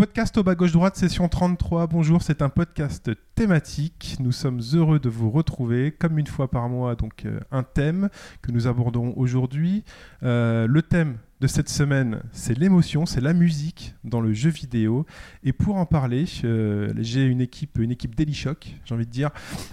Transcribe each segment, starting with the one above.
Podcast au bas gauche droite, session 33. Bonjour, c'est un podcast thématique. Nous sommes heureux de vous retrouver, comme une fois par mois, donc euh, un thème que nous abordons aujourd'hui. Euh, le thème de cette semaine, c'est l'émotion, c'est la musique dans le jeu vidéo. Et pour en parler, euh, j'ai une équipe, une équipe Shock, j'ai envie de dire.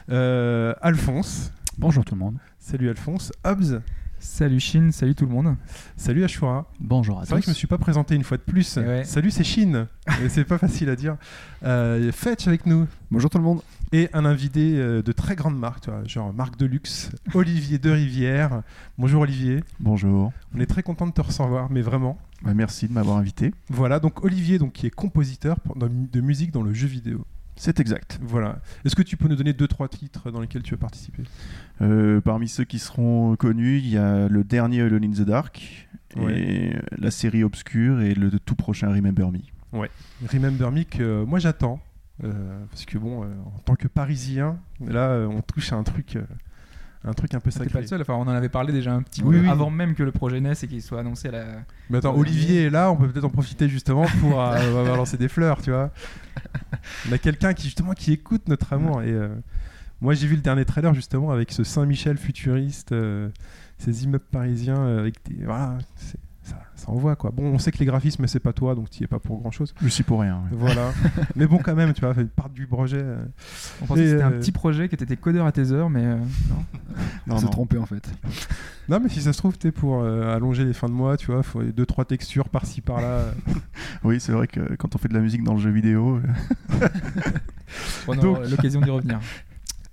Alphonse. Bonjour tout le monde. Salut Alphonse. Hobbs. Salut Shin, salut tout le monde. Salut Ashura. Bonjour à C'est vrai que je me suis pas présenté une fois de plus. Eh ouais. Salut, c'est Shin. Mais c'est pas facile à dire. Euh, Fetch avec nous. Bonjour tout le monde. Et un invité euh, de très grande marque, tu vois, genre marque de luxe, Olivier de Rivière. Bonjour Olivier. Bonjour. On est très content de te recevoir, mais vraiment. Bah, merci de m'avoir invité. Voilà, donc Olivier, donc, qui est compositeur de musique dans le jeu vidéo. C'est exact. Voilà. Est-ce que tu peux nous donner deux trois titres dans lesquels tu as participé? Euh, parmi ceux qui seront connus, il y a le dernier Alone in the Dark, et la série Obscure et le tout prochain Remember Me. Remember Me que euh, moi j'attends euh, parce que bon, euh, en tant que Parisien, là euh, on touche à un truc, un truc un peu T'es sacré. pas le seul, enfin, on en avait parlé déjà un petit peu oui. avant même que le projet naisse et qu'il soit annoncé à la. Mais attends. Olivier est là, on peut peut-être en profiter justement pour euh, balancer des fleurs, tu vois. On a quelqu'un qui justement qui écoute notre amour et euh, moi j'ai vu le dernier trailer justement avec ce Saint-Michel futuriste, euh, ces immeubles parisiens euh, avec des voilà, c'est- ça, envoie quoi. Bon, on sait que les graphismes c'est pas toi donc tu y es pas pour grand chose. Je suis pour rien. ouais. Voilà. Mais bon quand même, tu vois, fait une part du projet. euh, On pensait Et, que c'était un euh, petit projet qui était codeur à tes heures, mais euh, non. Non, s'est non. trompé en fait. Non mais si ça se trouve t'es pour euh, allonger les fins de mois, tu vois, faut deux trois textures par-ci par-là. Oui, c'est vrai que quand on fait de la musique dans le jeu vidéo, on aura Donc- l'occasion d'y revenir.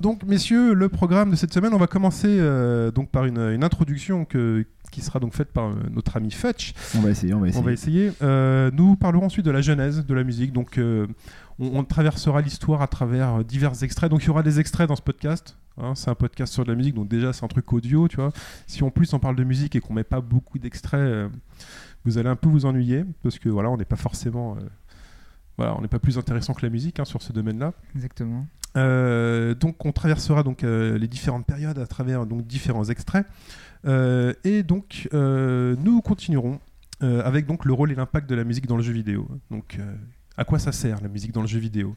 Donc, messieurs, le programme de cette semaine, on va commencer euh, donc par une, une introduction que- qui sera donc faite par euh, notre ami Fetch. On va essayer, on va essayer. On va essayer. Euh, nous parlerons ensuite de la genèse de la musique. Donc, euh, on, on traversera l'histoire à travers euh, divers extraits. Donc, il y aura des extraits dans ce podcast. hein. c'est un podcast sur de la musique, donc déjà c'est un truc audio, tu vois. Si en plus on parle de musique et qu'on met pas beaucoup d'extraits, euh, vous allez un peu vous ennuyer parce que voilà, on n'est pas forcément, euh, voilà, on n'est pas plus intéressant que la musique hein, sur ce domaine-là. Exactement. Euh, donc on traversera donc euh, les différentes périodes à travers donc différents extraits Euh, et donc euh, nous continuerons euh, avec donc le rôle et l'impact de la musique dans le jeu vidéo. Donc euh, à quoi ça sert la musique dans le jeu vidéo?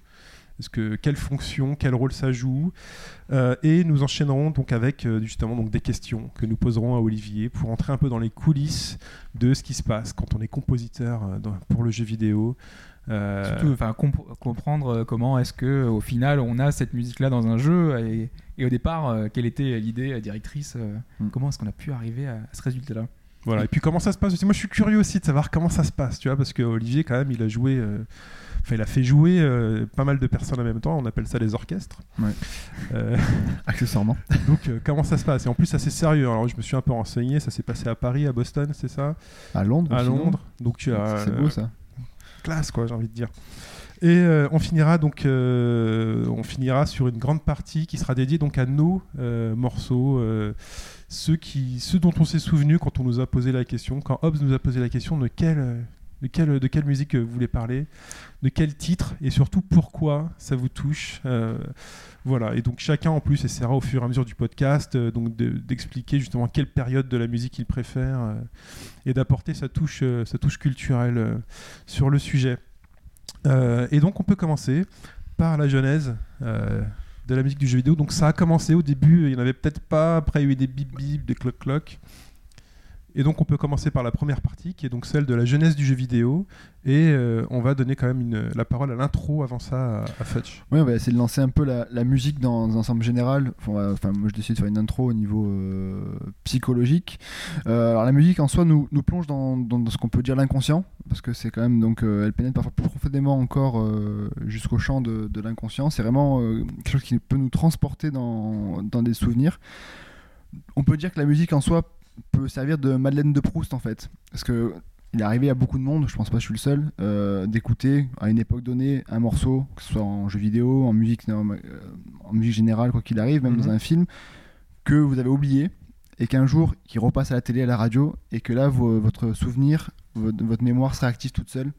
Que quelle fonction, quel rôle ça joue? Euh, Et nous enchaînerons donc avec euh, justement donc des questions que nous poserons à Olivier pour entrer un peu dans les coulisses de ce qui se passe quand on est compositeur euh, pour le jeu vidéo. Euh, Surtout, enfin, comp- comprendre euh, comment est-ce que au final on a cette musique-là dans un jeu et, et au départ euh, quelle était l'idée directrice, euh, Mm. comment est-ce qu'on a pu arriver à, à ce résultat-là? Voilà, et puis comment ça se passe aussi? Moi je suis curieux aussi de savoir comment ça se passe, tu vois, parce que Olivier quand même il a joué, euh, enfin il a fait jouer euh, pas mal de personnes en même temps, on appelle ça les orchestres. Ouais. Euh, Accessoirement. donc euh, comment ça se passe? Et en plus assez sérieux, alors je me suis un peu renseigné, ça s'est passé à Paris, à Boston, c'est ça? À Londres À Londres, donc tu as C'est beau ça. Classe quoi j'ai envie de dire. Et euh, on finira donc euh, on finira sur une grande partie qui sera dédiée donc à nos euh, morceaux, ceux qui ceux dont on s'est souvenu quand on nous a posé la question, quand Hobbes nous a posé la question de euh, de quelle, de quelle musique euh, vous voulez parler, de quel titre? Et surtout pourquoi ça vous touche? euh, voilà, et donc chacun en plus essaiera au fur et à mesure du podcast euh, donc de- d'expliquer justement quelle période de la musique il préfère et d'apporter sa touche, sa touche culturelle sur le sujet. Et donc on peut commencer par la genèse de la musique du jeu vidéo. Donc ça a commencé au début, il n'y en avait peut-être pas, après il y a eu des bip bip, des cloc cloc. Et donc on peut commencer par la première partie qui est donc celle de la jeunesse du jeu vidéo. Et euh, on va donner quand même la parole à l'intro avant ça à, Fetch. Oui, on va essayer de lancer un peu la, musique dans un ensemble général. Enfin, moi, je décide de faire une intro au niveau euh, psychologique. Euh, alors, la musique en soi nous, plonge dans, ce qu'on peut dire l'inconscient, parce que c'est quand même donc elle pénètre parfois plus profondément encore jusqu'au champ de, l'inconscient. C'est vraiment quelque chose qui peut nous transporter dans des souvenirs. On peut dire que la musique en soi peut servir de Madeleine de Proust en fait, parce que il est arrivé à beaucoup de monde, je pense pas que je suis le seul, euh, d'écouter à une époque donnée un morceau, que ce soit en jeu vidéo, en musique, en, euh, en musique générale, quoi qu'il arrive, même Mhm. dans un film, que vous avez oublié et qu'un jour qui repasse à la télé, à la radio, et que là votre souvenir, votre, votre mémoire se réactive toute seule.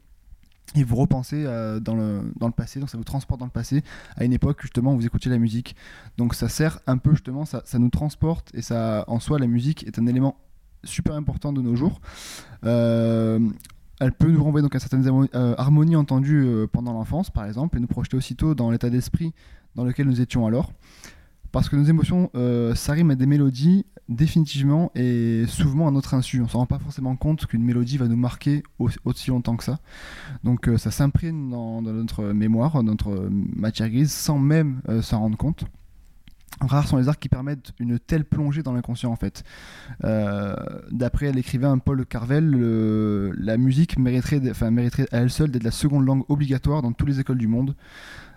Et vous repensez euh, dans, le, dans le passé, donc ça vous transporte dans le passé, à une époque justement où vous écoutiez la musique. Donc ça sert un peu justement, ça, ça nous transporte, et ça en soi, la musique est un élément super important de nos jours. Euh, elle peut nous renvoyer donc à certaines euh, harmonies entendues pendant l'enfance, par exemple, et nous projeter aussitôt dans l'état d'esprit dans lequel nous étions alors. Parce que nos émotions euh, s'arriment à des mélodies définitivement et souvent à notre insu. On ne s'en rend pas forcément compte qu'une mélodie va nous marquer au- aussi longtemps que ça. Donc euh, ça s'imprime dans, notre mémoire, notre matière grise, sans même euh, s'en rendre compte. Rares sont les arts qui permettent une telle plongée dans l'inconscient en fait. Euh, D'après l'écrivain Paul Carvel, la musique mériterait, enfin, mériterait à elle seule d'être la seconde langue obligatoire dans toutes les écoles du monde.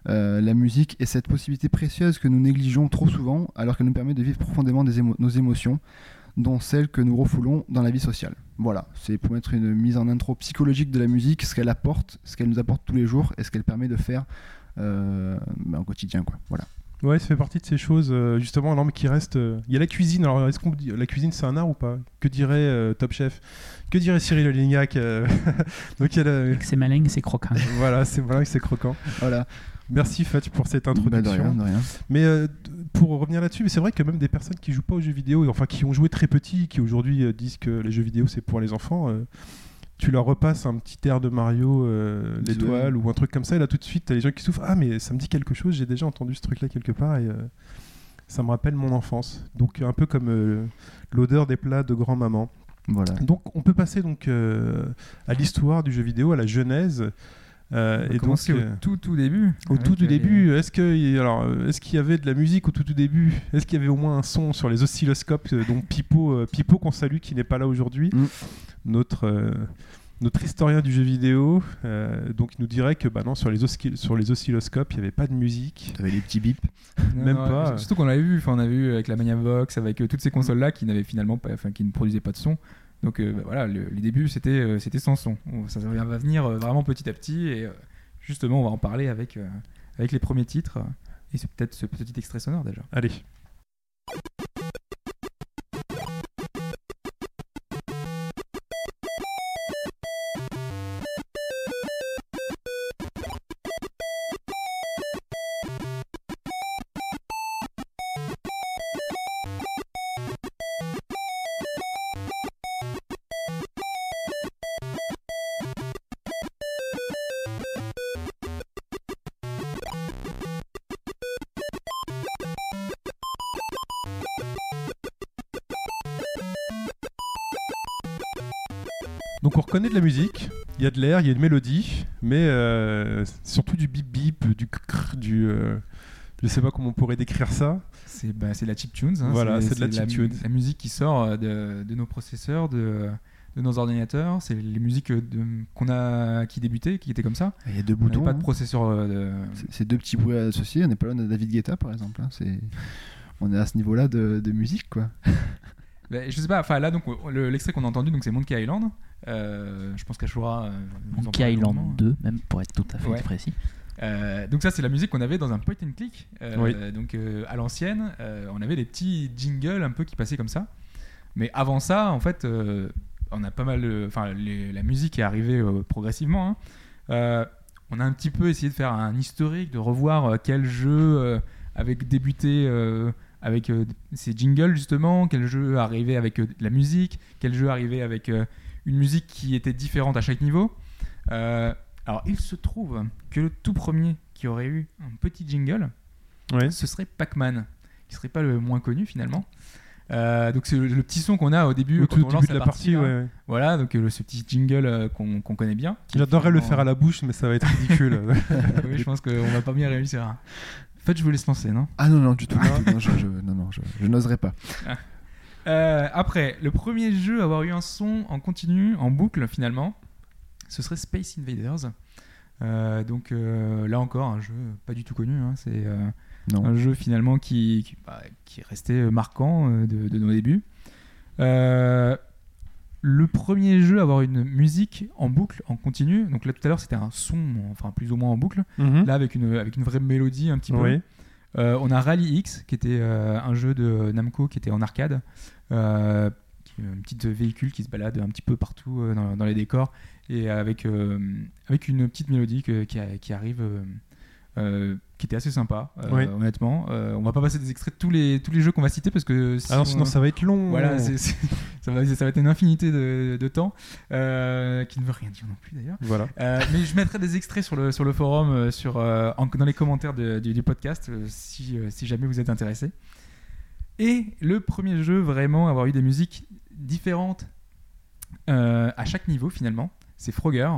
Euh, la musique est cette possibilité précieuse que nous négligeons trop souvent alors qu'elle nous permet de vivre profondément nos émotions, dont celles que nous refoulons dans la vie sociale. Voilà, c'est pour mettre une mise en intro psychologique de la musique, ce qu'elle apporte, ce qu'elle nous apporte tous les jours et ce qu'elle permet de faire euh, bah, au quotidien. Quoi. Voilà. Ouais, ça fait partie de ces choses, euh, justement, non, mais qui restent. euh, Il y a la cuisine. Alors, est-ce qu'on dit la cuisine, c'est un art ou pas? Que dirait euh, Top Chef? Que dirait Cyril Lignac euh, Donc, il la- C'est malin et c'est croquant. Voilà, c'est voilà, c'est croquant. Voilà. Merci Fatch pour cette Bah, de introduction. rien, de rien. Mais euh, pour revenir là-dessus, mais c'est vrai que même des personnes qui jouent pas aux jeux vidéo, enfin qui ont joué très petit, qui aujourd'hui disent que les jeux vidéo c'est pour les enfants, euh, tu leur repasses un petit air de Mario, euh, l'étoile ou un truc comme ça, et là tout de suite t'as les gens qui souffrent. Ah mais ça me dit quelque chose, j'ai déjà entendu ce truc-là quelque part et euh, ça me rappelle mon enfance. Donc un peu comme euh, l'odeur des plats de grand-maman. Voilà. Donc on peut passer donc à l'histoire du jeu vidéo, à la genèse. Euh, et donc commencer euh, au tout tout début. au avec tout du les- début, est-ce que alors euh, est-ce qu'il y avait de la musique au tout tout début? Est-ce qu'il y avait au moins un son sur les oscilloscopes euh, Donc Pipo, euh, Pipo qu'on salue, qui n'est pas là aujourd'hui, Mm. notre euh, notre historien du jeu vidéo, euh, donc il nous dirait que bah non sur les osci- sur les oscilloscopes il n'y avait pas de musique. T'avais les petits bips. Même non, pas. Surtout qu'on l'avait vu, enfin, on a vu avec la Maniavox, avec euh, toutes ces consoles-là qui n'avaient finalement pas, enfin, qui ne produisaient pas de son. Donc euh, bah, voilà, le- les débuts c'était euh, c'était sans son. On- Ça va venir euh, vraiment petit à petit et euh, justement on va en parler avec avec les premiers titres et c'est peut-être ce petit extrait sonore déjà. Allez. Reconnaît de la musique, il y a de l'air, il y a une mélodie, mais euh, surtout du bip bip, du crrr, du euh, je sais pas comment on pourrait décrire ça. C'est bah, c'est de la chiptune. Hein, Voilà, c'est de la chiptune. La musique qui sort euh, de, de nos processeurs, de, de nos ordinateurs. C'est les musiques euh, de- qu'on a qui débutaient, qui étaient comme ça. Il y a deux On n'avait boutons. pas de hein. processeur. euh, de- C'est- C'est deux petits bruits associés. On n'est pas loin de David Guetta, par exemple. hein. C'est... On est à ce niveau-là de, de musique, quoi. Bah, je sais pas, enfin là, donc le- l'extrait qu'on a entendu, donc c'est Monkey Island. Euh, je pense qu'Ashura. euh, Monkey Island longuement. 2, même pour être tout à fait Ouais. précis. Euh, donc ça, c'est la musique qu'on avait dans un point and click. Euh, Oui. Donc euh, à l'ancienne, euh, on avait des petits jingles un peu qui passaient comme ça. Mais avant ça, en fait, euh, on a pas mal. Enfin, la musique est arrivée euh, progressivement. hein. Euh, on a un petit peu essayé de faire un historique, de revoir euh, quel jeu euh, avait débuté euh, avec euh, ces jingles justement, quel jeu arrivait avec euh, la musique, quel jeu arrivait avec euh, une musique qui était différente à chaque niveau. Euh, alors, il se trouve que le tout premier qui aurait eu un petit jingle, Ouais. ce serait Pac-Man, qui serait pas le moins connu finalement. Euh, donc c'est le, le petit son qu'on a au début Au quand tout on début lance de la partie, ouais. ouais. Voilà, donc euh, ce petit jingle euh, qu'on connaît bien. J'adorerais le faire à la bouche, mais ça va être ridicule. oui, je pense qu'on va pas bien réussir. En fait, je vous laisse lancer, non? Ah non, non, du tout. tout. Non, je, je- non, non, je, je n'oserais pas. Euh, Après, le premier jeu à avoir eu un son en continu, en boucle finalement, ce serait Space Invaders. Euh, donc euh, là encore, un jeu pas du tout connu. hein, C'est un jeu finalement qui, qui, bah, qui est resté marquant de, de nos débuts. Le premier jeu à avoir une musique en boucle, en continu. Donc là tout à l'heure c'était un son, enfin plus ou moins en boucle. Mhm. Là avec une, avec une vraie mélodie un petit peu. Oui. Euh, on a Rally X, qui était euh, un jeu de Namco qui était en arcade, euh, un petit véhicule qui se balade un petit peu partout euh, dans, dans les décors et avec, euh, avec une petite mélodie que- qui, a- qui arrive, euh, qui était assez sympa, euh, Oui. honnêtement. Euh, on va pas passer des extraits de tous les, tous les jeux qu'on va citer parce que si Alors on- sinon ça va être long. voilà, ça, va, ça va être une infinité de, de temps, qui ne veut rien dire non plus d'ailleurs. Voilà. Mais je mettrai des extraits sur le, sur le forum, sur, en- dans les commentaires de- du, du podcast, si, si jamais vous êtes intéressé. Et le premier jeu vraiment à avoir eu des musiques différentes euh, à chaque niveau finalement, c'est Frogger.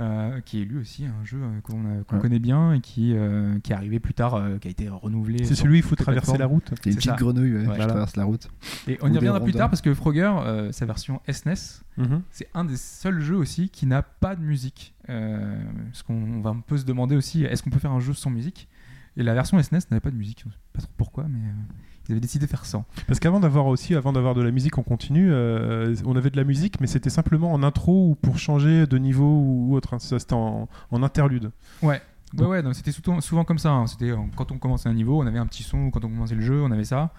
euh, qui est lui aussi un jeu euh, qu'on Ouais. connaît bien et qui, euh, qui est arrivé plus tard, euh, qui a été renouvelé. C'est celui où il faut traverser la route. Il y a une C'est petite ça. grenouille ouais, Ouais. qui traverse la route. Et on Ou y reviendra plus tard parce que Frogger, euh, sa version SNES, Mhm. c'est un des seuls jeux aussi qui n'a pas de musique. Euh, parce qu'on va un peu se demander aussi, est-ce qu'on peut faire un jeu sans musique? Et la version SNES n'avait pas de musique. Je sais pas trop pourquoi, mais euh, ils avaient décidé de faire sans. Parce qu'avant d'avoir aussi, avant d'avoir de la musique en continu, euh, on avait de la musique, mais c'était simplement en intro ou pour changer de niveau ou autre. hein. Ça c'était en, en interlude. Ouais. Ouais, ouais, donc c'était souvent, souvent comme ça. hein. C'était euh, quand on commençait un niveau, on avait un petit son, quand on commençait le jeu, on avait ça.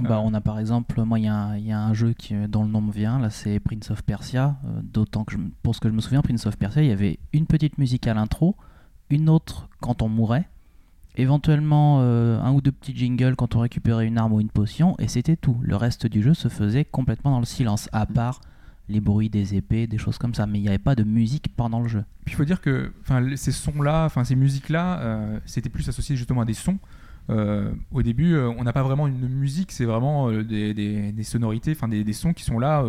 Bah, Euh. on a par exemple, moi il y, a un- il y a un jeu qui, dont le nom me vient, là c'est Prince of Persia. euh, D'autant que je, pour ce que je me souviens, Prince of Persia, il y avait une petite musique à l'intro, une autre quand on mourait, éventuellement euh, un ou deux petits jingles quand on récupérait une arme ou une potion, et c'était tout. Le reste du jeu se faisait complètement dans le silence, à part les bruits des épées, des choses comme ça. Mais il n'y avait pas de musique pendant le jeu. Puis il faut dire que ces sons-là, ces musiques-là, euh, c'était plus associé justement à des sons. Euh, au début, on n'a pas vraiment une musique, c'est vraiment des, sonorités, des, sons qui sont là,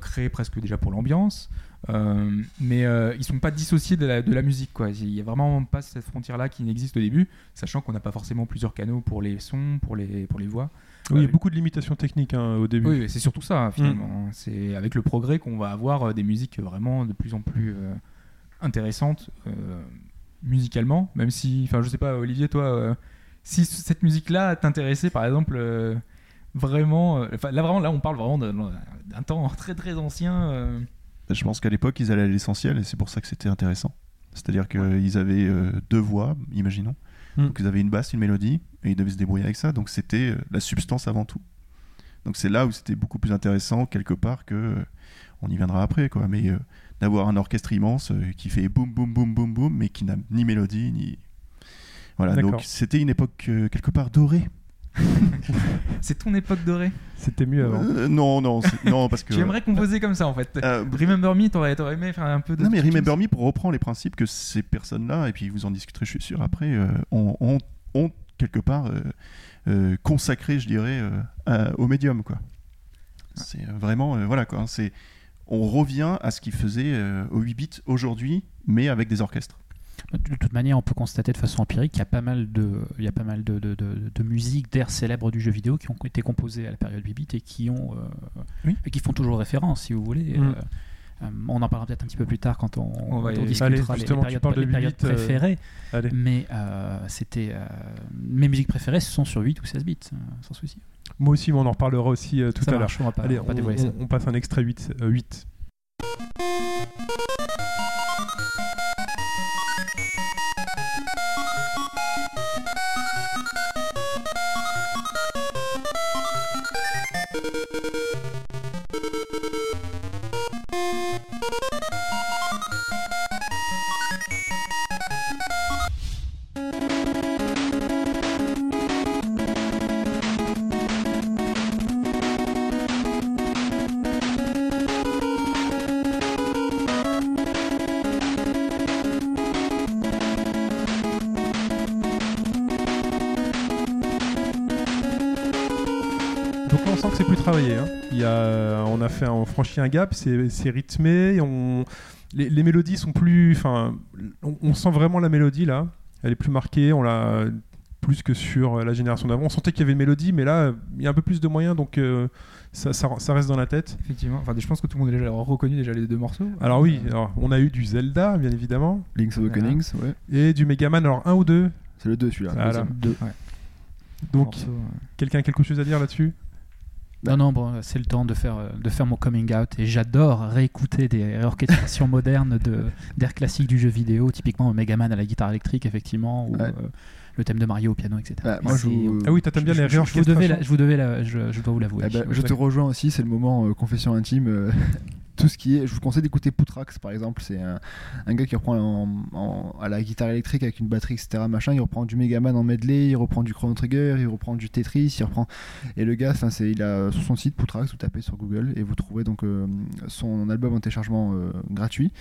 créés presque déjà pour l'ambiance, euh, mais euh, ils sont pas dissociés de la, de la musique. Quoi. Il y a vraiment pas cette frontière-là qui n'existe au début, sachant qu'on n'a pas forcément plusieurs canaux pour les sons, pour les, pour les voix. Oui, il y a beaucoup de limitations techniques hein, au début. Oui, c'est surtout ça, finalement. C'est avec le progrès qu'on va avoir euh, des musiques vraiment de plus en plus euh, intéressantes euh, musicalement. Même si, enfin, je sais pas, Olivier, toi, euh, si cette musique-là t'intéressait, par exemple, euh, vraiment, euh, là, vraiment, là, on parle vraiment d'un temps très très ancien. Je pense qu'à l'époque, ils allaient à l'essentiel et c'est pour ça que c'était intéressant. C'est-à-dire qu'ils avaient euh, deux voix, imaginons. Hmm. Donc ils avaient une basse, une mélodie, et ils devaient se débrouiller avec ça. Donc c'était euh, la substance avant tout. Donc c'est là où c'était beaucoup plus intéressant, quelque part, que. euh, on y viendra après, quoi. Mais euh, d'avoir un orchestre immense euh, qui fait boum, boum, boum, boum, boum, mais qui n'a ni mélodie, ni. Voilà, donc c'était une époque euh, quelque part dorée. C'est ton époque dorée. C'était mieux avant. Euh, non, non, c'est- non, parce que. Tu aimerais composer comme ça, en fait. Euh, Remember Me, t'aurais t'aurais aimé faire un peu de. Non mais Remember Me pour reprendre les principes que ces personnes-là, et puis vous en discuterez je suis sûr après, euh, ont, ont- ont quelque part euh, euh, consacré je dirais euh, à- au médium quoi. C'est euh, vraiment, euh, voilà quoi, hein, c'est, on revient à ce qu'ils faisaient euh, au 8 bits aujourd'hui, mais avec des orchestres. De toute manière, on peut constater de façon empirique qu'il y a pas mal de, il y a pas mal de, de, de, de musiques d'airs célèbres du jeu vidéo qui ont été composées à la période 8 bits et qui ont, euh, Oui. et qui font toujours référence, si vous voulez. Mm. Euh, euh, on en parlera peut-être un petit peu plus tard quand on, On va on discutera tu périodes, les périodes 8 bits, euh, préférées. Mais c'était mes musiques préférées sont sur 8 ou 16 bits, sans souci. Moi aussi, mais on en reparlera aussi tout Ça à l'heure. on passe un extrait 8. euh, 8. Y a, on a fait, on franchit un gap, c'est rythmé, on, les, les mélodies sont plus, enfin, on, on sent vraiment la mélodie là. Elle est plus marquée, on l'a plus que sur la génération d'avant. On sentait qu'il y avait une mélodie, mais là, il y a un peu plus de moyens, donc euh, ça, ça, ça reste dans la tête. Effectivement. Enfin, je pense que tout le monde a déjà reconnu déjà les deux morceaux. Alors oui, Euh, alors, on a eu du Zelda, bien évidemment, Link's Awakenings, ouais. et du Megaman, alors un ou deux. C'est le 2 celui-là. Deux. Donc, euh. quelqu'un a quelque chose à dire là-dessus? Non, non, bon, c'est le temps de faire, euh, de faire mon coming out et j'adore réécouter des réorchestrations modernes de- d'air classique du jeu vidéo, typiquement Megaman à la guitare électrique, effectivement, ou Ouais. euh, le thème de Mario au piano, etc. Bah, moi, je, c'est- vous- Ah oui, t'aimes bien je- les je- je, vous devais la- réorchestrations je vous devais la- je, je dois vous l'avouer. Eh ben, je te rejoins aussi, c'est le moment euh, confession intime. euh, tout ce qui est, je vous conseille d'écouter Poutrax par exemple. C'est un, gars qui reprend en- en- à la guitare électrique avec une batterie, etc. Machin. Il reprend du Megaman en medley, il reprend du Chrono Trigger, il reprend du Tetris, il reprend. Et le gars, c'est, il a sur son site Poutrax, vous tapez sur Google et vous trouverez donc euh, son album en téléchargement euh, gratuit.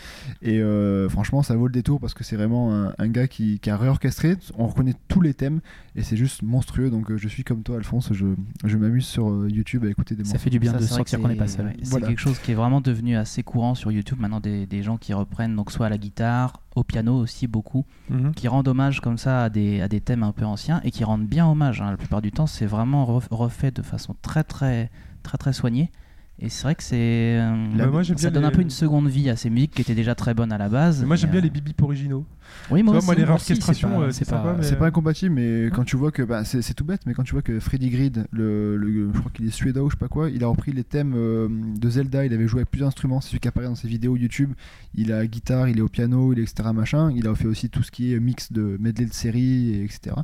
Et euh, franchement, ça vaut le détour parce que c'est vraiment un, un gars qui, qui a réorchestré. On reconnaît tous les thèmes et c'est juste monstrueux. Donc euh, je suis comme toi, Alphonse. Je, je m'amuse sur euh, YouTube à écouter des Ça fait du bien Ça, de sentir qu'on n'est pas seul. ouais, C'est Voilà. quelque chose qui est vraiment devenu assez courant sur YouTube maintenant, des, des gens qui reprennent donc soit à la guitare, au piano aussi beaucoup, Mhm. qui rendent hommage comme ça à des, à des thèmes un peu anciens et qui rendent bien hommage. hein. La plupart du temps, c'est vraiment ref- refait de façon très très très très soignée. Et c'est vrai que c'est euh, Bah, moi, ça donne un peu une seconde vie à ces musiques qui étaient déjà très bonnes à la base. Mais Moi j'aime bien euh, les bip originaux. Oui, moi vois, aussi. moi les réorchestrations, c'est pas- euh, c'est sympa. pas- mais- pas incompatible, mais quand tu vois que bah, c'est c'est tout bête, mais quand tu vois que Freddy Grid, le, le- je crois qu'il est suédois ou je sais pas quoi, il a repris les thèmes euh, de Zelda. Il avait joué avec plusieurs instruments. C'est celui qui apparaît dans ses vidéos YouTube. Il a guitare, il est au piano, il est etc machin. Il a fait aussi tout ce qui est mix de medley de série, et etc.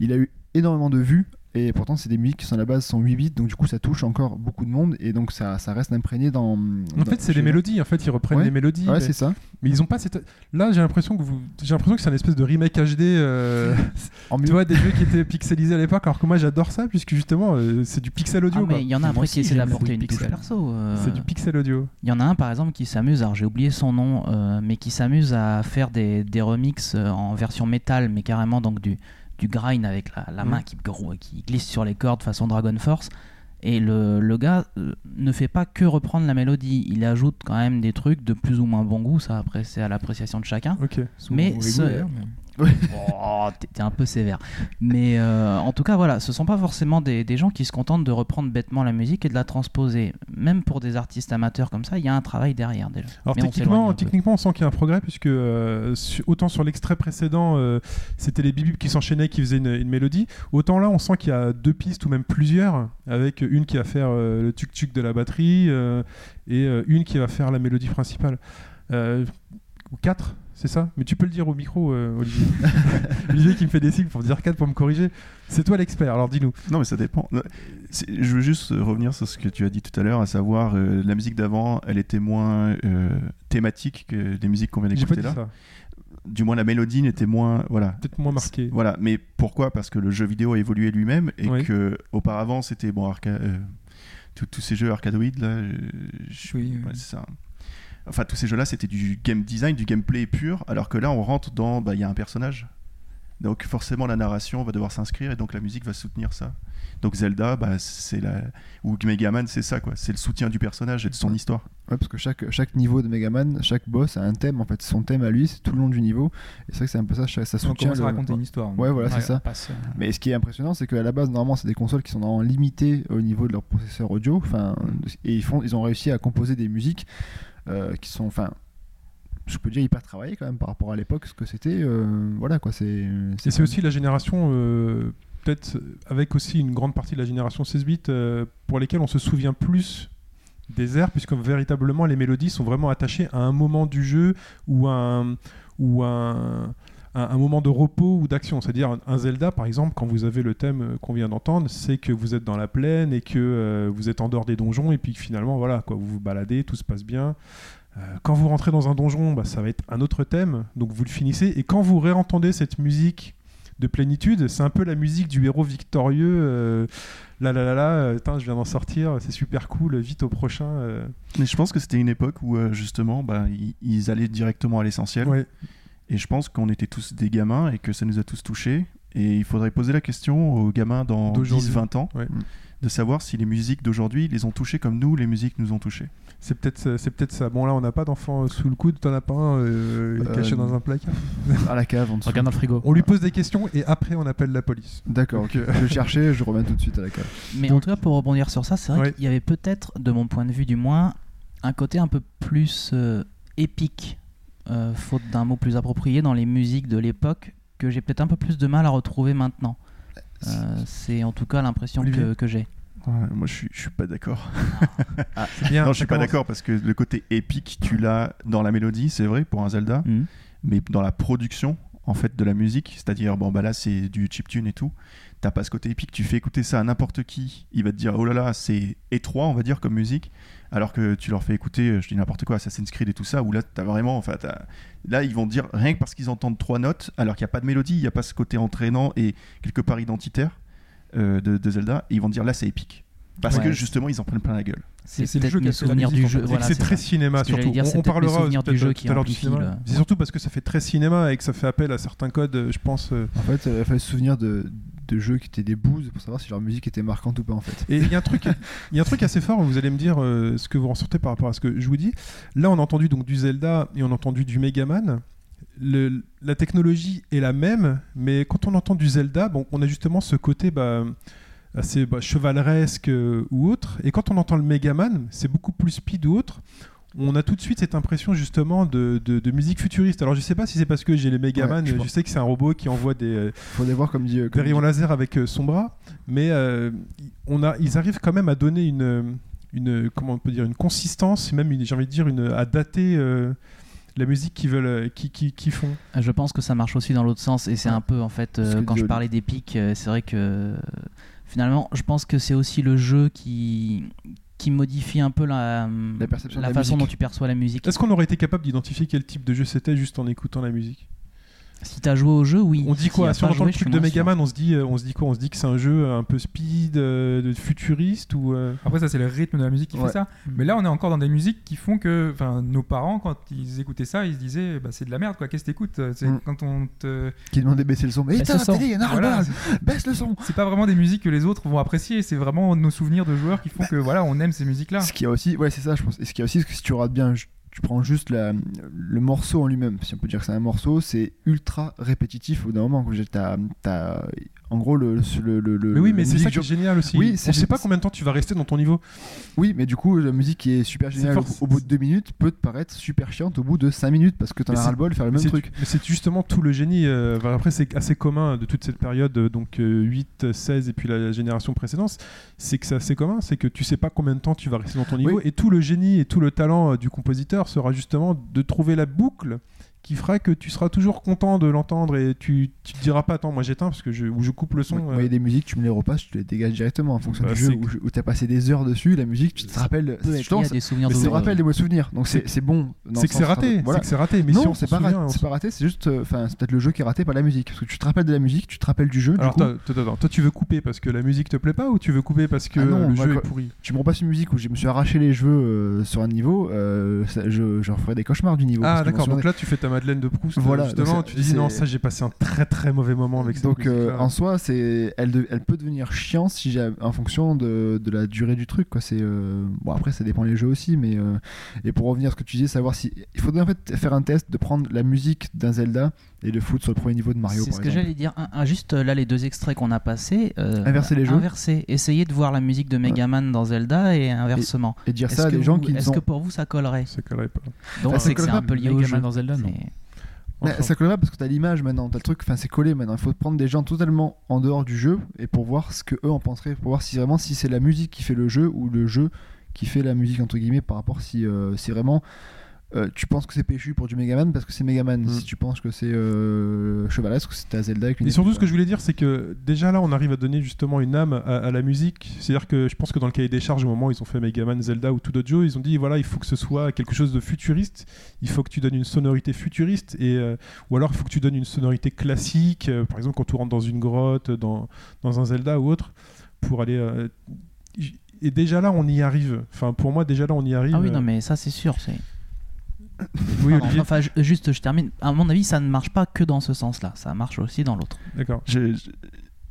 Il a eu énormément de vues. Et pourtant, c'est des musiques qui sont à la base sont 8 bits, donc du coup, ça touche encore beaucoup de monde, et donc ça, ça reste imprégné dans. En fait, c'est les mélodies. En fait, ils reprennent Ouais. les mélodies. Ouais, mais... c'est ça. mais ils ont pas cette. Là, j'ai l'impression que vous. J'ai l'impression que c'est un espèce de remake HD. euh, En mieux. tu vois, des jeux qui étaient pixelisés à l'époque, alors que moi j'adore ça, puisque justement, euh, c'est du pixel audio. Ah, mais il y en a après aussi, qui le d'apporter une touche pixel. perso. euh, C'est du pixel audio. Il y en a un par exemple qui s'amuse, alors j'ai oublié son nom, euh, mais qui s'amuse à faire des, des remixes en version métal, mais carrément donc du, du grind avec la, la main qui, gros- qui glisse sur les cordes façon Dragon Force. Et le, le gars euh, ne fait pas que reprendre la mélodie, il ajoute quand même des trucs de plus ou moins bon goût, ça après c'est à l'appréciation de chacun. Mais ce- mais- Oh, t'es un peu sévère. Mais euh, en tout cas, voilà, ce sont pas forcément des, des gens qui se contentent de reprendre bêtement la musique et de la transposer. Même pour des artistes amateurs comme ça, il y a un travail derrière déjà. Alors Mais on techniquement, techniquement, on sent qu'il y a un progrès puisque euh, autant sur l'extrait précédent, euh, c'était les bibibs qui s'enchaînaient, qui faisaient une, une mélodie. Autant là, on sent qu'il y a deux pistes ou même plusieurs, avec une qui va faire le tuk tuk de la batterie et une qui va faire la mélodie principale. Ou quatre, c'est ça Mais tu peux le dire au micro, euh, Olivier. Olivier qui me fait des signes pour dire quatre pour me corriger. C'est toi l'expert. Alors dis-nous. Non, mais ça dépend. Je veux juste revenir sur ce que tu as dit tout à l'heure, à savoir euh, la musique d'avant, elle était moins euh, thématique que les musiques qu'on vient d'écouter là. ça. Du moins, la mélodie n'était moins. Voilà. Peut-être moins marqué. Voilà, mais pourquoi? Parce que le jeu vidéo a évolué lui-même et Oui. que auparavant c'était bon arca- tous- ces jeux arcadoïdes là, je- Oui, c'est ça. Enfin, tous ces jeux-là, c'était du game design, du gameplay pur, alors que là, on rentre dans, bah, il y a un personnage. Donc forcément, la narration va devoir s'inscrire et donc la musique va soutenir ça. Donc Zelda, bah, c'est la ou Megaman, c'est ça quoi. C'est le soutien du personnage et de son histoire. Ouais, parce que chaque, chaque niveau de Megaman, chaque boss a un thème en fait. Son thème à lui, c'est tout le long du niveau. Et c'est vrai que c'est un peu ça, ça On soutient. à le- raconter une histoire. Ouais, voilà, c'est ça. on passe, euh, Mais ce qui est impressionnant, c'est qu'à la base, normalement, c'est des consoles qui sont vraiment limitées au niveau de leur processeur audio. Enfin, et ils, font, ils ont réussi à composer des musiques euh, qui sont, enfin, je peux dire hyper travaillées quand même par rapport à l'époque, ce que c'était. euh, voilà quoi, c'est. Et c'est aussi la génération, euh, peut-être avec aussi une grande partie de la génération 16 bits, pour lesquels on se souvient plus des airs, puisque véritablement les mélodies sont vraiment attachées à un moment du jeu ou à un, ou à un, un- un moment de repos ou d'action. C'est-à-dire un Zelda, par exemple, quand vous avez le thème euh, qu'on vient d'entendre, c'est que vous êtes dans la plaine et que euh, vous êtes en dehors des donjons et puis que finalement, voilà, quoi, vous vous baladez, tout se passe bien. Euh, quand vous rentrez dans un donjon, bah, ça va être un autre thème, donc vous le finissez. Et quand vous réentendez cette musique de plénitude, c'est un peu la musique du héros victorieux. euh, là là là là, je viens d'en sortir, c'est super cool, vite au prochain. euh. Mais je pense que c'était une époque où justement, bah, ils, ils allaient directement à l'essentiel. Ouais. Et je pense qu'on était tous des gamins et que ça nous a tous touchés. Et il faudrait poser la question aux gamins dans D'aujourd'hui. 10-20 ans Ouais. de savoir si les musiques d'aujourd'hui les ont touchés comme nous, les musiques nous ont touchés. C'est peut-être c'est peut-être ça. Bon là, on n'a pas d'enfant sous le coude, t'en as pas un euh, Euh, caché dans un placard. à la cave en dessous. Regarde dans le frigo. On lui pose des questions et après on appelle la police. D'accord, Donc, ok. euh, je vais chercher, je reviens tout de suite à la cave. Mais en tout cas, pour rebondir sur ça, c'est vrai Ouais. qu'il y avait peut-être, de mon point de vue du moins, un côté un peu plus euh, épique, euh, faute d'un mot plus approprié, dans les musiques de l'époque, que j'ai peut-être un peu plus de mal à retrouver maintenant. Euh, c'est en tout cas l'impression que, que j'ai. Ouais, moi, je suis, je suis pas d'accord. Bien, non, je suis pas commence. d'accord parce que le côté épique, tu l'as dans la mélodie, c'est vrai, pour un Zelda, Mhm. mais dans la production en fait de la musique, c'est-à-dire bon bah là c'est du chiptune et tout, t'as pas ce côté épique, tu fais écouter ça à n'importe qui, il va te dire oh là là c'est étroit on va dire comme musique, alors que tu leur fais écouter, euh, je dis n'importe quoi, Assassin's Creed et tout ça, où là t'as vraiment, enfin t'as- là ils vont dire rien que parce qu'ils entendent trois notes, alors qu'il n'y a pas de mélodie, il n'y a pas ce côté entraînant et quelque part identitaire euh, de, de Zelda, et ils vont dire là c'est épique. Parce Ouais. que justement ils en prennent plein la gueule. C'est c'est le jeu qui a musique, du jeu. Voilà, c'est c'est très ça. cinéma surtout. dire, on, parlera du peut-être jeu tout qui à l'heure du cinéma. C'est surtout parce que ça fait très cinéma et que ça fait appel à certains codes, euh, je pense. En fait, il fallait se souvenir de, de jeux qui étaient des bouses pour savoir si leur musique était marquante ou pas en fait. Et il y a un truc, il y a un truc assez fort. Vous allez me dire euh, ce que vous ressortez par rapport à ce que je vous dis. Là, on a entendu donc du Zelda et on a entendu du Megaman. Le, la technologie est la même, mais quand on entend du Zelda, bon, on a justement ce côté bah, assez bah, chevaleresque euh, ou autre. Et quand on entend le Megaman, c'est beaucoup plus speed ou autre. On a tout de suite cette impression justement de, de- de musique futuriste. Alors je sais pas si c'est parce que j'ai les Megaman, Ouais, je sais que c'est un robot qui envoie des, euh, Faudrait voir comme dit. des Comme rayons dit- laser avec euh, son bras, mais euh, on a, ils arrivent quand même à donner une, une comment on peut dire, une consistance, même j'ai envie de dire une, à dater euh, la musique qu'ils veulent, euh, qui, qui, qui font. Je pense que ça marche aussi dans l'autre sens et c'est Ouais. un peu en fait euh, quand je parlais des pics, euh, c'est vrai que euh, finalement je pense que c'est aussi le jeu qui qui modifie un peu la, La perception de la façon musique. dont tu perçois la musique. Est-ce qu'on aurait été capable d'identifier quel type de jeu c'était juste en écoutant la musique? Si t'as joué au jeu, oui. On dit quoi a Si on entend le truc de. Megaman, on se dit, euh, on se dit quoi On se dit que c'est un jeu un peu speed, euh, futuriste ou euh, Après, ça, c'est le rythme de la musique qui Ouais. fait ça. Mais là, on est encore dans des musiques qui font que enfin, nos parents, quand ils écoutaient ça, ils se disaient bah, c'est de la merde, quoi. Qu'est-ce que t'écoutes C'est Mm. quand on te. Qui demandait de baisser le son. Mais Baisse éteins le la son. télé, Voilà, Baisse le son. c'est pas vraiment des musiques que les autres vont apprécier, c'est vraiment nos souvenirs de joueurs qui font que voilà, on aime ces musiques-là. Ce qui a aussi, ouais, c'est ça, je pense. Et ce qui a aussi, c'est que si tu rates bien, tu prends juste le morceau en lui-même, si on peut dire que c'est un morceau, c'est ultra répétitif au bout d'un moment. T'as- t'as- en gros, le, le, le, Mais oui, mais c'est ça qui est génial aussi. Oui, on c'est- sait pas combien de temps tu vas rester dans ton niveau. Oui, mais du coup, la musique qui est super géniale au, bout de deux minutes peut te paraître super chiante au bout de cinq minutes parce que t'en Mais as c'est- ras le bol de faire le même truc. mais c'est justement tout le génie. euh, enfin, après, c'est assez commun de toute cette période, euh, donc euh, 8, 16 et puis la génération précédente. C'est que c'est assez commun, c'est que tu sais pas combien de temps tu vas rester dans ton niveau. Oui. Et tout le génie et tout le talent euh, du compositeur sera justement de trouver la boucle qui fera que tu seras toujours content de l'entendre et tu, tu te diras pas attends moi j'éteins parce que je, ou je coupe le son Moi, euh, moi, il y a des musiques, tu me les repasses, tu les dégages directement en fonction Bah, du jeu où, où t'as passé des heures dessus. La musique, tu te rappelles. des souvenirs ça te c'est- rappelle des mauvais souvenirs. Donc c'est c'est bon. c'est que c'est raté Voilà. c'est que c'est raté mais si non, on c'est pas, raté, on c'est s'en- pas raté, c'est juste. euh, Enfin, c'est peut-être le jeu qui est raté, pas la musique. Parce que tu te rappelles de la musique, tu te rappelles du jeu. du alors coup, toi, toi, toi, toi, tu veux couper parce que la musique te plaît pas ou tu veux couper parce que Ah non, le jeu est pourri? tu me repasses une musique où je me suis arraché les cheveux euh, sur un niveau, je, je referais des cauchemars du niveau. ah d'accord donc là tu fais ta Madeleine de Proust euh, Voilà, justement tu dis non ça j'ai passé un très très mauvais moment avec cette Donc euh, en soi, c'est elle, de- elle peut devenir chiante si j'ai en fonction de, de la durée du truc. Quoi. C'est euh, bon après ça dépend les jeux aussi, mais euh, et pour revenir à ce que tu disais, savoir si il faudrait en fait faire un test de prendre la musique d'un Zelda et le foutre sur le premier niveau de Mario. C'est ce que j'allais dire. Un- un- juste euh, là, les deux extraits qu'on a passés. euh, Inverser les jeux. Inverser. Essayez de voir la musique de Megaman dans Zelda et inversement. Et dire ça à des gens vous- qui ne Est-ce que pour vous ça collerait ça collerait pas Donc Ah, c'est que c'est un peu lié au Megaman jeu. dans Zelda, non. Mais- Ouais, ça colle pas parce que t'as l'image maintenant, t'as le truc, enfin c'est collé maintenant. Il faut prendre des gens totalement en dehors du jeu et pour voir ce que eux en penseraient, pour voir si vraiment si c'est la musique qui fait le jeu ou le jeu qui fait la musique entre guillemets par rapport si euh, si vraiment euh, tu penses que c'est péchu pour du Megaman parce que c'est Megaman. Mm. Si tu penses que c'est euh, chevaleresque, c'était à Zelda avec une Et surtout, ce que je voulais dire, c'est que déjà là, on arrive à donner justement une âme à, à la musique. C'est-à-dire que je pense que dans le cahier des charges, au moment où ils ont fait Megaman, Zelda ou tout d'autres jeux, ils ont dit voilà, il faut que ce soit quelque chose de futuriste. Il faut que tu donnes une sonorité futuriste, et euh, ou alors il faut que tu donnes une sonorité classique. euh, par exemple, quand tu rentres dans une grotte, dans, dans un Zelda ou autre, pour aller. euh, et déjà là, on y arrive. Enfin, pour moi, déjà là, on y arrive. Ah oui, non, mais ça c'est sûr. c'est- Oui, Pardon, Olivier. Enfin, je- juste, je termine. À mon avis, ça ne marche pas que dans ce sens-là. Ça marche aussi dans l'autre. D'accord. Je- je-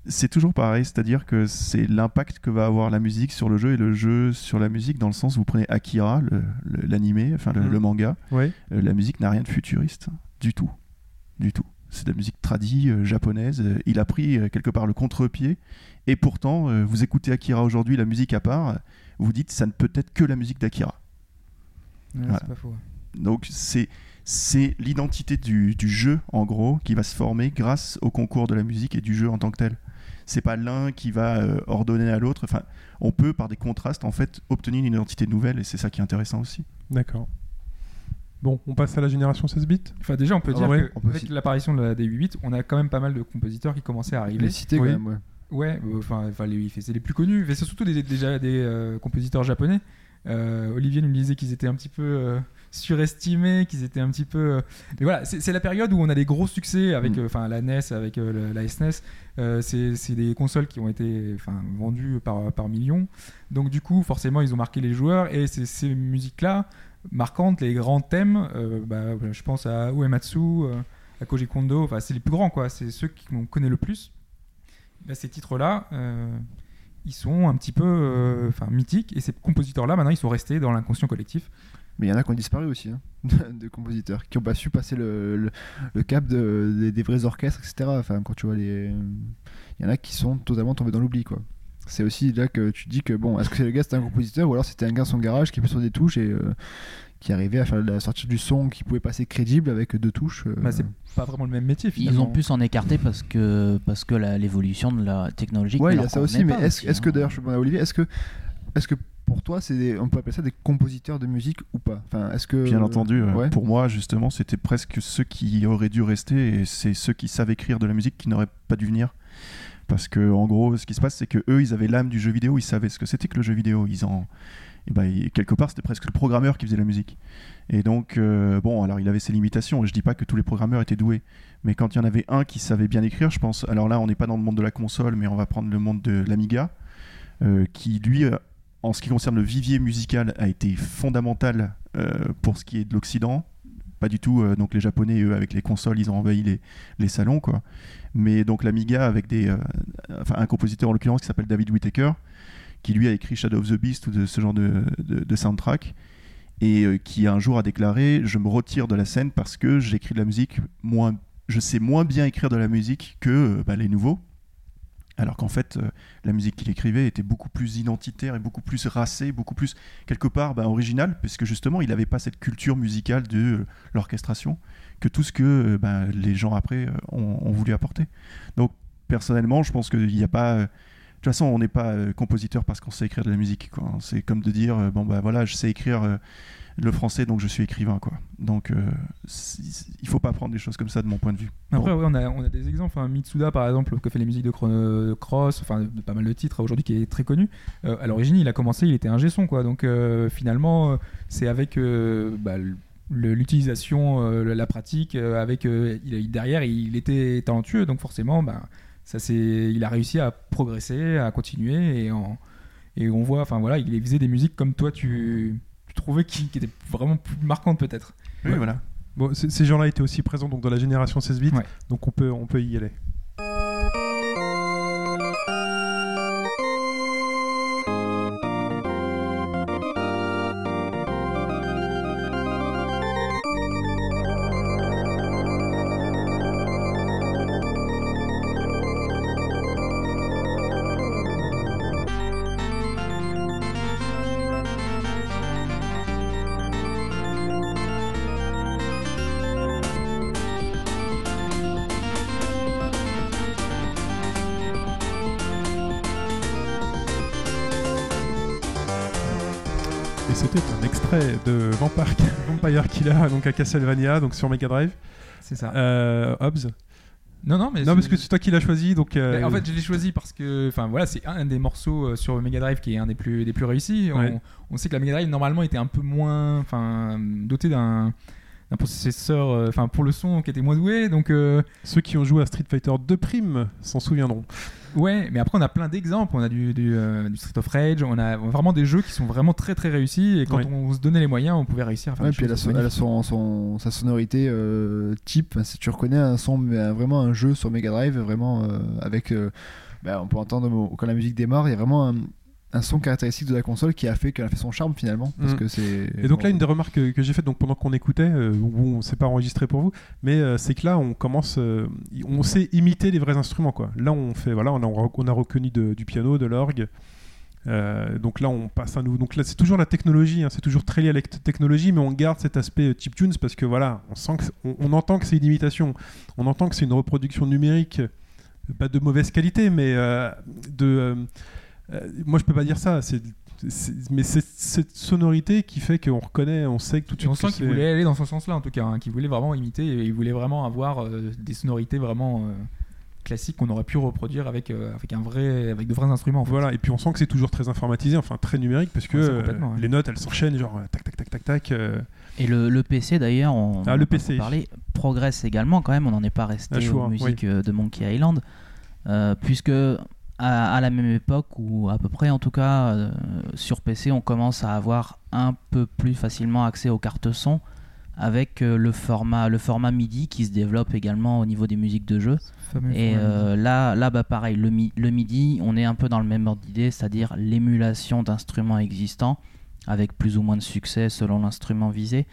c'est toujours pareil, c'est-à-dire que c'est l'impact que va avoir la musique sur le jeu et le jeu sur la musique dans le sens où vous prenez Akira, le- le- l'animé, enfin le, Mhm. le manga, Ouais. euh, la musique n'a rien de futuriste du tout, du tout. C'est de la musique tradie euh, japonaise. Euh, Il a pris euh, quelque part le contre-pied et pourtant euh, vous écoutez Akira aujourd'hui, la musique à part, euh, vous dites ça ne peut être que la musique d'Akira. Ouais, Voilà. C'est pas faux. Donc c'est c'est l'identité du, du jeu en gros qui va se former grâce au concours de la musique et du jeu en tant que tel. c'est pas l'un qui va euh, ordonner à l'autre. Enfin, on peut par des contrastes en fait obtenir une identité nouvelle et c'est ça qui est intéressant aussi. D'accord. Bon, on passe à la génération 16 bits. Enfin, déjà, on peut Ah dire ouais, on peut qu'avec aussi- l'apparition de la D8, on a quand même pas mal de compositeurs qui commençaient à arriver. Les cités quand même, ouais. Ouais, euh, enfin, enfin, les, c'est les plus connus. Mais c'est surtout des, déjà des euh, compositeurs japonais. Euh, Olivier nous disait qu'ils étaient un petit peu euh, surestimés, qu'ils étaient un petit peu. euh, Mais voilà, c'est la période où on a des gros succès avec Mm. euh, enfin la NES, avec euh, le- la SNES. Euh, c'est des consoles qui ont été vendues par, par millions. Donc, du coup, forcément, ils ont marqué les joueurs. Et ces musiques-là, marquantes, les grands thèmes, euh, bah, je pense à Uematsu, euh, à Koji Kondo, enfin, c'est les plus grands, quoi. C'est ceux qu'on connaît le plus. Bah, ces titres-là, ils sont un petit peu mythiques. Et ces compositeurs-là, maintenant, ils sont restés dans l'inconscient collectif. Mais il y en a qui ont disparu aussi, hein, de compositeurs, qui ont pas su passer le, le, le cap de- des, des vrais orchestres, etc. Enfin, quand tu vois les. Il y en a qui sont totalement tombés dans l'oubli, quoi. C'est aussi là que tu dis que, bon, est-ce que c'est le gars, c'était un compositeur, ou alors c'était un gars dans son garage qui appuyait sur des touches et euh, qui arrivait à faire à sortir du son qui pouvait passer crédible avec deux touches. euh, Bah, c'est pas vraiment le même métier, Ils finalement. ont pu s'en écarter parce que, parce que la- l'évolution de la technologie. Ouais, il y a ça aussi, mais est-ce est-ce hein. que d'ailleurs, je demande à Olivier, est-ce que, est que pour toi, c'est des- on peut appeler ça des compositeurs de musique ou pas? Enfin, est-ce que Bien entendu, euh, ouais. pour moi justement, c'était presque ceux qui auraient dû rester et c'est ceux qui savent écrire de la musique qui n'auraient pas dû venir. Parce que en gros, ce qui se passe, c'est que eux, ils avaient l'âme du jeu vidéo, ils savaient ce que c'était que le jeu vidéo. Ils en, et ben, il- quelque part, c'était presque le programmeur qui faisait la musique. Et donc, euh, bon, alors il avait ses limitations. Je dis pas que tous les programmeurs étaient doués, mais quand il y en avait un qui savait bien écrire, je pense. Alors là, on n'est pas dans le monde de la console, mais on va prendre le monde de l'Amiga, euh, qui lui, en ce qui concerne le vivier musical, a été fondamental euh, pour ce qui est de l'Occident. Pas du tout. euh, donc les Japonais, eux, avec les consoles, ils ont envahi les, les salons, quoi. Mais donc l'Amiga avec des, euh, enfin un compositeur en l'occurrence qui s'appelle David Whittaker, qui lui a écrit Shadow of the Beast ou de ce genre de, de- soundtrack, et qui un jour a déclaré je me retire de la scène parce que j'écris de la musique moins, je sais moins bien écrire de la musique que bah, les nouveaux. Alors qu'en fait, euh, la musique qu'il écrivait était beaucoup plus identitaire et beaucoup plus racée, beaucoup plus, quelque part, bah, originale, parce que justement, il n'avait pas cette culture musicale de euh, l'orchestration que tout ce que euh, bah, les gens après ont, ont voulu apporter. Donc, personnellement, je pense qu'il n'y a pas. de toute façon, on n'est pas compositeur parce qu'on sait écrire de la musique. C'est comme de dire, bon, bah voilà, je sais écrire le français, donc je suis écrivain. Quoi. Donc, euh, il faut pas prendre des choses comme ça de mon point de vue. Après, on, a, des exemples. Enfin, Mitsuda, par exemple, qui fait les musiques de Chrono Cross, enfin, pas mal de titres aujourd'hui, qui est très connu. Euh, à l'origine, il a commencé, il était un son, quoi. Donc, euh, finalement, euh, c'est avec euh, bah, l'utilisation, euh, la pratique, euh, avec euh, il, derrière, il était talentueux, donc forcément, bah, ça, c'est, il a réussi à progresser, à continuer, et, on voit, enfin voilà, il faisait des musiques comme toi, tu trouvais qui, qui étaient vraiment plus marquantes peut-être. Oui, voilà. Bon, ces gens-là étaient aussi présents donc, dans la génération 16 bits, Ouais. donc on peut, on peut y aller. De Vampire, Killer, donc à Castlevania, donc sur Mega Drive. C'est ça. Euh, Hobbs. non, non, mais Non, parce que c'est toi qui l'as choisi, donc. euh, en fait, je l'ai choisi parce que, enfin voilà, c'est un des morceaux euh, sur Mega Drive qui est un des plus, des plus réussis. On- Ouais. On, sait que la Mega Drive normalement était un peu moins, enfin, doté d'un d'un processeur, euh, enfin pour le son qui était moins doué. Donc euh, ceux qui ont joué à Street Fighter 2 Prime s'en souviendront. ouais, mais après on a plein d'exemples. On a du, du, euh, du Street of Rage, on a vraiment des jeux qui sont vraiment très très réussis. Et quand Ouais. on se donnait les moyens, on pouvait réussir à faire Ouais, des puis elle a, choses son, elle a magnifiques. son, son- sa sonorité euh, type. Si tu reconnais un son, vraiment un jeu sur Mega Drive, vraiment euh, avec. euh, bah, on peut entendre quand la musique démarre, il y a vraiment un, un son caractéristique de la console qui a fait qu'elle a fait son charme finalement. Parce Mm. que c'est. Et donc bon, là, une des remarques que, que j'ai faites donc, pendant qu'on écoutait, euh, où on s'est pas enregistré pour vous, mais euh, c'est que là, on commence, euh, on sait imiter les vrais instruments. Quoi. Là, on fait, voilà, on a, on a reconnu de- du piano, de l'orgue. Euh, donc là, on passe un nouveau. Donc là, c'est toujours la technologie, hein, c'est toujours très lié à la technologie, mais on garde cet aspect euh, chiptunes parce que voilà, on sent que on, on entend que c'est une imitation, on entend que c'est une reproduction numérique pas de mauvaise qualité, mais de. Euh, moi, je peux pas dire ça. C'est, c'est- mais c'est cette sonorité qui fait qu'on reconnaît, on sait que tout de suite. on sent qu'il c'est- voulait aller dans ce sens-là, en tout cas, hein, qu'il voulait vraiment imiter, et il voulait vraiment avoir euh, des sonorités vraiment euh, classiques qu'on aurait pu reproduire avec, euh, avec, un vrai, avec de vrais instruments. en fait. Voilà, et puis on sent que c'est toujours très informatisé, enfin très numérique, parce que Ouais, euh, ouais. les notes elles s'enchaînent, genre tac tac tac tac tac. euh, Et le, le PC d'ailleurs, on Ah, on le en a pas PC. parlé, progresse également quand même, on n'en est pas resté choix, aux musiques de Monkey Island, euh, puisque à, à la même époque, ou à peu près en tout cas, euh, sur PC on commence à avoir un peu plus facilement accès aux cartes son avec euh, le, format, le format MIDI qui se développe également au niveau des musiques de jeu. Et euh, là, là bah, pareil, le, mi- le MIDI, on est un peu dans le même ordre d'idée, c'est-à-dire l'émulation d'instruments existants, avec plus ou moins de succès selon l'instrument visé.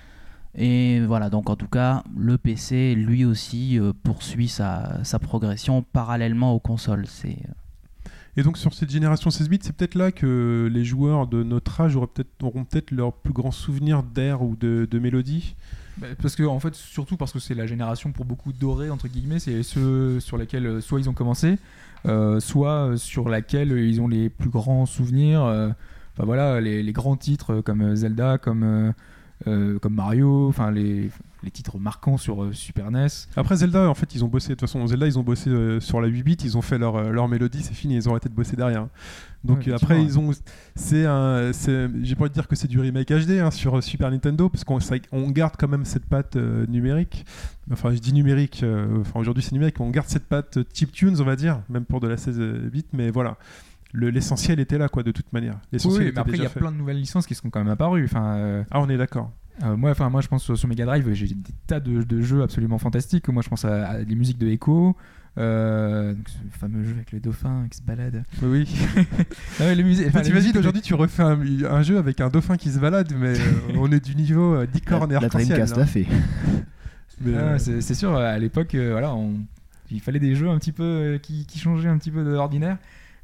Et voilà, donc en tout cas, le PC, lui aussi, euh, poursuit sa, sa progression parallèlement aux consoles. C'est Et donc sur cette génération 16 bits, c'est peut-être là que les joueurs de notre âge auraient peut-être, auront peut-être leur plus grand souvenir d'air ou de, mélodie. Bah, parce que en fait surtout parce que c'est la génération pour beaucoup dorée entre guillemets c'est ceux sur lesquels euh, soit ils ont commencé euh, soit sur laquelle ils ont les plus grands souvenirs euh, enfin voilà les, grands titres comme Zelda comme comme Mario enfin les, les titres marquants sur euh, Super NES Après Zelda, en fait, ils ont bossé. De toute façon, Zelda, ils ont bossé euh, sur la 8 bits, ils ont fait leur, euh, leur mélodie, c'est fini, ils ont arrêté de bosser derrière. Donc Ouais, après, ils ont. C'est un. c'est- J'ai pas envie de dire que c'est du remake HD hein, sur Super Nintendo, parce qu'on on garde quand même cette patte euh, numérique. Enfin, je dis numérique, euh, enfin aujourd'hui c'est numérique, on garde cette patte euh, chiptunes, on va dire, même pour de la 16 bits, mais voilà. Le- L'essentiel était là, quoi, de toute manière. oui, L'essentiel mais après il y a fait. plein de nouvelles licences qui sont quand même apparues enfin euh, Ah, on est d'accord. Euh, moi, enfin, moi, je pense sur, sur Mega Drive, j'ai des tas de, de jeux absolument fantastiques. Moi, je pense à, à des musiques de Echo, euh, donc ce fameux jeu avec le dauphin qui se balade. Oui. Les musiques. enfin, les T'imagines aujourd'hui tu refais un, un jeu avec un dauphin qui se balade, mais euh, on est du niveau euh, licorne et La arc-en-ciel. Dreamcast là. l'a fait. Mais, Ah, c'est c'est sûr, à l'époque, euh, voilà, on- il fallait des jeux un petit peu euh, qui, qui changeaient un petit peu de l'ordinaire.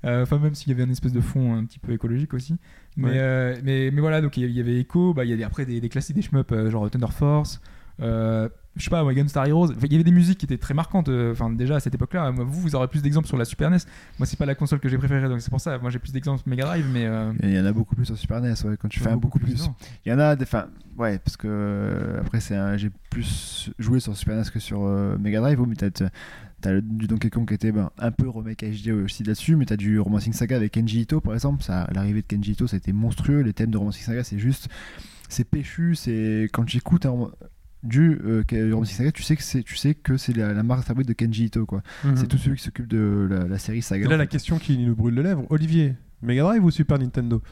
Euh, Enfin, même s'il y avait une espèce de fond un petit peu écologique aussi. Mais, Ouais. euh, mais, mais voilà, donc il y- avait Echo, bah, il y a des- après des, des classiques, des shmups, euh, genre Thunder Force. euh, je sais pas, ouais, Gunstar Heroes. Enfin, il y avait des musiques qui étaient très marquantes. euh, Enfin, déjà à cette époque-là, vous, vous aurez plus d'exemples sur la Super NES. Moi, c'est pas la console que j'ai préférée, donc c'est pour ça. Moi, j'ai plus d'exemples sur Mega Drive, mais. il y en a beaucoup plus sur Super NES, ouais, quand tu fais un beaucoup plus. Il y en a des. Enfin, ouais, parce que après, j'ai plus joué sur Super NES que sur Mega Drive, mais t'as t'as le- du Donkey Kong qui était ben, un peu remake HD aussi là-dessus, mais t'as du Romancing Saga avec Kenji Ito par exemple. Ça, l'arrivée de Kenji Ito, ça a été monstrueux. Les thèmes de Romancing Saga, c'est juste. C'est péchu, c'est. Quand un rom- du euh, Romancing Saga, tu sais que c'est, tu sais que c'est la, la marque fabrique de Kenji Ito, quoi. mhm. C'est tous ceux qui s'occupent de la, la série Et Saga. là, la fait. question qui nous brûle les lèvres, Olivier, Mega Drive ou Super Nintendo?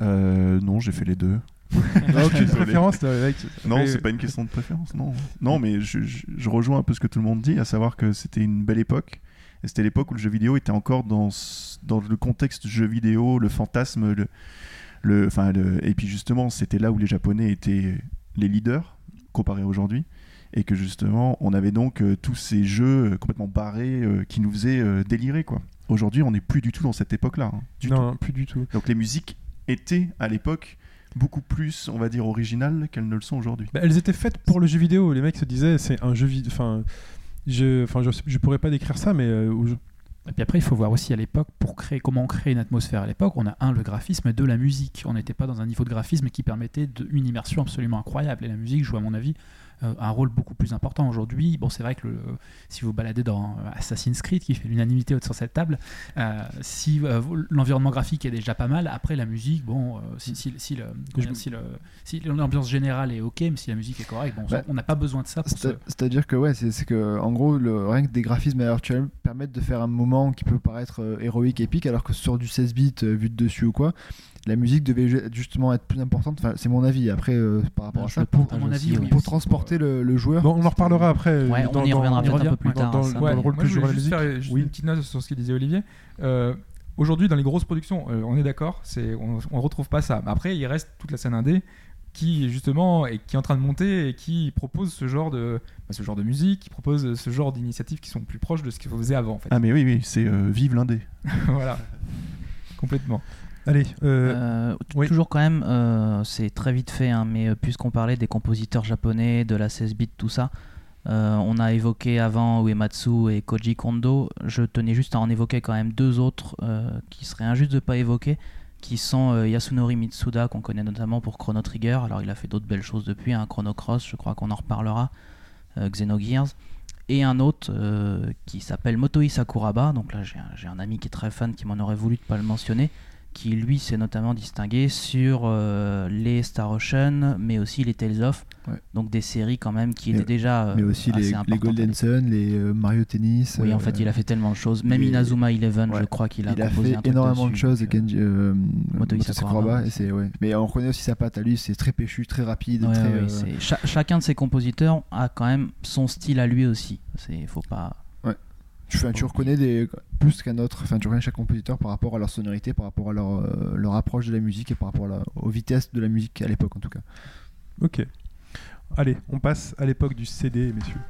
Euh, non, j'ai fait les deux. Ah, Aucune préférence, là, mec. Non, c'est pas une question de préférence, non. Non, mais je, je- je rejoins un peu ce que tout le monde dit, à savoir que c'était une belle époque. Et c'était l'époque où le jeu vidéo était encore dans, le contexte jeu vidéo, le fantasme, le, le, enfin, le- et puis justement, c'était là où les Japonais étaient les leaders comparé aujourd'hui. Et que justement, on avait donc euh, tous ces jeux euh, complètement barrés euh, qui nous faisaient euh, délirer, quoi. Aujourd'hui, on n'est plus du tout dans cette époque-là. hein, tout. Non, plus du tout. Donc les musiques étaient à l'époque beaucoup plus, on va dire, originales qu'elles ne le sont aujourd'hui. Bah, elles étaient faites pour le jeu vidéo. Les mecs se disaient, c'est un jeu vidéo. Enfin, je, enfin, je, je pourrais pas décrire ça, mais euh, je- Et puis après, il faut voir aussi à l'époque, pour créer, comment on crée une atmosphère à l'époque, on a un, le graphisme, deux, la musique. On n'était pas dans un niveau de graphisme qui permettait de- une immersion absolument incroyable. Et la musique joue, à mon avis, un rôle beaucoup plus important aujourd'hui. Bon, c'est vrai que le- si vous baladez dans euh, Assassin's Creed, qui fait l'unanimité sur cette table, euh, si euh, l'environnement graphique est déjà pas mal, après la musique, bon, euh, si, si, si le- comment dire, si le- si l'ambiance générale est ok, mais si la musique est correcte, bon, Bah, on n'a pas besoin de ça pour. C'est- C'est-à-dire que ouais, c'est c'est que en gros, le, rien que des graphismes à l'heure actuelle permettent de faire un moment qui peut paraître euh, héroïque, épique, alors que sur du 16 bits euh, vu de dessus ou quoi, la musique devait ju- justement être plus importante. Enfin, c'est mon avis. Après, euh, par rapport à ça, pour, partage à mon aussi, avis, oui. oui. pour transporter le, le joueur. Bon, on en reparlera après. Ouais, euh, on y reviendra peut-être un peu plus tard. dans- dans le rôle moi, que je voulais juste musique. faire juste Oui. une petite note sur ce qu'il disait Olivier. Euh, Aujourd'hui, dans les grosses productions, euh, on est d'accord, c'est on, on retrouve pas ça. Mais après, il reste toute la scène indé qui justement est, qui est en train de monter et qui propose ce genre de bah, ce genre de musique, qui propose ce genre d'initiatives qui sont plus proches de ce qu'il faisait avant en fait. Ah mais oui, oui, c'est euh, vive l'indé. voilà, complètement. Allez, euh, Euh, oui. Toujours quand même, euh, c'est très vite fait, hein, mais puisqu'on parlait des compositeurs japonais, de la 16 bits, tout ça, Euh, on a évoqué avant Uematsu et Koji Kondo. Je tenais juste à en évoquer quand même deux autres qui seraient injustes de ne pas évoquer, qui sont Yasunori Mitsuda, qu'on connaît notamment pour Chrono Trigger. Alors il a fait d'autres belles choses depuis, un Chrono Cross, je crois qu'on en reparlera, Xenogears. Et un autre euh, qui s'appelle Motoi Sakuraba. Donc là j'ai un, un ami qui est très fan qui m'en aurait voulu de pas le mentionner qui lui s'est notamment distingué sur euh, les Star Ocean, mais aussi les Tales of, Ouais. donc des séries quand même qui étaient déjà euh, Mais aussi assez les, les. Golden Sun, les euh, Mario Tennis. Oui, en fait, il a fait tellement de choses. Même les- Inazuma Eleven, Ouais. je crois qu'il a il a composé fait un truc énormément de choses, euh, Motoi Motoi Sakuraba, et ouais. Mais on reconnaît aussi sa patte à lui, c'est très péchu, très rapide, très. cha- chacun de ses compositeurs a quand même son style à lui aussi. C'est faut pas. Tu, tu reconnais des, plus qu'un autre, enfin tu reconnais chaque compositeur par rapport à leur sonorité, par rapport à leur, euh, leur approche de la musique et par rapport à la- aux vitesses de la musique à l'époque en tout cas. Ok. Allez, on passe à l'époque du CD, messieurs.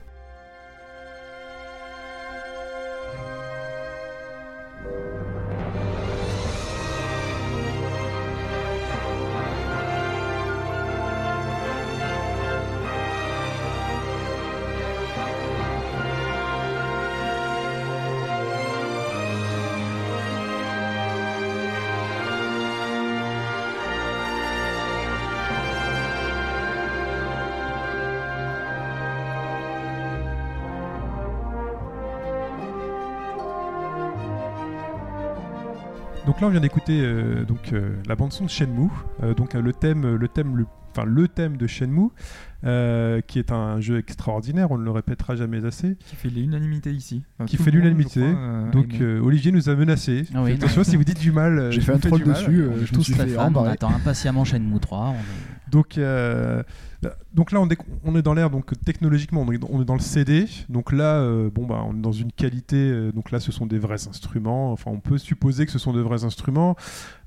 Donc là, on vient d'écouter euh, donc euh, la bande son de Shenmue, euh, donc euh, le thème, le thème, le, enfin le thème de Shenmue, euh, qui est un jeu extraordinaire. On ne le répétera jamais assez. Qui fait l'unanimité ici. Enfin, Qui fait l'unanimité. euh, Donc euh, Olivier nous a menacé. Ah oui, Faites attention, si vous dites du mal, J'ai je fait un troll dessus, euh, On est je me suis très fait fans. On attend impatiemment Shenmue 3. on est- Donc, euh, donc là, on est, on est dans l'ère donc technologiquement, on est, on est dans le CD. Donc là, euh, bon bah, on est dans une qualité. euh, donc là, ce sont des vrais instruments. Enfin, on peut supposer que ce sont de vrais instruments.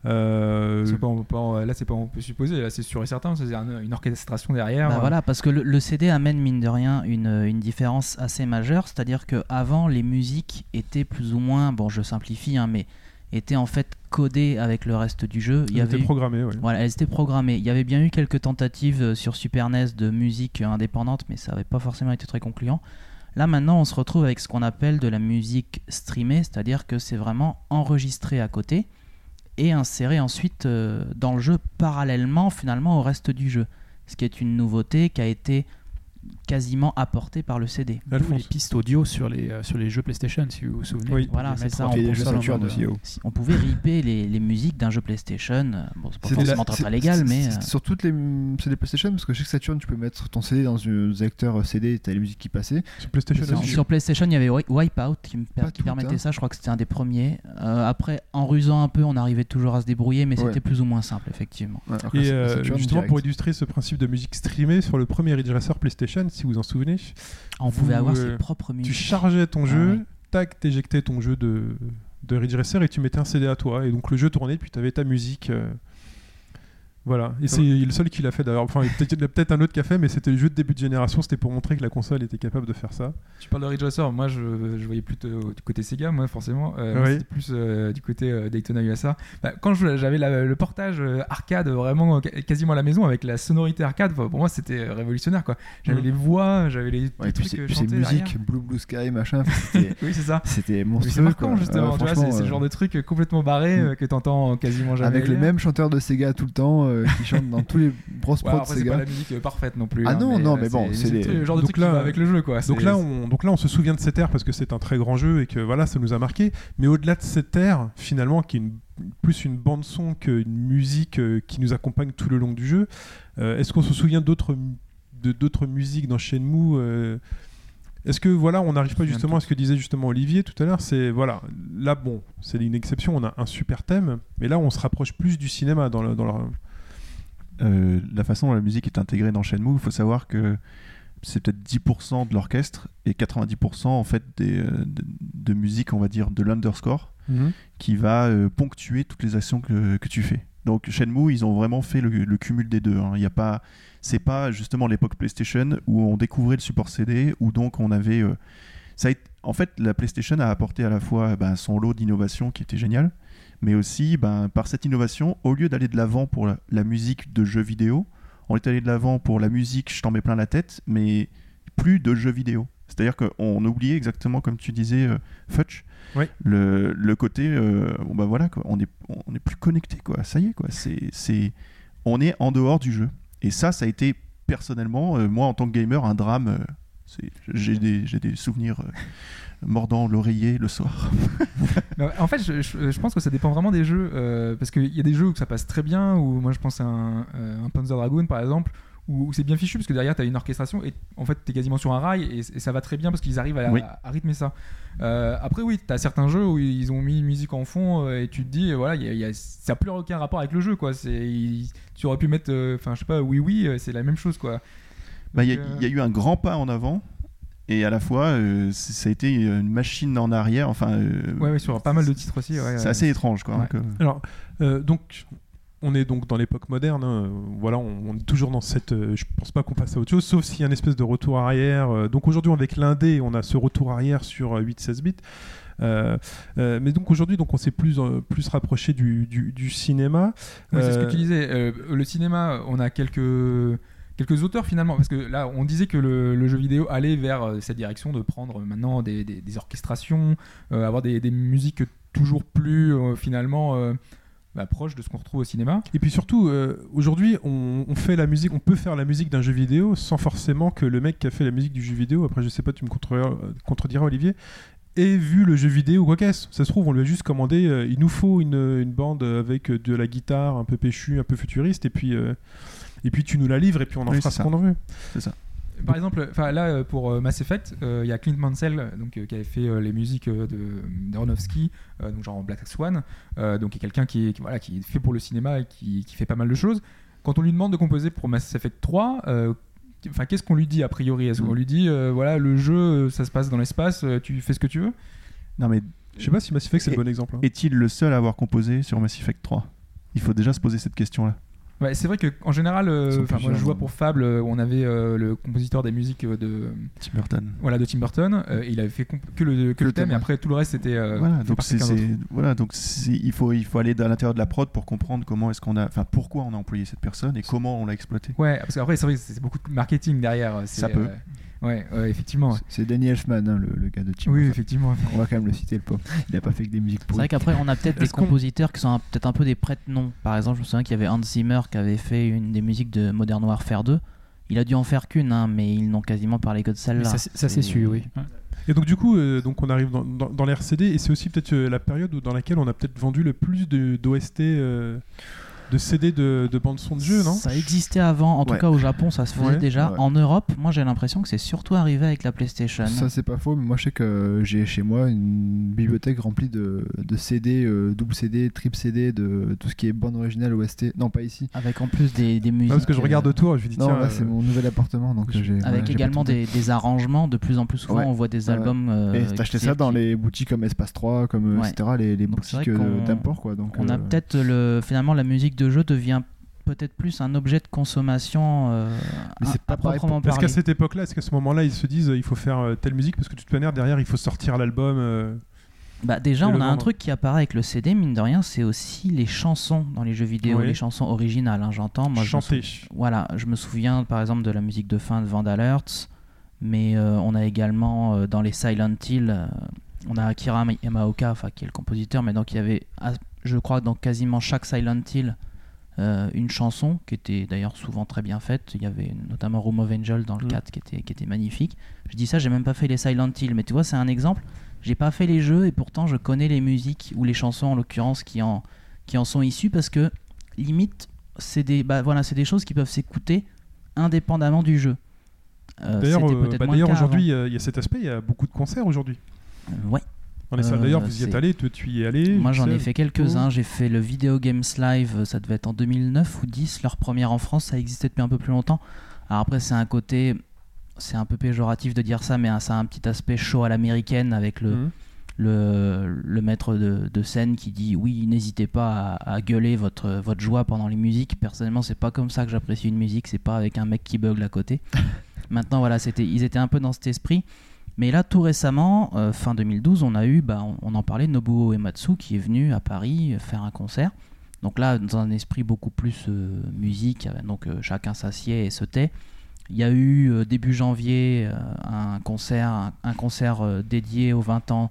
Euh, pas- on pas- là, c'est pas on peut supposer, là, c'est sûr et certain, c'est un- une orchestration derrière. Bah voilà, parce que le, le CD amène mine de rien une, une différence assez majeure, c'est-à-dire que avant les musiques étaient plus ou moins, bon je simplifie, hein, mais étaient en fait codées avec le reste du jeu. Il y il avait eu- ouais. Voilà, elles étaient programmées. Il y avait bien eu quelques tentatives euh, sur Super NES de musique indépendante, mais ça n'avait pas forcément été très concluant. Là maintenant, on se retrouve avec ce qu'on appelle de la musique streamée, c'est-à-dire que c'est vraiment enregistré à côté et inséré ensuite euh, dans le jeu parallèlement finalement au reste du jeu. Ce qui est une nouveauté qui a été quasiment apportée par le CD. D'où les pistes audio sur les, euh, sur les jeux PlayStation, si vous vous souvenez. Oui. Voilà, c'est ça, on les jeux aussi. oh. Si- On pouvait ripper les, les musiques d'un jeu PlayStation. euh, Bon, c'est pas forcément la- très, légal, mais... euh, Sur toutes les CD PlayStation, parce que chez Saturn, tu peux mettre ton CD dans un lecteur CD et t'as les musiques qui passaient. Sur PlayStation Sur, aussi. sur PlayStation, il y avait Wi- Wipeout qui, me per- Pas qui tout, permettait hein. ça. Je crois que c'était un des premiers. Euh, après, en rusant un peu, on arrivait toujours à se débrouiller, mais Ouais. c'était plus ou moins simple, effectivement. Ouais, Et euh, Saturn, justement, direct. pour illustrer ce principe de musique streamée, sur le premier Ridge Racer PlayStation, si vous en souvenez, On Vous, pouvait avoir euh, ses propres tu chargeais ton Ah jeu, tac, t'éjectais ton jeu de, de Ridge Racer et tu mettais un CD à toi. Et donc le jeu tournait, puis tu avais ta musique. euh, Voilà. Et c'est le seul qui l'a fait d'ailleurs. Enfin, il y a peut-être- il y en a peut-être un autre qui a fait, mais c'était le jeu de début de génération. C'était pour montrer que la console était capable de faire ça. Tu parles de Ridge Racer, moi je, je voyais plutôt du côté Sega, moi forcément. Euh, Oui. C'était plus euh, du côté euh, Daytona USA. Bah, quand j'avais le portage arcade vraiment quasiment à la maison avec la sonorité arcade, pour moi c'était révolutionnaire quoi. J'avais Mhm. les voix, j'avais les, Ouais, les et puis trucs c'est puis c'est chantés musique, derrière. Blue Blue Sky, machin. C'était Oui, c'est ça. c'était Mais monstrueux. C'est marquant quoi. justement, tu vois, c'est le genre de truc complètement barré Mm. que t'entends quasiment jamais. Avec le ailleurs. même chanteur de Sega tout le temps, euh, qui chante dans tous les grosses Ouais, prods c'est pas la musique euh, parfaite non plus. Ah hein, non, non, mais euh, bon, c'est le les- truc- le genre de Donc truc qui là, va avec le jeu quoi. Donc là, on, donc là, on se souvient de cette ère parce que c'est un très grand jeu et que voilà, ça nous a marqué. Mais au-delà de cette ère, finalement, qui est une- plus une bande son qu'une musique qui nous accompagne tout le long du jeu, euh, est-ce qu'on se souvient d'autres de d'autres musiques dans Shenmue euh, Est-ce que voilà, on n'arrive pas justement à ce que disait justement Olivier tout à l'heure C'est voilà, là bon, c'est une exception. On a un super thème, mais là, on se rapproche plus du cinéma dans le, dans le- Euh, la façon dont la musique est intégrée dans Shenmue, il faut savoir que c'est peut-être 10% de l'orchestre et 90% en fait des, euh, de, de musique, on va dire, de l'underscore qui va euh, ponctuer toutes les actions que, que tu fais. Donc Shenmue, ils ont vraiment fait le, le cumul des deux. hein. Il y a pas, c'est pas justement l'époque PlayStation où on découvrait le support CD, où donc on avait, euh, ça a été- en fait, la PlayStation a apporté à la fois ben, son lot d'innovation qui était génial, mais aussi ben, par cette innovation, au lieu d'aller de l'avant pour la, la musique de jeux vidéo, on est allé de l'avant pour la musique, je t'en mets plein la tête, mais plus de jeux vidéo. C'est-à-dire qu'on oubliait exactement, comme tu disais, euh, Futch, Oui. le, le côté, euh, bon bah voilà, quoi, on est, on est plus connecté, quoi. Ça y est, quoi. C'est, c'est, on est en dehors du jeu. Et ça, ça a été personnellement, euh, moi en tant que gamer, un drame. euh, j'ai, des, des souvenirs euh, mordant l'oreiller le soir. En fait, je, je- je pense que ça dépend vraiment des jeux. euh, parce qu'il y a des jeux où ça passe très bien, où moi je pense à un, euh, un Panzer Dragoon par exemple, où, où c'est bien fichu parce que derrière tu as une orchestration et en fait tu es quasiment sur un rail et, et ça va très bien parce qu'ils arrivent à, Oui. à rythmer ça. Euh, après, oui, tu as certains jeux où ils ont mis une musique en fond euh, et tu te dis, euh, voilà, il y a- il y a- ça n'a plus aucun rapport avec le jeu. quoi. Il- tu aurais pu mettre, euh, enfin, je sais pas, oui, oui, euh, c'est la même chose. quoi. Bah, Il y, euh, il y a eu un grand pas en avant. Et à la fois, euh, ça a été une machine en arrière. Enfin, euh, Ouais, ouais, sur pas mal de titres aussi. ouais, c'est ouais. assez étrange, quoi. Ouais. que- Alors, euh, donc, on est donc dans l'époque moderne. hein. Voilà, on, on est toujours dans cette. euh, je pense pas qu'on passe à autre chose, sauf s'il y a une espèce de retour arrière. Euh, donc aujourd'hui, avec l'indé, on a ce retour arrière sur euh, 8-16 bits. Euh, euh, mais donc aujourd'hui, donc on s'est plus euh, plus rapproché du, du, du cinéma. Oui, c'est ce Euh, que tu disais. euh, le cinéma, on a quelques quelques auteurs finalement, parce que là, on disait que le, jeu vidéo allait vers euh, cette direction de prendre maintenant des, orchestrations, euh, avoir des, musiques toujours plus euh, finalement euh, bah, proches de ce qu'on retrouve au cinéma. Et puis surtout, euh, aujourd'hui, on, fait la musique, on peut faire la musique d'un jeu vidéo sans forcément que le mec qui a fait la musique du jeu vidéo, après je sais pas, tu me contrediras, Olivier, ait vu le jeu vidéo ou quoi qu'est-ce. Ça se trouve, on lui a juste commandé, euh, il nous faut une, bande avec de la guitare un peu péchue, un peu futuriste, et puis, euh, et puis tu nous la livres et puis on en Oui, fera c'est ce ça. qu'on en veut. Par exemple, là euh, pour euh, Mass Effect, euh, il y a Clint Mansell donc euh, qui avait fait euh, les musiques de d'Aronofsky, euh, donc genre Black Swan, euh, donc qui est quelqu'un qui voilà qui est fait pour le cinéma et qui, qui fait pas mal de choses. Quand on lui demande de composer pour Mass Effect 3, euh, enfin qu'est-ce qu'on lui dit a priori? Est-ce qu'on lui dit euh, voilà le jeu ça se passe dans l'espace, tu fais ce que tu veux? Non, mais Je sais pas si Mass Effect c'est le bon exemple. hein. est-il le seul à avoir composé sur Mass Effect 3 Il faut déjà se poser cette question-là. Ouais, c'est vrai que en général, euh, moi je vois hein. pour Fable, euh, on avait euh, le compositeur des musiques de Tim Burton. voilà de Tim Burton, et il avait fait que le que le thème, et après tout le reste c'était voilà, donc c'est, voilà, donc il faut il faut aller à l'intérieur de la prod pour comprendre comment est-ce qu'on a, enfin pourquoi on a employé cette personne et comment on l'a exploité. Ouais, parce qu'après, c'est vrai que c'est beaucoup de marketing derrière. Ça peut. Ouais, ouais, effectivement. C'est Danny Elfman, hein, le, le gars de Tim. Oui, effectivement. On va quand même le citer, le pauvre. Il a pas fait que des musiques C'est pour vrai qu'après, on a peut-être des compositeurs qui sont peut-être un peu des prête-noms. Par exemple, je me souviens qu'il y avait Hans Zimmer qui avait fait une des musiques de Modern Warfare 2. Il a dû en faire qu'une, hein, mais ils n'ont quasiment parlé que de celle-là. Ça, c'est- ça, c'est su, oui. Ouais. Et donc du coup, euh, donc on arrive dans, dans, dans l'RCD et c'est aussi peut-être euh, la période où- dans laquelle on a peut-être vendu le plus de- d'OST, euh, de CD de, de bande son de jeu, non? Ça existait avant, en tout Ouais. cas au Japon, ça se faisait Ouais. déjà. Ouais. En Europe, moi j'ai l'impression que c'est surtout arrivé avec la PlayStation. Ça c'est pas faux, mais moi je sais que j'ai chez moi une bibliothèque remplie de, de CD, euh, double CD, triple CD, de tout ce qui est bande originale OST. Non, pas ici. Avec en plus des, des musiques. Ah, Parce que je euh, regarde autour je me dis Non, tiens, là euh, c'est mon nouvel appartement, donc j'ai. Avec également des, des arrangements. De plus en plus souvent, Ouais. on voit des albums. euh, Et t'achetais ça dans qui- les boutiques comme Espace 3, comme euh, Ouais. etc., les, les boutiques euh, d'import quoi. Donc, On a euh, peut-être le. Finalement, la musique de jeu devient peut-être plus un objet de consommation. euh, Mais c'est pas à pareil parler. qu'à cette époque-là, est-ce qu'à ce moment-là, ils se disent euh, il faut faire euh, telle musique parce que de toute manière derrière il faut sortir l'album euh, Bah déjà, on a un truc qui apparaît avec le CD, mine de rien, c'est aussi les chansons dans les jeux vidéo, Oui. les chansons originales, hein, j'entends. Moi, je me chanter sou- Voilà, je me souviens par exemple de la musique de fin de Vandal Hearts, mais euh, on a également euh, dans les Silent Hill, euh, on a Akira Yamaoka, enfin qui est le compositeur, mais donc il y avait, je crois, dans quasiment chaque Silent Hill, euh, une chanson qui était d'ailleurs souvent très bien faite. Il y avait notamment Room of Angel dans le Mm. 4 qui était, qui était magnifique. Je dis ça, j'ai même pas fait les Silent Hill, mais tu vois, c'est un exemple. J'ai pas fait les jeux et pourtant je connais les musiques ou les chansons en l'occurrence qui en, qui en sont issues parce que limite, c'est des, bah, voilà, des choses qui peuvent s'écouter indépendamment du jeu. Euh, D'ailleurs, euh, bah, aujourd'hui, il y a cet aspect, il y a beaucoup de concerts aujourd'hui. ouais. Dans les salles Euh, d'ailleurs, vous y êtes allé, toi, tu y es allé. Moi j'en ai fait quelques-uns. J'ai fait le Video Games Live, ça devait être en 2009 ou 10. Leur première en France, ça existait depuis un peu plus longtemps. Alors après, c'est un côté, c'est un peu péjoratif de dire ça, mais ça a un petit aspect show à l'américaine avec le, Mhm. le, le maître de, de scène qui dit oui, n'hésitez pas à, à gueuler votre, votre joie pendant les musiques. Personnellement, c'est pas comme ça que j'apprécie une musique, c'est pas avec un mec qui bugle à côté. Maintenant, voilà, c'était, ils étaient un peu dans cet esprit. Mais là, tout récemment, euh, fin 2012, on a eu, bah, on, en parlait, Nobuo Uematsu qui est venu à Paris euh, faire un concert. Donc là, dans un esprit beaucoup plus euh, musique, donc chacun s'assied et se tait. Il y a eu début janvier un concert, un, concert dédié aux 20 ans,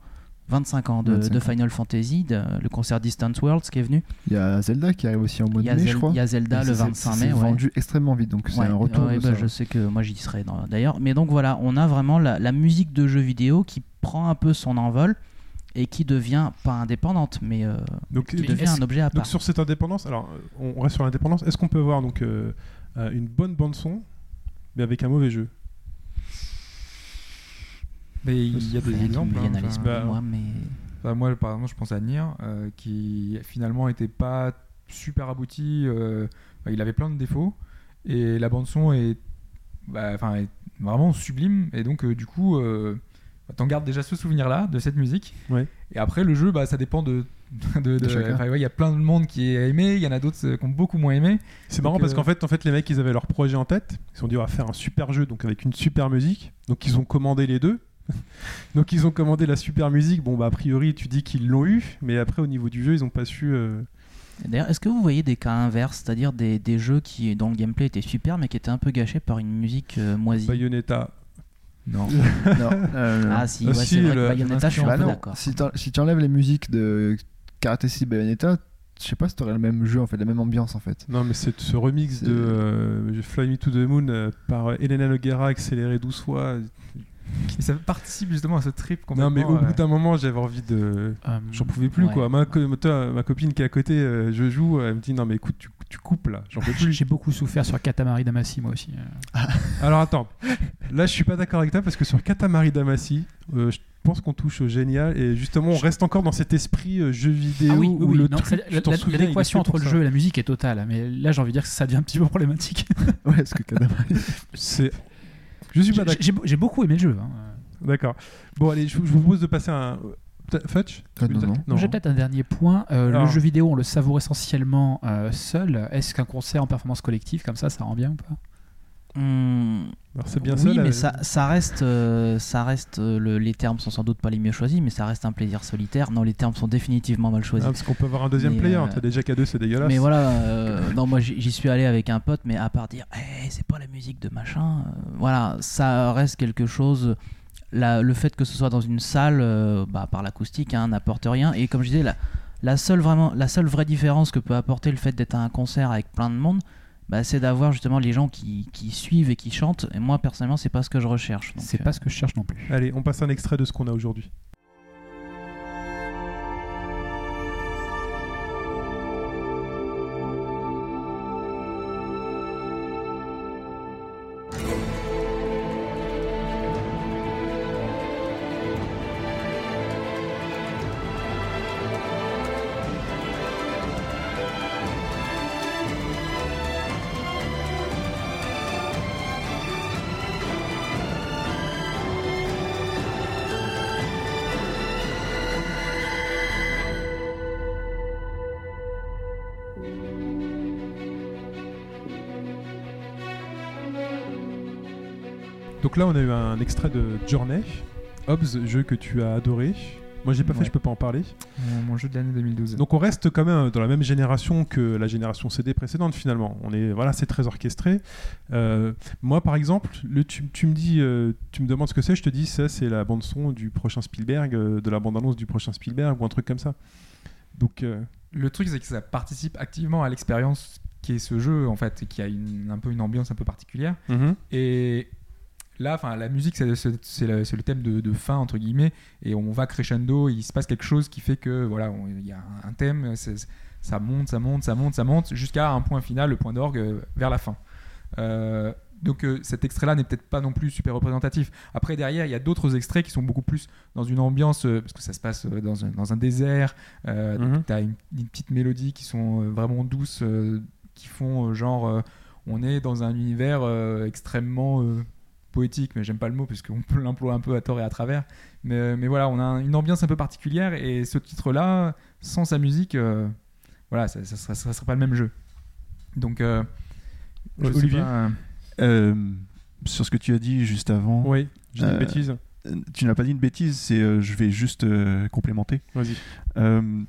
25 ans de, 25 de ans. Final Fantasy, de- le concert Distant Worlds qui est venu. Il y a Zelda qui arrive aussi en mois de mai, Zel- je crois. il y a Zelda le c'est- 25 c'est mai. ouais. vendu extrêmement vite, donc c'est Ouais, un retour. ouais, de bah, ça. je sais que moi j'y serai d'ailleurs. Mais donc voilà, on a vraiment la, la musique de jeux vidéo qui prend un peu son envol et qui devient pas indépendante, mais euh, Donc, qui donc, devient un objet à part. sur cette indépendance, alors on reste sur l'indépendance. Est-ce qu'on peut avoir donc euh, euh, une bonne bande son, mais avec un mauvais jeu? Mais il y a des exemples. hein, enfin, bah, moi, mais Bah, moi, par exemple, je pense à Nier, euh, qui finalement était pas super abouti. euh, bah, il avait plein de défauts. Et la bande-son est, bah, enfin, est vraiment sublime. Et donc, euh, du coup, euh, bah, t'en gardes déjà ce souvenir-là de cette musique. Ouais. Et après, le jeu, bah, ça dépend de. de- ouais, Il y a plein de monde qui a aimé, il y en a d'autres euh, qui ont beaucoup moins aimé. C'est marrant parce euh, qu'en fait, en fait, les mecs, ils avaient leur projet en tête. Ils se sont dit, on va faire un super jeu, donc avec une super musique. Donc, ils ont commandé les deux. donc, ils ont commandé la super musique. Bon, bah, a priori, tu dis qu'ils l'ont eu, mais après, au niveau du jeu, ils ont pas su. euh, D'ailleurs, est-ce que vous voyez des cas inverses, c'est-à-dire des, des jeux qui, dont le gameplay était super mais qui étaient un peu gâchés par une musique euh, moisie? Bayonetta. Non. Non, euh, Ah si, Ah, ouais, si, c'est vrai le- que Bayonetta, je suis bah un peu non, d'accord. Si tu enlèves les musiques de Karate City Bayonetta, je sais pas si t'aurais le même jeu en fait, la même ambiance en fait. Non, mais c'est ce remix de euh, Fly Me to the Moon euh, par Elena Noguera accéléré 12 fois. Et ça participe justement à ce trip Non, mais au bout d'un moment, j'avais envie de. Euh, J'en pouvais plus, Ouais. quoi. Ma, co- toi, ma copine qui est à côté, euh, je joue, elle me dit Non, mais écoute, tu, tu coupes là, j'en peux plus. J'ai beaucoup souffert sur Katamari Damacy, moi aussi. euh. Alors attends, là je suis pas d'accord avec toi parce que sur Katamari Damacy, euh, je pense qu'on touche au génial et justement on reste encore dans cet esprit euh, jeu vidéo Ah oui, où oui, le non, truc, l'adéquation entre le ça. jeu et la musique est totale, mais là j'ai envie de dire que ça devient un petit peu problématique. Ouais, parce que Katamari. C'est. Je suis pas J'ai- d'accord. J'ai j'ai beaucoup aimé le jeu. hein. D'accord. Bon, allez, je, vous- je vous propose de passer à un. Peut- Fetch Ah, non, non. J'ai peut-être un dernier point. Euh, Alors. Le jeu vidéo, on le savoure essentiellement euh, seul. Est-ce qu'un concert en performance collective comme ça, ça rend bien ou pas? Alors c'est bien oui, ça. mais la- ça, ça reste, euh, ça reste euh, le- les termes sont sans doute pas les mieux choisis, mais ça reste un plaisir solitaire. Non, les termes sont définitivement mal Ah, choisis. parce qu'on peut avoir un deuxième Mais, player, euh, t'as déjà qu'à deux, c'est dégueulasse. mais voilà, euh, non, moi j'y suis allé avec un pote, mais à part dire, Eh, c'est pas la musique de machin, euh, voilà, ça reste quelque chose. La- le fait que ce soit dans une salle, euh, bah, par l'acoustique, hein, n'apporte rien. Et comme je disais, la, la seule vraiment, la seule vraie différence que peut apporter le fait d'être à un concert avec plein de monde, bah, c'est d'avoir justement les gens qui, qui suivent et qui chantent. Et moi personnellement, c'est pas ce que je recherche. C'est euh, pas ce que je cherche non plus. Allez, on passe un extrait de ce qu'on a aujourd'hui. Donc là, on a eu un extrait de Journey, Hobbs, jeu que tu as adoré. Moi, j'ai pas fait, Ouais. je peux pas en parler. Mon, mon jeu de l'année 2012. Donc on reste quand même dans la même génération que la génération CD précédente finalement. On est voilà, c'est très orchestré. Euh, moi par exemple, le, tu, tu me dis, euh, tu me demandes ce que c'est, je te dis ça c'est la bande son du prochain Spielberg, euh, de la bande annonce du prochain Spielberg ou un truc comme ça. Donc euh, Le truc, c'est que ça participe activement à l'expérience qui est ce jeu, en fait, et qui a une, un peu une ambiance un peu particulière. Et là, enfin, la musique, c'est le, thème de, de fin entre guillemets, et on va crescendo. Il se passe quelque chose qui fait que voilà, il y a un, thème, ça monte, ça monte, ça monte, ça monte, jusqu'à un point final, le point d'orgue euh, vers la fin. Euh, donc euh, cet extrait-là n'est peut-être pas non plus super représentatif. Après derrière, il y a d'autres extraits qui sont beaucoup plus dans une ambiance, euh, parce que ça se passe dans un, dans un désert. Euh, Mhm. Tu as une, une petite mélodie qui sont vraiment douces, qui font genre, on est dans un univers extrêmement poétique, mais j'aime pas le mot puisqu'on peut l'employer un peu à tort et à travers. Mais, euh, mais voilà, on a un- une ambiance un peu particulière et ce titre-là, sans sa musique, euh, voilà, ça, ça, serait, ça serait pas le même jeu. Donc, euh, je Olivier pas, euh, Euh, sur ce que tu as dit juste avant, oui, j'ai dit une bêtise. tu n'as pas dit une bêtise, c'est euh, je vais juste euh, complémenter. Vas-y. Euh,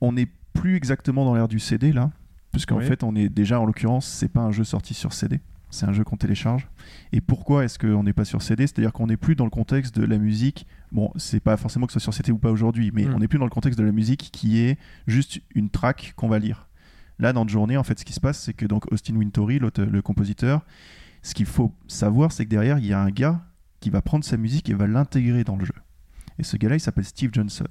on n'est plus exactement dans l'ère du CD là, puisqu'en Oui. fait on est déjà en l'occurrence c'est pas un jeu sorti sur CD. C'est un jeu qu'on télécharge. Et pourquoi est-ce qu'on n'est pas sur CD C'est-à-dire qu'on n'est plus dans le contexte de la musique. Bon, c'est pas forcément que ce soit sur CD ou pas aujourd'hui, mais Mm. on n'est plus dans le contexte de la musique qui est juste une track qu'on va lire. Là, dans notre journée, en fait, ce qui se passe, c'est que donc Austin Wintory, le compositeur, ce qu'il faut savoir, c'est que derrière, il y a un gars qui va prendre sa musique et va l'intégrer dans le jeu. Et ce gars-là, il s'appelle Steve Johnson.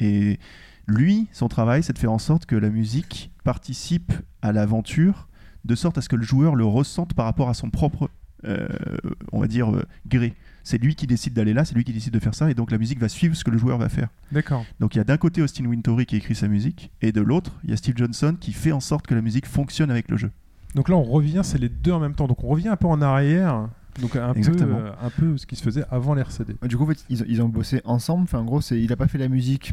Et lui, son travail, c'est de faire en sorte que la musique participe à l'aventure, de sorte à ce que le joueur le ressente par rapport à son propre, euh, on va dire, euh, gré. C'est lui qui décide d'aller là, c'est lui qui décide de faire ça, et donc la musique va suivre ce que le joueur va faire. D'accord. Donc il y a d'un côté Austin Wintory qui écrit sa musique, et de l'autre, il y a Steve Johnson qui fait en sorte que la musique fonctionne avec le jeu. Donc là, on revient, c'est les deux en même temps. Donc on revient un peu en arrière. Donc un peu, euh, un peu ce qui se faisait avant l'RCD. Du coup, en fait, ils, ils ont bossé ensemble. Enfin, en gros, c'est, il a pas fait la musique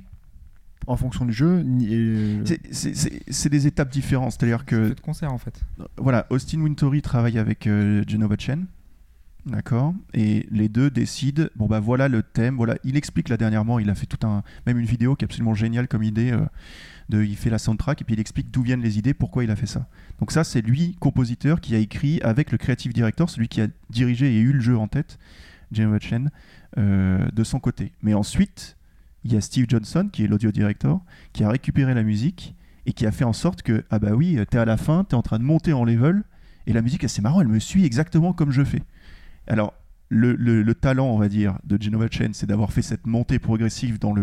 en fonction du jeu. Et- C'est- des étapes différentes, c'est-à-dire que de concert en fait. voilà, Austin Wintory travaille avec euh, Genova Chen, d'accord, et les deux décident, bon bah voilà le thème, voilà, il explique là dernièrement, il a fait tout un, même une vidéo qui est absolument géniale comme idée, euh, de, il fait la soundtrack et puis il explique d'où viennent les idées, pourquoi il a fait ça. Donc ça c'est lui, compositeur, qui a écrit avec le creative director, celui qui a dirigé et eu le jeu en tête, Genova Chen, euh, de son côté. Mais ensuite, il y a Steve Johnson, qui est l'audio director, qui a récupéré la musique et qui a fait en sorte que, ah bah oui, t'es à la fin, t'es en train de monter en level, et la musique, c'est marrant, elle me suit exactement comme je fais. Alors, le, le- le talent, on va dire, de Genova Chen, c'est d'avoir fait cette montée progressive dans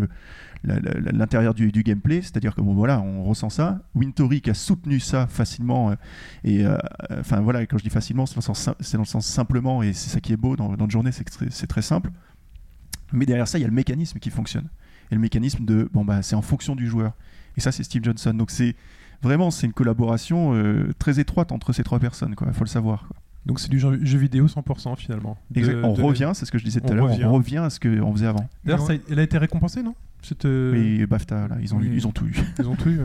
l'intérieur du, gameplay, c'est-à-dire que bon voilà, on ressent ça. Wintory qui a soutenu ça facilement, euh, et euh, enfin voilà, quand je dis facilement, c'est dans, le sens simplement, et c'est ça qui est beau dans, dans le journée, c'est très simple. Mais derrière ça, il y a le mécanisme qui fonctionne. Et le mécanisme de, bon bah c'est en fonction du joueur. Et ça, c'est Steve Johnson. Donc c'est vraiment, c'est une collaboration euh, très étroite entre ces trois personnes, quoi. Il faut le savoir. quoi. Donc c'est du jeu, jeu vidéo 100% finalement. De- on de- revient, c'est ce que je disais tout on à l'heure, on revient à ce qu'on faisait avant. D'ailleurs, elle a été récompensée, non? Cette, euh, Et BAFTA, là, ils ont, eu- oui. ils ont tout eu. Ils ont tout eu.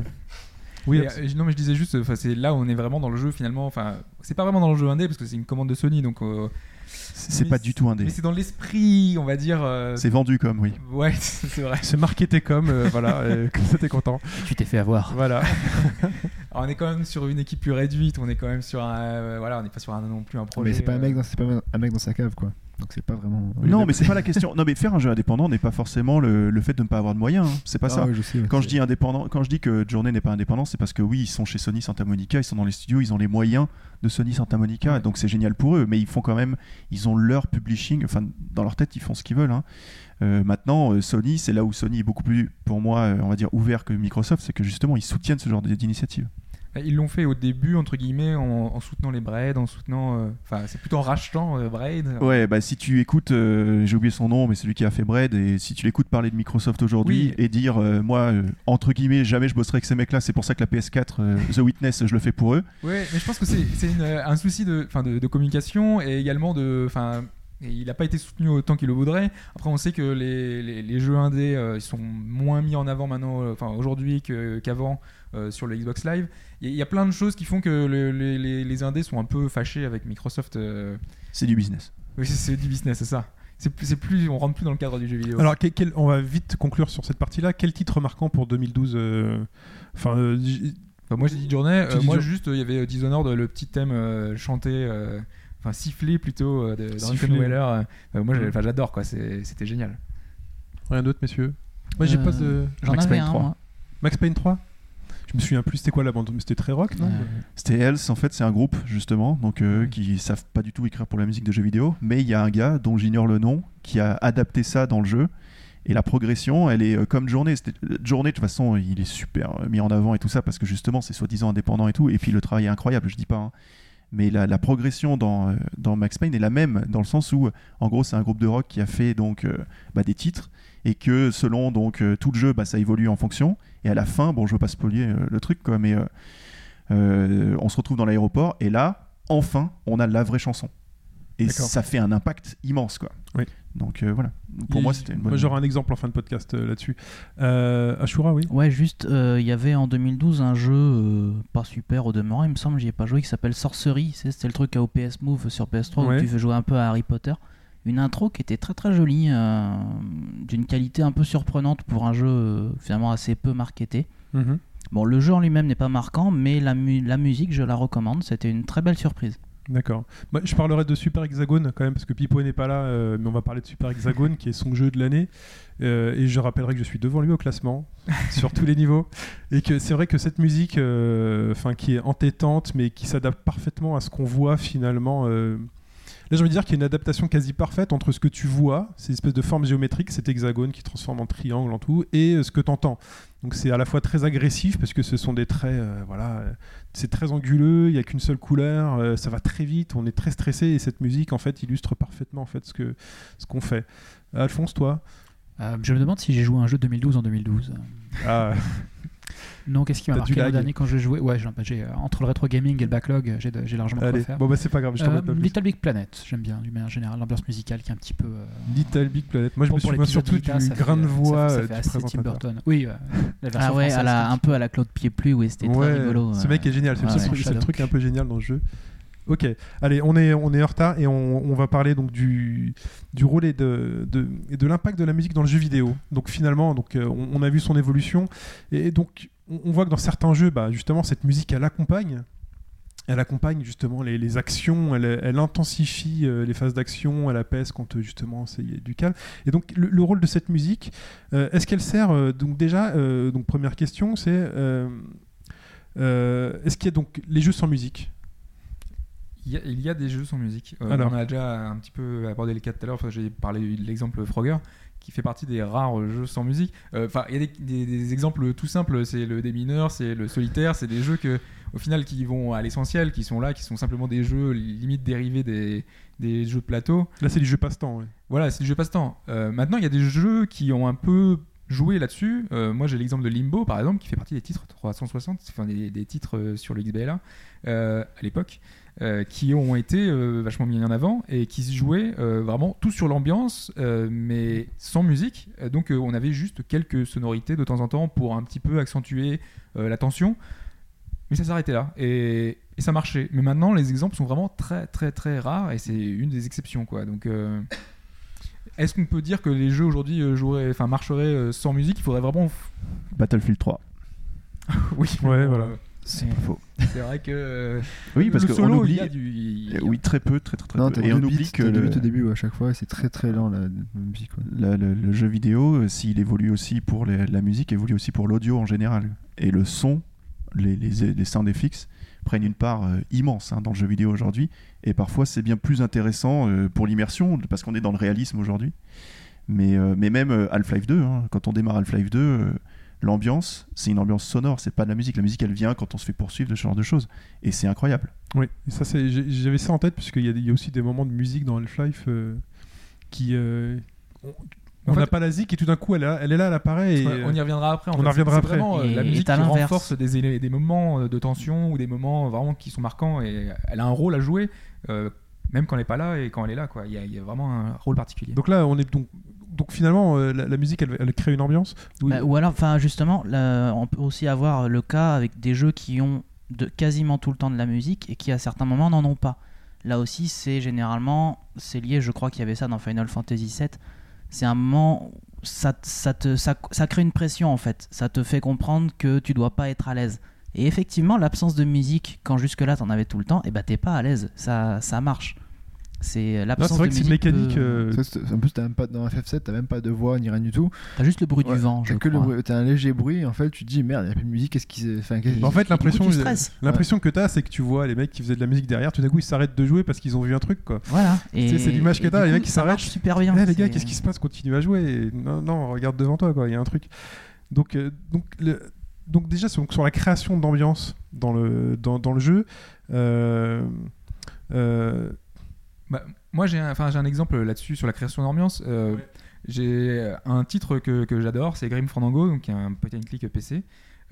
Oui, Et, euh, non mais je disais juste, enfin, c'est là où on est vraiment dans le jeu finalement. Enfin, c'est pas vraiment dans le jeu indé parce que c'est une commande de Sony, donc. euh, C'est pas du tout indé. Mais c'est dans l'esprit, on va dire. euh, C'est vendu comme, oui. Ouais, c'est vrai. c'est marketé comme, euh, voilà, ça t'es content. Tu t'es fait avoir. Voilà. Alors, on est quand même sur une équipe plus réduite. On est quand même sur un, euh, voilà, on n'est pas sur un non plus un projet. mais c'est pas un euh, mec, dans, c'est pas un mec dans sa cave, quoi. Donc c'est pas vraiment. non, mais c'est pas la question. Non, mais faire un jeu indépendant n'est pas forcément le, le fait de ne pas avoir de moyens. hein. C'est pas Ah ça. ouais, je sais, ouais, Quand je dis indépendant, quand je dis que Journée n'est pas indépendant, c'est parce que oui, ils sont chez Sony Santa Monica, ils sont dans les studios, ils ont les moyens de Sony Santa Monica, Ouais. donc c'est génial pour eux. Mais ils font quand même, ils ont leur publishing, enfin dans leur tête, ils font ce qu'ils veulent. hein. Euh, maintenant, euh, Sony, c'est là où Sony est beaucoup plus, pour moi, euh, on va dire ouvert que Microsoft, c'est que justement ils soutiennent ce genre d'initiative. Ils l'ont fait au début, entre guillemets, en, en soutenant les Braid, en soutenant. euh, Enfin, c'est plutôt en rachetant euh, Braid. Ouais, bah si tu écoutes, euh, j'ai oublié son nom, mais celui qui a fait Bread, et si tu l'écoutes parler de Microsoft aujourd'hui Oui. et dire, euh, moi, entre guillemets, jamais je bosserai avec ces mecs-là, c'est pour ça que la PS4, euh, The Witness, je le fais pour eux. Ouais, mais je pense que c'est c'est un souci de, enfin, de, de communication et également de. Enfin, et il n'a pas été soutenu autant qu'il le voudrait. Après, on sait que les, les- les jeux indés euh, ils sont moins mis en avant maintenant, euh, enfin aujourd'hui qu'avant euh, sur le Xbox Live. Il y, a- il y a plein de choses qui font que le- les, les- les indés sont un peu fâchés avec Microsoft. euh. C'est du business. Oui, c'est- du business, c'est ça. C'est plus, on rentre plus dans le cadre du jeu vidéo. Alors, quel- quel- on va vite conclure sur cette partie-là. Quel titre marquant pour 2012 euh, Enfin, euh, j- Enfin, moi j'ai dit journée, euh, moi jour- juste euh, il y avait Dishonored, le petit thème euh, chanté, euh, enfin sifflé plutôt euh, de Duncan Sifflé. Weller. euh, euh, moi j'adore quoi, c'était génial. rien d'autre, messieurs? Moi, j'ai Euh, pas de. J'en Max Payne un, 3. moi. Max Payne 3 Je me souviens plus, c'était quoi la bande c'était très rock, non? Ouais. C'était Else, en fait, c'est un groupe, justement, donc euh, Ouais. qui savent pas du tout écrire pour la musique de jeux vidéo, mais il y a un gars dont j'ignore le nom qui a adapté ça dans le jeu. Et la progression, elle est euh, comme Journée. Journée, de toute façon, il est super mis en avant et tout ça, parce que justement, c'est soi-disant indépendant et tout. Et puis le travail est incroyable, je dis pas. hein. Mais la, progression dans, euh, dans Max Payne est la même, dans le sens où, en gros, c'est un groupe de rock qui a fait donc euh, bah, des titres, et que selon donc euh, tout le jeu, bah, ça évolue en fonction. Et à la fin, bon, je veux pas spoiler le truc, quoi, mais on se retrouve dans l'aéroport, et là, enfin, on a la vraie chanson. Et ça fait un impact immense, quoi. Oui. Donc euh, voilà. Pour Il- moi, c'était une bonne. J'aurai un exemple en fin de podcast euh, là-dessus. Euh, Ashura, oui. Ouais, juste, euh, il y avait en 2012 un jeu euh, pas super au demeurant, il me semble, j'y ai pas joué, qui s'appelle Sorcery. C'était le truc à OPS Move sur PS3 Ouais. où tu fais jouer un peu à Harry Potter. Une intro qui était très très jolie, euh, d'une qualité un peu surprenante pour un jeu euh, finalement assez peu marketé. Mhm. Bon, le jeu en lui-même n'est pas marquant, mais la, mu- la musique, je la recommande. C'était une très belle surprise. D'accord. Moi, je parlerai de Super Hexagone quand même, parce que Pipo n'est pas là, euh, mais on va parler de Super Hexagone, qui est son jeu de l'année. Euh, et je rappellerai que je suis devant lui au classement, sur tous les niveaux. Et que c'est vrai que cette musique, euh, enfin, qui est entêtante, mais qui s'adapte parfaitement à ce qu'on voit finalement. Là, j'ai envie de dire qu'il y a une adaptation quasi parfaite entre ce que tu vois, ces espèces de formes géométriques, cet hexagone qui transforme en triangle, en tout, et euh, ce que tu entends. Donc c'est à la fois très agressif parce que ce sont des traits, euh, voilà, euh, c'est très anguleux, il n'y a qu'une seule couleur, euh, ça va très vite, on est très stressé et cette musique en fait illustre parfaitement en fait ce que ce qu'on fait. Alphonse, toi? Euh, je me demande si j'ai joué à un jeu 2012 en 2012. ah, Non, qu'est-ce qui m'a marqué l'an dernier quand je jouais Ouais, j'ai- j'ai, euh, entre le rétro gaming et le backlog, j'ai j'ai largement Allez, faire. bon bah c'est pas grave, je t'en Euh. Little Big Planet, j'aime bien, d'une manière générale, l'ambiance musicale qui est un petit peu. euh, Little Big Planet. Moi je pour- me souviens surtout du grain de ça- voix ça fait assez Tim. Burton. Oui, euh, la version Ah ouais, à la- un peu à la Claude Pied Pluie, oui, c'était très rigolo. Ce mec est génial, c'est Ouais, le truc un peu génial dans le jeu. Ok, allez, on est, on est en retard et on, on va parler donc du, du rôle et de, de, et de l'impact de la musique dans le jeu vidéo. Donc finalement, donc, on, on a vu son évolution et donc on, on voit que dans certains jeux, bah, justement, cette musique, elle accompagne. Elle accompagne justement les, les actions, elle, elle intensifie euh, les phases d'action, elle apaise quand euh, justement c'est du calme. Et donc le, le rôle de cette musique, euh, est-ce qu'elle sert donc déjà donc première question, c'est est-ce qu'il y a donc les jeux sans musique? Il y, a, il y a des jeux sans musique. Euh, Alors. on a déjà un petit peu abordé les cas tout à l'heure. Enfin, J'ai parlé de l'exemple Frogger, qui fait partie des rares jeux sans musique. Euh, Enfin, il y a des, des- des exemples tout simples. C'est le démineur, c'est le solitaire. C'est des jeux que, au final, qui vont à l'essentiel, qui sont là, qui sont simplement des jeux limite dérivés des, des jeux de plateau. Là, c'est les jeux passe-temps. ouais. Voilà, c'est du jeu passe-temps. Euh, maintenant, il y a des jeux qui ont un peu joué là-dessus. Euh, moi, j'ai l'exemple de Limbo, par exemple, qui fait partie des titres 360, enfin des, des titres sur le XBLA euh, à l'époque, euh, qui ont été euh, vachement mis en avant et qui se jouaient euh, vraiment tout sur l'ambiance, euh, mais sans musique. Donc, euh, on avait juste quelques sonorités de temps en temps pour un petit peu accentuer euh, la tension. Mais ça s'arrêtait là et, et ça marchait. Mais maintenant, les exemples sont vraiment très, très, très rares et c'est une des exceptions, quoi. Donc, euh, est-ce qu'on peut dire que les jeux aujourd'hui joueraient, enfin, marcheraient sans musique? Il faudrait vraiment. Battlefield 3. Oui, Ouais, voilà. Euh, C'est pas faux. c'est vrai que. euh, Oui, parce qu'on oublie. il y a du. il y a- Eh Oui, très peu, très très très Non, peu. t'as Et on oublie que le, au début à chaque fois, et c'est très très lent la, musique. la- le- le jeu vidéo, euh, s'il évolue aussi pour les- la musique, évolue aussi pour l'audio en général. Et le son, les, les, les sound effects prennent une part euh, immense hein, dans le jeu vidéo aujourd'hui. Et parfois, c'est bien plus intéressant euh, pour l'immersion, parce qu'on est dans le réalisme aujourd'hui. Mais, euh, mais même euh, Half-Life 2, hein, quand on démarre Half-Life 2, euh, l'ambiance, c'est une ambiance sonore, c'est pas de la musique. La musique, elle vient quand on se fait poursuivre, de ce genre de choses. Et c'est incroyable. Oui, et ça, c'est, j'avais ça en tête, puisqu'il y, a des- il y a aussi des moments de musique dans Half-Life euh, qui. euh, on En on n'a pas la zik et tout d'un coup, elle, est là- elle est là, elle apparaît. Et, on y reviendra après. en on fait. en reviendra C'est après. vraiment euh, Et- la musique qui renforce des, moments de tension ou des moments vraiment qui sont marquants et elle a un rôle à jouer, euh, même quand elle n'est pas là et quand elle est là. Quoi. Il, y a, il y a vraiment un rôle particulier. Donc là, on est donc. Donc finalement, euh, la, musique, elle, crée une ambiance. Oui. Bah, ou alors, enfin, justement, on peut aussi avoir le cas avec des jeux qui ont quasiment tout le temps de la musique et qui, à certains moments, n'en ont pas. Là aussi, c'est généralement, c'est lié, je crois qu'il y avait ça dans Final Fantasy VII. C'est un moment, ça, ça, te, ça, crée une pression en fait. Ça te fait comprendre que tu dois pas être à l'aise. Et effectivement, l'absence de musique, quand jusque-là t'en avais tout le temps, et bah t'es pas à l'aise. Ça, ça marche. C'est l'absence c'est vrai de que c'est une musique mécanique. peut- euh, c'est- en plus, t'as même pas, dans FF7, t'as même pas de voix ni rien du tout. T'as juste le bruit Ouais, du vent. T'as que le crois. bruit- t'as un léger bruit, en fait, tu te dis merde, il y a plus de musique, qu'est-ce qui. Enfin, qu'est-ce- En fait, l'impression, l'impression que tu as, c'est que tu vois les mecs qui faisaient de la musique derrière, tout d'un coup ils s'arrêtent de jouer parce qu'ils ont vu un truc quoi. Voilà. C'est l'image que t'as, les mecs qui ça s'arrêtent. marche super bien. Eh, les gars, C'est- qu'est-ce qui se passe? Continue à jouer. Non, non, regarde devant toi quoi. Il y a un truc. Donc, euh, donc, le- donc déjà sur, la création d'ambiance dans le dans, dans le jeu. Euh, euh, Bah, moi, j'ai un, exemple là-dessus sur la création d'ambiance. Euh, J'ai un titre que, que j'adore, c'est Grim Fandango, donc qui est un point and click PC,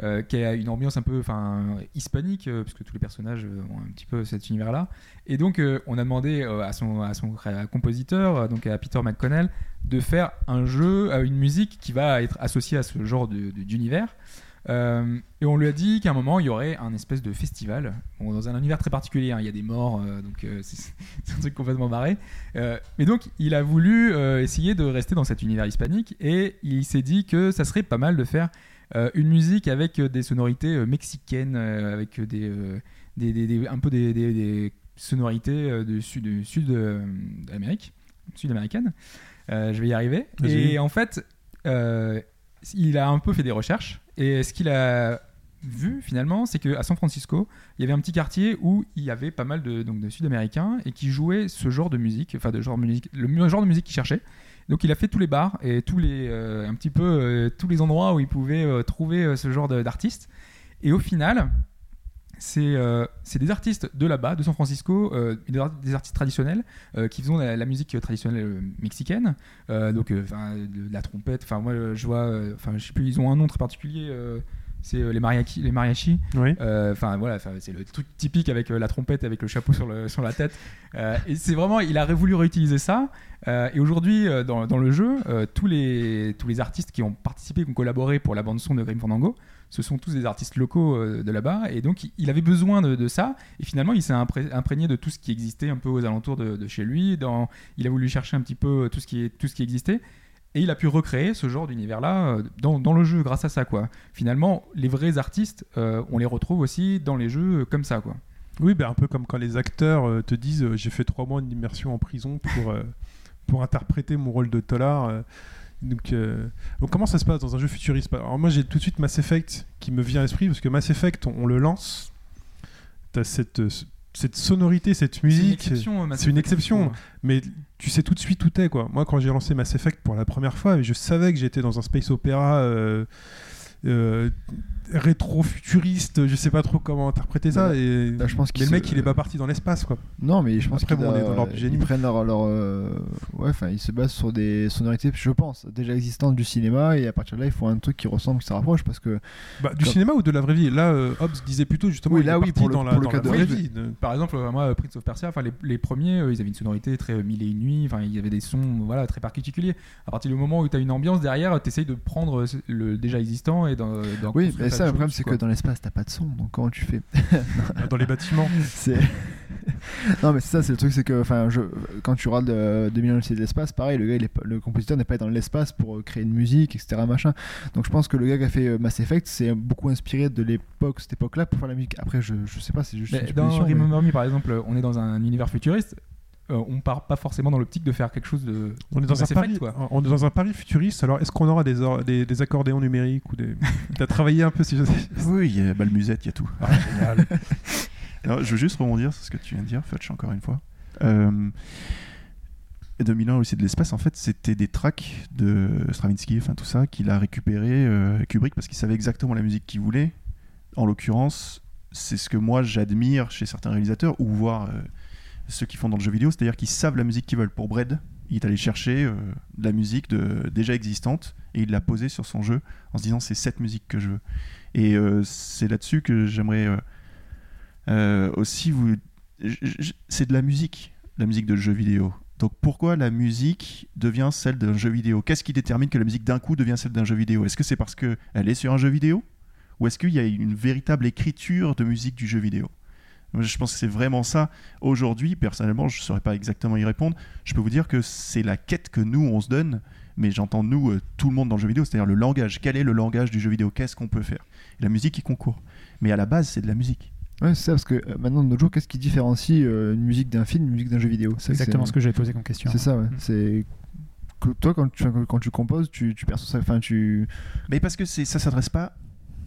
euh, qui a une ambiance un peu enfin, hispanique, euh, puisque tous les personnages euh, ont un petit peu cet univers-là. Et donc, euh, on a demandé euh, à, son, à son cré- compositeur, euh, donc à Peter McConnell, de faire un jeu, euh, une musique qui va être associée à ce genre de- de- d'univers. Euh, et on lui a dit qu'à un moment, il y aurait un espèce de festival, bon, dans un univers très particulier. hein. Il y a des morts, euh, donc euh, c'est un truc complètement barré. Mais donc, il a voulu essayer de rester dans cet univers hispanique et il s'est dit que ça serait pas mal de faire une musique avec des sonorités mexicaines, avec des, des, des- des- un peu des, sonorités de sud, du sud sud-américaine. Je vais y arriver. Et en fait, il a un peu fait des recherches. Et ce qu'il a vu finalement, c'est qu'à San Francisco, il y avait un petit quartier où il y avait pas mal de, Sud-Américains et qui jouaient ce genre de musique, enfin de genre musique, le genre de musique qu'il cherchait. Donc il a fait tous les bars et tous les, euh, un petit peu euh, tous les endroits où il pouvait euh, trouver ce genre d'artistes. Et au final, c'est euh, c'est des artistes de là-bas, de San Francisco, euh, des, ar- des artistes traditionnels euh, qui font la, la musique traditionnelle mexicaine, donc de la trompette. Enfin moi je vois, enfin je sais plus, ils ont un nom très particulier. c'est les mariachis, les mariachis. Oui. Enfin voilà, c'est le truc typique avec la trompette, avec le chapeau sur, le, sur la tête. Et c'est vraiment, il a voulu réutiliser ça. Et aujourd'hui, dans, dans le jeu, tous, les, tous les artistes qui ont participé, qui ont collaboré pour la bande son de Grim Fandango, ce sont tous des artistes locaux euh, de là-bas. Et donc, il- avait besoin de, ça. Et finalement, il s'est impré- imprégné de tout ce qui existait un peu aux alentours de, chez lui. Dans, il a voulu chercher un petit peu tout ce qui, tout ce qui existait. Et il a pu recréer ce genre d'univers-là euh, dans, dans le jeu grâce à ça. Quoi. Finalement, les vrais artistes, euh, on les retrouve aussi dans les jeux euh, comme ça. Quoi. Oui, ben, un peu comme quand les acteurs euh, te disent euh, j'ai fait trois mois d'immersion en prison pour, euh, pour interpréter mon rôle de tolard. Euh. donc, euh, donc comment ça se passe dans un jeu futuriste Alors moi j'ai tout de suite Mass Effect qui me vient à l'esprit parce que Mass Effect on, on le lance, t'as cette, euh, cette sonorité, cette C'est une musique. exception. euh, c'est une exception. trouve. Mais tu sais tout de suite où t'es quoi. Moi quand j'ai lancé Mass Effect pour la première fois, je savais que j'étais dans un space opéra euh, euh, rétro-futuriste, je sais pas trop comment interpréter ça. Bah, et... bah, je pense mais le se- mec il est pas parti dans l'espace quoi. Non, mais je pense qu'ils bon, ils prennent leur, leur euh, ouais, enfin, ils se basent sur des sonorités, je pense, déjà existantes du cinéma, et à partir de là, ils font un truc qui ressemble, qui se rapproche, parce que Bah, du Comme- cinéma ou de la vraie vie? Là, euh, Hobbes disait plutôt justement Oui, il là, oui, le- dans la, pour le dans cas la de vraie vie. Par exemple, euh, moi, Prince of Persia, enfin les, les premiers, euh, ils avaient une sonorité très mille et une nuits. Enfin, il y avait des sons, voilà, très particuliers. À partir du moment où tu as une ambiance derrière, tu essayes de prendre le déjà existant et d'en oui, mais ça, le problème, c'est que dans l'espace, t'as pas de son, donc comment tu fais dans les bâtiments. C'est. non, mais c'est ça, c'est le truc, c'est que enfin, je... quand tu regardes euh, 2001 l'Odyssée de l'espace, pareil, le gars, il est pas- le compositeur n'est pas dans l'espace pour euh, créer une musique, etc. Machin. Donc je pense que le gars qui a fait euh, Mass Effect, c'est beaucoup inspiré de l'époque, cette époque-là, pour faire la musique. Après, je, je sais pas, c'est juste Mais une dans mais- Me, par exemple, on est dans un univers futuriste. Euh, on part pas forcément dans l'optique de faire quelque chose de. On est dans un Effect, pari, quoi. on est dans un pari futuriste. Alors, est-ce qu'on aura des, or- des, des accordéons numériques ou des T'as travaillé un peu si je sais. Oui, il y a Balmusette, il y a tout. Ah, génial. Alors, je veux juste rebondir sur ce que tu viens de dire, Fudge, encore une fois. Euh, 2001 aussi de l'espace, en fait, c'était des tracks de Stravinsky, enfin tout ça, qu'il a récupéré euh, Kubrick parce qu'il savait exactement la musique qu'il voulait. En l'occurrence, c'est ce que moi j'admire chez certains réalisateurs ou voir euh, ceux qui font dans le jeu vidéo, c'est-à-dire qu'ils savent la musique qu'ils veulent. Pour Bread, il est allé chercher euh, de la musique déjà existante et il l'a posée sur son jeu en se disant c'est cette musique que je veux. Et euh, c'est là-dessus que j'aimerais euh, aussi vous. C'est de la musique, la musique de jeu vidéo. Donc pourquoi la musique devient celle d'un jeu vidéo? Qu'est-ce qui détermine que la musique d'un coup devient celle d'un jeu vidéo? Est-ce que c'est parce qu'elle est sur un jeu vidéo? Ou est-ce qu'il y a une véritable écriture de musique du jeu vidéo? Je pense que c'est vraiment ça. Aujourd'hui, personnellement, je ne saurais pas exactement y répondre. Je peux vous dire que c'est la quête que nous, on se donne. Mais j'entends nous, euh, tout le monde dans le jeu vidéo, c'est-à-dire le langage. Quel est le langage du jeu vidéo? Qu'est-ce qu'on peut faire? Et la musique y concourt. Mais à la base, c'est de la musique. Ouais, c'est ça, parce que euh, maintenant, de nos jours, qu'est-ce qui différencie euh, une musique d'un film, une musique d'un jeu vidéo? C'est exactement ce que j'avais posé comme question. C'est ça, ouais. C'est. que toi, quand tu, quand tu composes, tu, tu perçois ça. Enfin, tu. Mais parce que c'est, ça s'adresse pas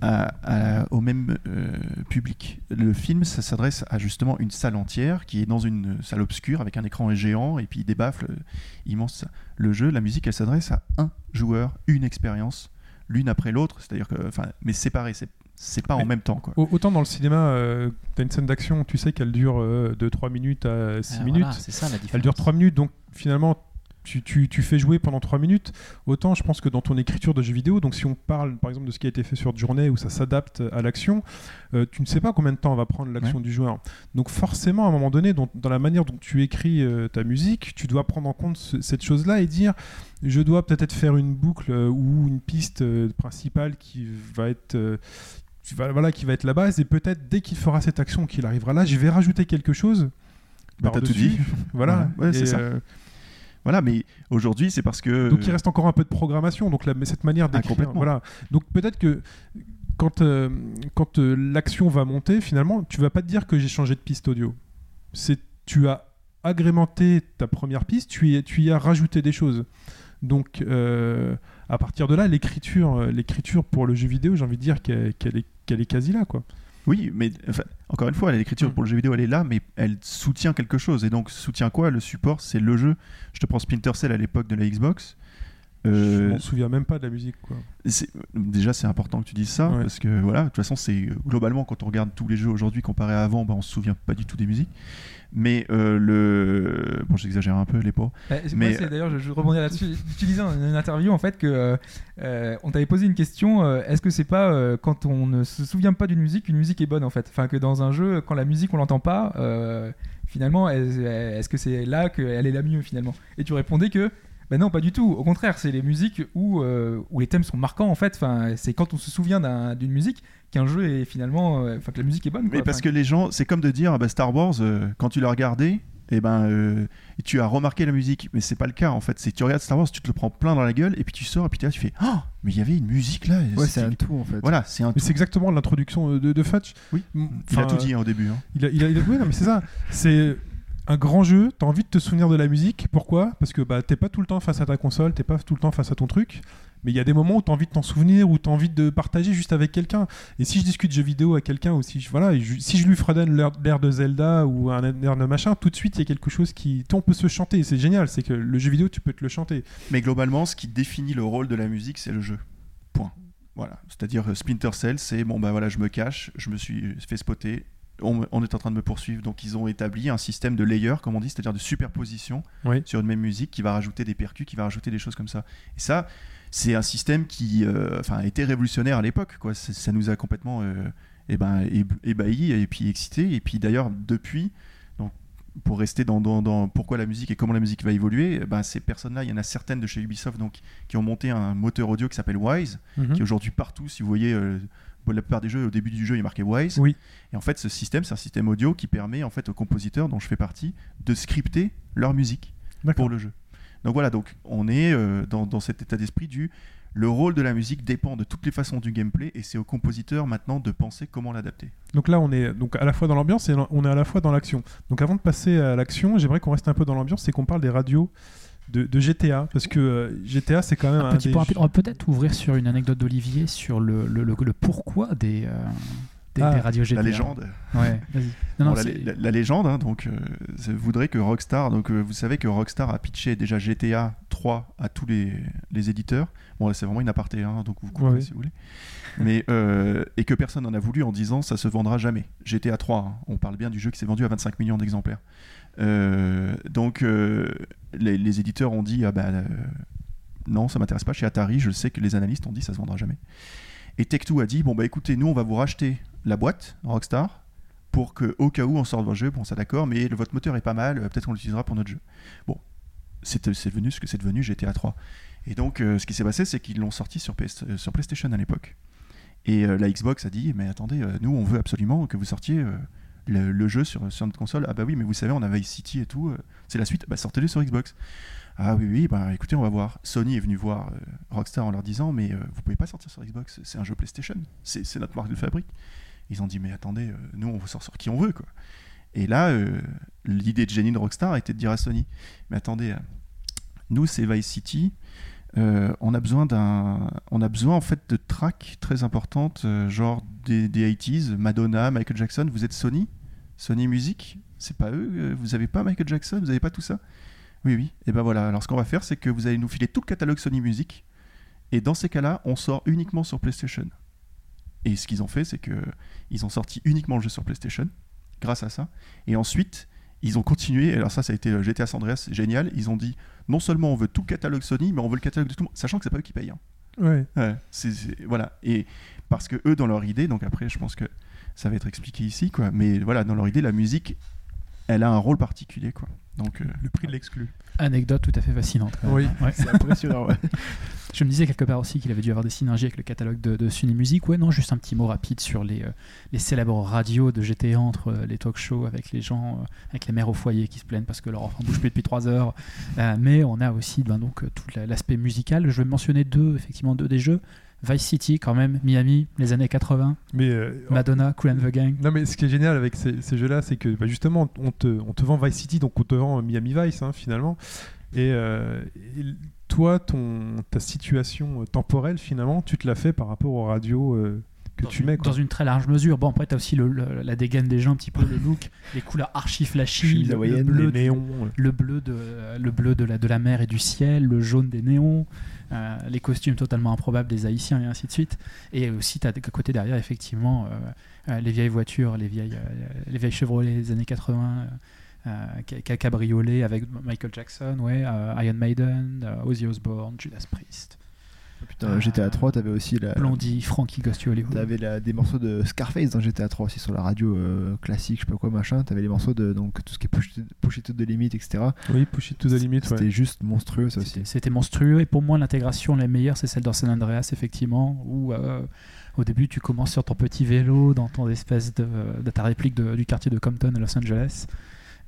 à- à- au même euh, public. Le film, ça s'adresse à justement une salle entière qui est dans une salle obscure avec un écran géant et puis des baffles euh, immenses. Le jeu, la musique, elle s'adresse à un joueur, une expérience, l'une après l'autre. C'est-à-dire que, enfin, mais séparé, c'est, c'est pas en Mais- même temps, quoi. Au- Autant dans le cinéma, euh, t'as une scène d'action, tu sais qu'elle dure euh, de 3 minutes à 6 Ah, minutes. voilà, c'est ça la différence. Elle dure 3 minutes, donc finalement, tu, tu- tu fais jouer pendant 3 minutes. Autant, je pense que dans ton écriture de jeu vidéo, donc si on parle par exemple de ce qui a été fait sur Journée où ça s'adapte à l'action, euh, tu ne sais pas combien de temps va prendre l'action du joueur. Donc forcément, à un moment donné, dans, dans la manière dont tu écris euh, ta musique, tu dois prendre en compte ce- cette chose-là et dire je dois peut-être faire une boucle euh, ou une piste principale qui va être qui va, voilà, qui va être la base et peut-être dès qu'il fera cette action qu'il arrivera là, je vais rajouter quelque chose. Bah, t'as tout dit. voilà. Ouais, c'est ça. Voilà, mais aujourd'hui, c'est parce que. donc il reste encore un peu de programmation. Donc la- cette manière Ah, d'écrire, complètement. voilà. Donc peut-être que quand euh, quand euh, l'action va monter, finalement, tu vas pas te dire que j'ai changé de piste audio. c'est tu as agrémenté ta première piste, tu y, tu y as rajouté des choses. Donc, euh, à partir de là, l'écriture, l'écriture pour le jeu vidéo, j'ai envie de dire qu'elle, est, qu'elle est quasi là, quoi. Oui, mais enfin, encore une fois, l'écriture Mm. pour le jeu vidéo, elle est là, mais elle soutient quelque chose. Et donc, soutient quoi? Le support, c'est le jeu. Je te prends Splinter Cell à l'époque de la Xbox. Je Euh, m'en souviens même pas de la musique, quoi. c'est- déjà, c'est important que tu dises ça, Ouais. parce que voilà, de toute façon, c'est globalement, quand on regarde tous les jeux aujourd'hui comparé à avant, bah, on se souvient pas du tout des musiques. Mais euh, le. Bon, j'exagère un peu, les pauvres. C'est- Mais- D'ailleurs, je, je rebondis là-dessus. Tu disais dans une interview en fait que euh, euh, on t'avait posé une question. euh, Est-ce que c'est pas quand on ne se souvient pas d'une musique, une musique est bonne en fait? Enfin, que dans un jeu, quand la musique on l'entend pas, finalement, est- est-ce que c'est là qu'elle est la mieux finalement? Et tu répondais que ben non, pas du tout. Au contraire, c'est les musiques où, où les thèmes sont marquants en fait. Enfin, c'est quand on se souvient d'un- d'une musique qu'un jeu est finalement, euh, enfin que la musique est bonne. Mais quoi. parce Enfin, que les gens, c'est comme de dire, ah bah, Star Wars, euh, quand tu l'as regardé, et ben, euh, tu as remarqué la musique. Mais c'est pas le cas en fait. C'est tu regardes Star Wars, tu te le prends plein dans la gueule, et puis tu sors, et puis là, tu fais, oh, mais il y avait une musique là. Ouais, c'est un tout en fait. Voilà, c'est un Mais c'est exactement l'introduction de, de Fatch. Oui. Il a tout dit hein, au début. hein. Il a, il a- il a- ouais, non, mais c'est ça. C'est un grand jeu. T'as envie de te souvenir de la musique. Pourquoi? Parce que bah, t'es pas tout le temps face à ta console, t'es pas tout le temps face à ton truc. Mais il y a des moments où t'as envie de t'en souvenir, où t'as envie de partager juste avec quelqu'un. Et si je discute jeux vidéo avec quelqu'un, ou si je, voilà, je- si je lui fredonne l'air de Zelda ou un air de machin, tout de suite il y a quelque chose qui, tu on peut se chanter. C'est génial. C'est que le jeu vidéo, tu peux te le chanter. Mais globalement, ce qui définit le rôle de la musique, c'est le jeu. Point. Voilà. C'est-à-dire euh, Splinter Cell, c'est bon bah voilà, je me cache, je me suis fait spotter, on, est en train de me poursuivre, donc ils ont établi un système de layer, comme on dit, c'est-à-dire de superposition Oui. sur une même musique qui va rajouter des percus, qui va rajouter des choses comme ça. Et ça, c'est un système qui, euh, enfin, était révolutionnaire à l'époque. Quoi. Ça nous a complètement, eh ben, éb- ébahis et puis excités. Et puis d'ailleurs depuis, donc pour rester dans, dans- dans pourquoi la musique et comment la musique va évoluer, eh ben, ces personnes-là, il y en a certaines de chez Ubisoft donc, qui ont monté un moteur audio qui s'appelle Wise, Mhm. qui aujourd'hui partout. Si vous voyez, euh, la plupart des jeux, au début du jeu, il est marqué Wise. Oui. Et en fait, ce système, c'est un système audio qui permet en fait aux compositeurs, dont je fais partie, de scripter leur musique pour le jeu. Donc voilà, donc on est euh, dans, dans cet état d'esprit du le rôle de la musique dépend de toutes les façons du gameplay et c'est au compositeur maintenant de penser comment l'adapter. Donc là, on est donc à la fois dans l'ambiance et on est à la fois dans l'action. Donc avant de passer à l'action, j'aimerais qu'on reste un peu dans l'ambiance et qu'on parle des radios de, de GTA. Parce que euh, GTA, c'est quand même un, Un petit des point rapide. On va peut-être ouvrir sur une anecdote d'Olivier sur le, le, le- le pourquoi des, euh, des, Ah, des radios GTA. La légende. Ouais. Non, non, Bon, la, c'est- la- la légende, hein, donc, euh, voudrait que Rockstar, donc euh, vous savez que Rockstar a pitché déjà GTA 3 à tous les, les éditeurs. Bon, là, c'est vraiment une aparté, hein, donc vous Ouais, ouais. si vous voulez. Mais, euh, et que personne n'en a voulu en disant ça se vendra jamais. GTA 3, hein, on parle bien du jeu qui s'est vendu à 25 millions d'exemplaires. Euh, donc, les, les éditeurs ont dit ah bah, non, ça m'intéresse pas. Chez Atari, je sais que les analystes ont dit ça se vendra jamais. Et Tech2 a dit bon bah écoutez, nous on va vous racheter la boîte Rockstar pour que au cas où on sorte votre jeu, bon ça d'accord, mais le- votre moteur est pas mal, euh, peut-être qu'on l'utilisera pour notre jeu. Bon, c'est devenu ce que c'est devenu GTA 3. Et donc euh, ce qui s'est passé, c'est qu'ils l'ont sorti sur, PS euh, sur PlayStation à l'époque. Et euh, la Xbox a dit mais attendez, euh, nous on veut absolument que vous sortiez euh, le, jeu sur, sur notre console. Ah bah oui, mais vous savez, on a Vice City et tout, euh, c'est la suite, bah sortez-le sur Xbox. Ah oui, oui, bah écoutez, on va voir. Sony est venu voir euh, Rockstar en leur disant mais euh, vous pouvez pas sortir sur Xbox, c'est un jeu PlayStation, c'est notre marque de fabrique. Ils ont dit mais attendez, euh, nous on sort sur qui on veut quoi. Et là, euh, l'idée de Jenny de Rockstar était de dire à Sony mais attendez, euh, nous c'est Vice City, on a besoin d'un, on a besoin en fait de tracks très importantes, genre des, des 80s, Madonna, Michael Jackson. Vous êtes Sony, Sony Music, c'est pas eux. Vous avez pas Michael Jackson, vous avez pas tout ça? Oui, oui. Et ben voilà. Alors ce qu'on va faire, c'est que vous allez nous filer tout le catalogue Sony Music, et dans ces cas-là, on sort uniquement sur PlayStation. Et ce qu'ils ont fait, c'est que ils ont sorti uniquement le jeu sur PlayStation, grâce à ça. Et ensuite, ils ont continué. Alors ça, ça a été euh, GTA San Andreas, génial. Ils ont dit non seulement on veut tout le catalogue Sony, mais on veut le catalogue de tout le monde, sachant que c'est pas eux qui payent. hein. Ouais. Ouais, c'est- c'est- voilà. Et parce que eux, dans leur idée, donc après, je pense que ça va être expliqué ici, quoi. Mais voilà, dans leur idée, la musique, elle a un rôle particulier, quoi. Donc, euh, Le prix de l'exclu. Anecdote tout à fait fascinante. Oui. Ouais. C'est impressionnant, ouais. Je me disais quelque part aussi qu'il avait dû avoir des synergies avec le catalogue de, de Sony Music. Ouais, non, juste un petit mot rapide sur les, euh, les célèbres radios de GTA entre euh, les talk shows avec les gens, euh, avec les mères au foyer qui se plaignent parce que leur enfant bouge plus depuis 3 heures. Mais on a aussi ben, donc, tout la- l'aspect musical. Je vais mentionner deux, effectivement, deux des jeux. Vice City, quand même, Miami, les années 80, Mais euh, Madonna, Cool and the Gang. Non mais ce qui est génial avec ces, ces jeux-là, c'est que bah, justement on te, on te vend Vice City, donc on te vend Miami Vice hein, finalement. Et, euh, et toi, ton, ta situation euh, temporelle finalement, tu te la fais par rapport aux radios euh, que dans tu mets. quoi. dans une très large mesure. Bon, après, tu as aussi le- le- la dégaine des gens, un petit peu le look, les couleurs archi flashy, le, bleu, les du- néons. euh. le bleu, de, le bleu de, la, de la mer et du ciel, le jaune des néons, euh, les costumes totalement improbables des Haïtiens et ainsi de suite. Et aussi, tu as à côté derrière, effectivement, euh, euh, les vieilles voitures, les vieilles, les vieilles Chevrolet des années 80. Euh, ca- ca- cabriolet avec Michael Jackson, ouais, Iron Maiden, Ozzy Osbourne, Judas Priest, Putain, GTA 3, t'avais aussi la. Blondie, Frankie Goes to Hollywood. T'avais la- des morceaux de Scarface dans GTA 3 aussi sur la radio euh, classique, je sais pas quoi machin. T'avais les morceaux de donc tout ce qui est push, push it to the limit, etc. Oui, push it to the limit. C'était Ouais. juste monstrueux ça aussi. C'était- C'était monstrueux et pour moi l'intégration la meilleure c'est celle dans San Andreas effectivement où euh, au début tu commences sur ton petit vélo dans ton espèce de, de ta réplique de- du quartier de Compton à Los Angeles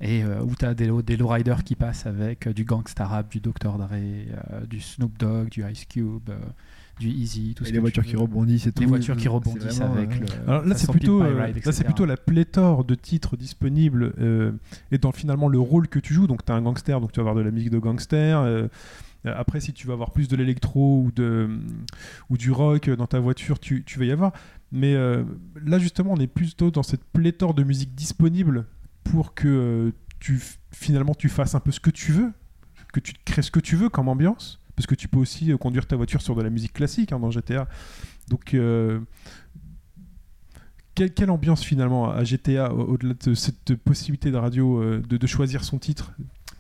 et euh, où tu as des, low- des lowriders qui passent avec euh, du gangsta rap, du Dr Dre, euh, du Snoop Dogg, du Ice Cube, euh, du Easy, tout Et ce les voitures tu qui rebondissent et tout. les voitures qui rebondissent vraiment, avec euh, le Alors là, c'est plutôt, euh, Ride, là, c'est plutôt la pléthore de titres disponibles euh, et dans finalement le rôle que tu joues. Donc, tu es un gangster, donc tu vas avoir de la musique de gangster. après, si tu vas avoir plus de l'électro ou, de, ou du rock dans ta voiture, tu, tu vas y avoir. Mais euh, là, justement, on est plutôt dans cette pléthore de musique disponible pour que euh, tu, finalement, tu fasses un peu ce que tu veux, que tu crées ce que tu veux comme ambiance. Parce que tu peux aussi euh, conduire ta voiture sur de la musique classique hein, dans GTA. Donc, euh, quelle, ambiance finalement à GTA, au- au-delà de cette possibilité de radio de choisir son titre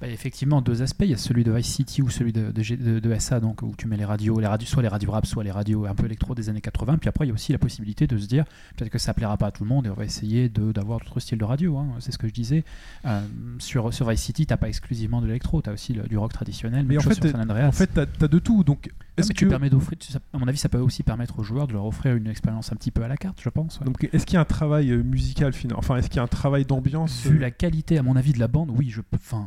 Bah, effectivement, deux aspects. Il y a celui de Vice City ou celui de, de, G- de- de SA, donc où tu mets les radios, les radios, soit les radios rap, soit les radios un peu électro des années 80. Puis après, il y a aussi la possibilité de se dire peut-être que ça plaira pas à tout le monde et on va essayer d'avoir d'autres styles de radio. hein. C'est ce que je disais. Euh, sur, sur Vice City, t'as pas exclusivement de l'électro, tu as aussi le- du rock traditionnel. Mais en fait. En fait, tu as, de tout. Donc, Ah, est-ce mais que tu permets d'offrir, à mon avis, ça peut aussi permettre aux joueurs de leur offrir une expérience un petit peu à la carte, je pense. ouais. donc est-ce qu'il y a un travail euh, musical Enfin, est-ce qu'il y a un travail d'ambiance Vu euh, la qualité, à mon avis, de la bande, oui, je peux. Enfin,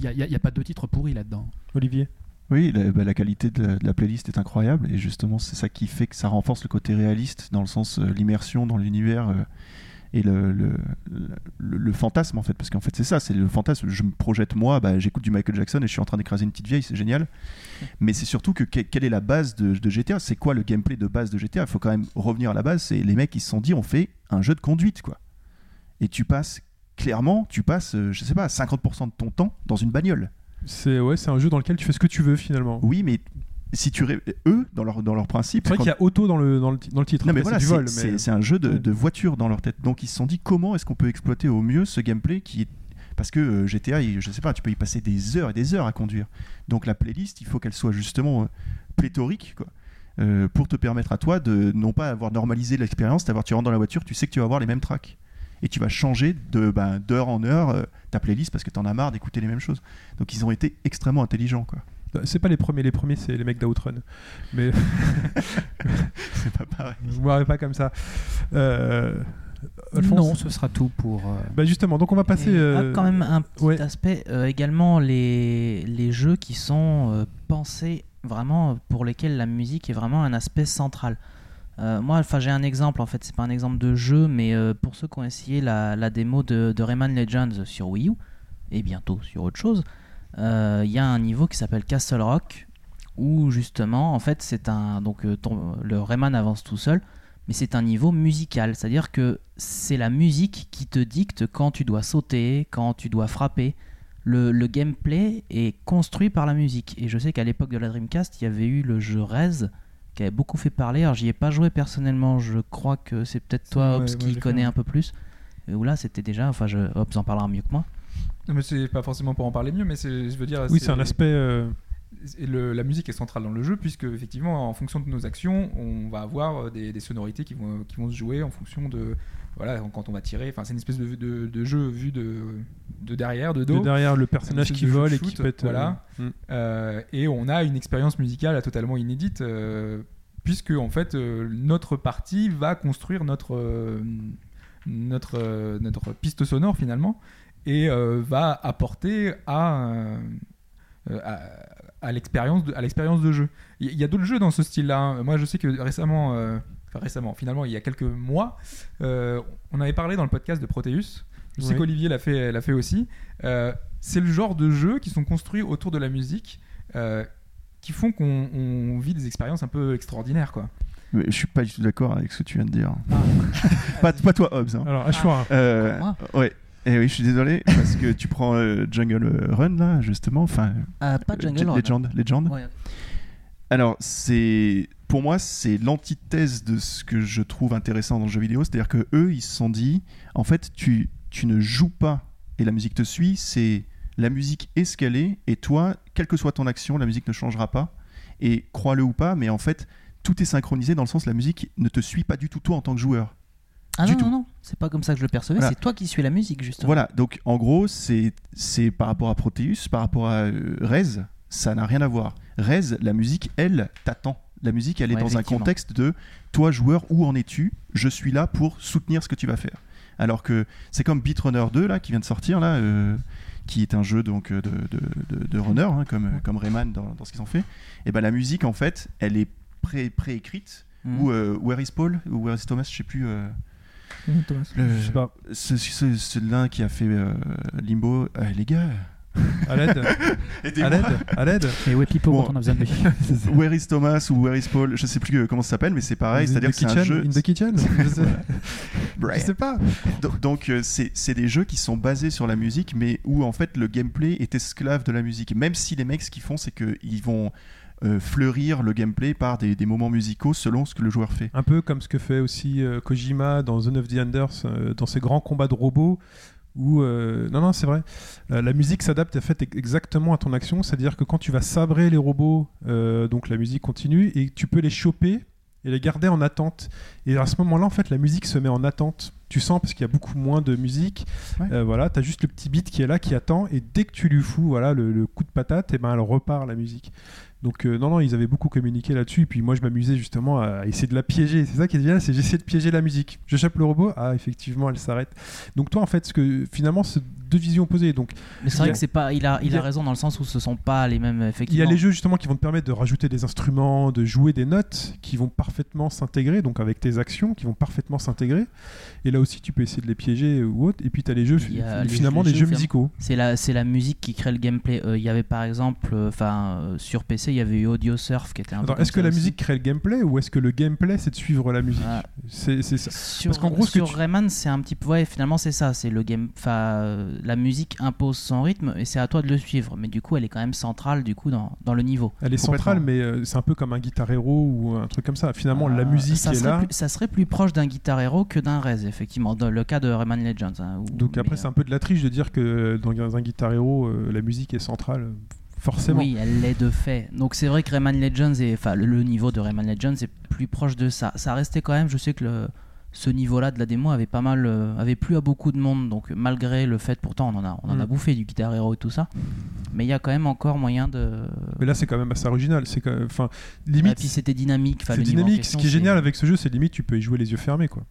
n'y a, y a- y a pas de titre pourri là-dedans. Olivier? Oui, la, bah, la qualité de la, de la playlist est incroyable et justement c'est ça qui fait que ça renforce le côté réaliste dans le sens euh, l'immersion dans l'univers euh, et le, le, le- le fantasme en fait parce qu'en fait c'est ça, c'est le fantasme. Je me projette moi, bah, j'écoute du Michael Jackson et je suis en train d'écraser une petite vieille, c'est génial. Mais c'est surtout que que- quelle est la base de, de GTA C'est quoi le gameplay de base de GTA Il faut quand même revenir à la base. C'est les mecs qui se sont dit on fait un jeu de conduite quoi. Et tu passes clairement, tu passes, euh, je sais pas, 50% de ton temps dans une bagnole. C'est ouais, c'est un jeu dans lequel tu fais ce que tu veux finalement. Oui, mais si tu ré- eux dans leur dans leur principe, C'est vrai quand- qu'il y a auto dans le, dans le, ti- dans le titre. non mais voilà, c'est mais- un jeu de, Ouais. de voiture dans leur tête. Donc ils se sont dit comment est-ce qu'on peut exploiter au mieux ce gameplay qui est parce que euh, GTA, je sais pas, tu peux y passer des heures et des heures à conduire. Donc la playlist, il faut qu'elle soit justement euh, pléthorique, quoi. euh, pour te permettre à toi de non pas avoir normalisé l'expérience, d'avoir tu rentres dans la voiture, tu sais que tu vas avoir les mêmes tracks et tu vas changer de ben, d'heure en heure euh, ta playlist parce que tu en as marre d'écouter les mêmes choses. Donc ils ont été extrêmement intelligents quoi. C'est pas les premiers, les premiers c'est les mecs d'Outrun. Mais C'est pas pareil. vous m'aurez pas comme ça. Euh, Alphonse Non, ce sera tout pour. euh, Bah justement, donc on va passer. Et, euh, ah, quand même un petit ouais. aspect euh, également les, les jeux qui sont euh, pensés vraiment pour lesquels la musique est vraiment un aspect central. Euh, moi, enfin, j'ai un exemple en fait, c'est pas un exemple de jeu, mais euh, pour ceux qui ont essayé la, la démo de, de Rayman Legends sur Wii U et bientôt sur autre chose, euh, il y a un niveau qui s'appelle Castle Rock où justement, en fait, c'est un donc euh, le Rayman avance tout seul, mais c'est un niveau musical, c'est-à-dire que c'est la musique qui te dicte quand tu dois sauter, quand tu dois frapper. Le, le gameplay est construit par la musique. Et je sais qu'à l'époque de la Dreamcast, il y avait eu le jeu Rez qui avait beaucoup fait parler. Alors j'y ai pas joué personnellement, je crois que c'est peut-être toi, Ouais, Hobbs, moi, qui connais ouais. un peu plus. Et où là, c'était déjà, enfin, je, Hobbs en parlera mieux que moi. Non, mais c'est pas forcément pour en parler mieux, mais je veux dire. Oui, c'est un aspect. euh, Et le- la musique est centrale dans le jeu, puisque effectivement, en fonction de nos actions, on va avoir des, des sonorités qui vont, qui vont se jouer en fonction de. Voilà, quand on va tirer. Enfin, c'est une espèce de, de- de jeu vu de, de derrière, de de dos. derrière le personnage qui de vole de et qui pète. euh, voilà. mm. Euh, et on a une expérience musicale totalement inédite, euh, puisque en fait notre partie va construire notre notre notre piste sonore finalement et va apporter à à, à l'expérience de, de jeu. Il y, a d'autres jeux dans ce style-là. hein. Moi, je sais que récemment, enfin récemment, finalement, il y a quelques mois, on avait parlé dans le podcast de Proteus. Je sais Oui. qu'Olivier l'a fait, l'a fait aussi. Euh, c'est le genre de jeux qui sont construits autour de la musique. euh, qui font qu'on on vit des expériences un peu extraordinaires quoi. Mais je suis pas du tout d'accord avec ce que tu viens de dire. pas, pas toi, Hobbs. hein. Alors, Ashwara, Euh, Moi? ouais. Et oui, je suis désolé parce que tu prends euh, Jungle Run là, justement. Enfin, Ah, pas euh, Jungle Run. Legend, Legend. Ouais. Alors, c'est pour moi, c'est l'antithèse de ce que je trouve intéressant dans le jeu vidéo. C'est-à-dire que eux, ils se sont dit, en fait, tu, tu ne joues pas et la musique te suit. C'est la musique est ce qu'elle est et toi, quelle que soit ton action, la musique ne changera pas. Et crois-le ou pas, mais en fait, tout est synchronisé dans le sens la musique ne te suit pas du tout toi en tant que joueur. Ah Du non, tout. non, non, c'est pas comme ça que je le percevais, Voilà. c'est toi qui suis la musique, justement. Voilà, donc en gros, c'est par rapport à Proteus, par rapport à euh, Rez, ça n'a rien à voir. Rez, la musique, elle, t'attend. La musique, elle est Ouais, dans un contexte de toi, joueur, où en es-tu? Je suis là pour soutenir ce que tu vas faire. Alors que c'est comme Beat Runner 2, là, qui vient de sortir, là, euh, qui est un jeu donc, euh, de, de, de- de runner, hein, comme, comme Rayman dans, dans ce qu'ils ont fait. Et ben la musique, en fait, elle est pré- préécrite. Mhm. Ou euh, Where is Paul Ou Where is Thomas Je sais plus. euh, le- je sais pas, ce- ce- Celui-là qui a fait euh, Limbo. Euh, les gars, à l'aide, à l'aide, à l'aide. Et ouais, Pipo, Bon. quand on a besoin de lui. Where is Thomas ou Where is Paul? Je sais plus euh, comment ça s'appelle, mais c'est pareil. In C'est-à dire the que c'est un kitchen, jeu. In the kitchen Je sais, je sais pas. Donc, euh, c'est des jeux qui sont basés sur la musique, mais où en fait le gameplay est esclave de la musique. Même si les mecs, ce qu'ils font, c'est qu'ils vont euh, fleurir le gameplay par des, des moments musicaux selon ce que le joueur fait. Un peu comme ce que fait aussi euh, Kojima dans Zone of the Enders, euh, dans ses grands combats de robots. Où, euh, non, non, c'est vrai. Euh, la musique s'adapte en fait ex- exactement à ton action. C'est-à-dire que quand tu vas sabrer les robots, euh, donc la musique continue et tu peux les choper et les garder en attente. Et à ce moment-là, en fait, la musique se met en attente. Tu sens parce qu'il y a beaucoup moins de musique. Ouais. Voilà, tu as juste le petit beat qui est là, qui attend. Et dès que tu lui fous voilà, le, le coup de patate, et ben, elle repart la musique. Donc euh, non, non, ils avaient beaucoup communiqué là-dessus. Et puis moi, je m'amusais justement à essayer de la piéger. C'est ça qui est bien, c'est j'essaie de piéger la musique. Je chope le robot, ah effectivement, elle s'arrête. Donc toi, en fait, ce que finalement, c'est deux visions opposées. Donc Mais c'est vrai a- que c'est pas. Il a, il a a- raison dans le sens où ce sont pas les mêmes. il y a les jeux justement qui vont te permettre de rajouter des instruments, de jouer des notes qui vont parfaitement s'intégrer, donc avec tes actions qui vont parfaitement s'intégrer. Et là aussi, tu peux essayer de les piéger ou autre. Et puis tu as les jeux, les finalement, jeux- des les jeux jeux musicaux. C'est la, c'est la musique qui crée le gameplay. Euh, Il y avait par exemple, euh, enfin, euh, sur PC, il y avait eu Audio Surf qui était un est-ce que la aussi. musique crée le gameplay ou est-ce que le gameplay c'est de suivre la musique Ah. C'est c'est ça. Sur, Parce qu'en gros, ce que sur tu- Rayman, c'est un petit peu. Ouais, finalement, c'est ça. C'est le game. Enfin, euh, la musique impose son rythme et c'est à toi de le suivre. Mais du coup, elle est quand même centrale du coup dans, dans le niveau. Elle est centrale, mais euh, c'est un peu comme un Guitar Hero ou un truc comme ça. Finalement, la Euh, musique ça est serait là. Plus, ça serait plus proche d'un Guitar Hero que d'un Rez, effectivement, dans le cas de Rayman Legends. hein, où- Donc après, mais, c'est un peu de la triche de dire que dans un Guitar Hero, euh, la musique est centrale. Forcément. Oui, elle l'est de fait. Donc c'est vrai que Rayman Legends, est, enfin le, le niveau de Rayman Legends est plus proche de ça. Ça restait quand même, je sais que le- ce niveau-là de la démo avait pas mal, euh, avait plu à beaucoup de monde. Donc malgré le fait, pourtant on en a, on en a Mm. bouffé du Guitar Hero et tout ça, mais il y a quand même encore moyen de. Mais là, c'est quand même assez original. C'est enfin, Et limite, puis c'était dynamique. c'est dynamique. question, Ce qui est c'est- génial avec ce jeu, c'est limite, tu peux y jouer les yeux fermés, quoi.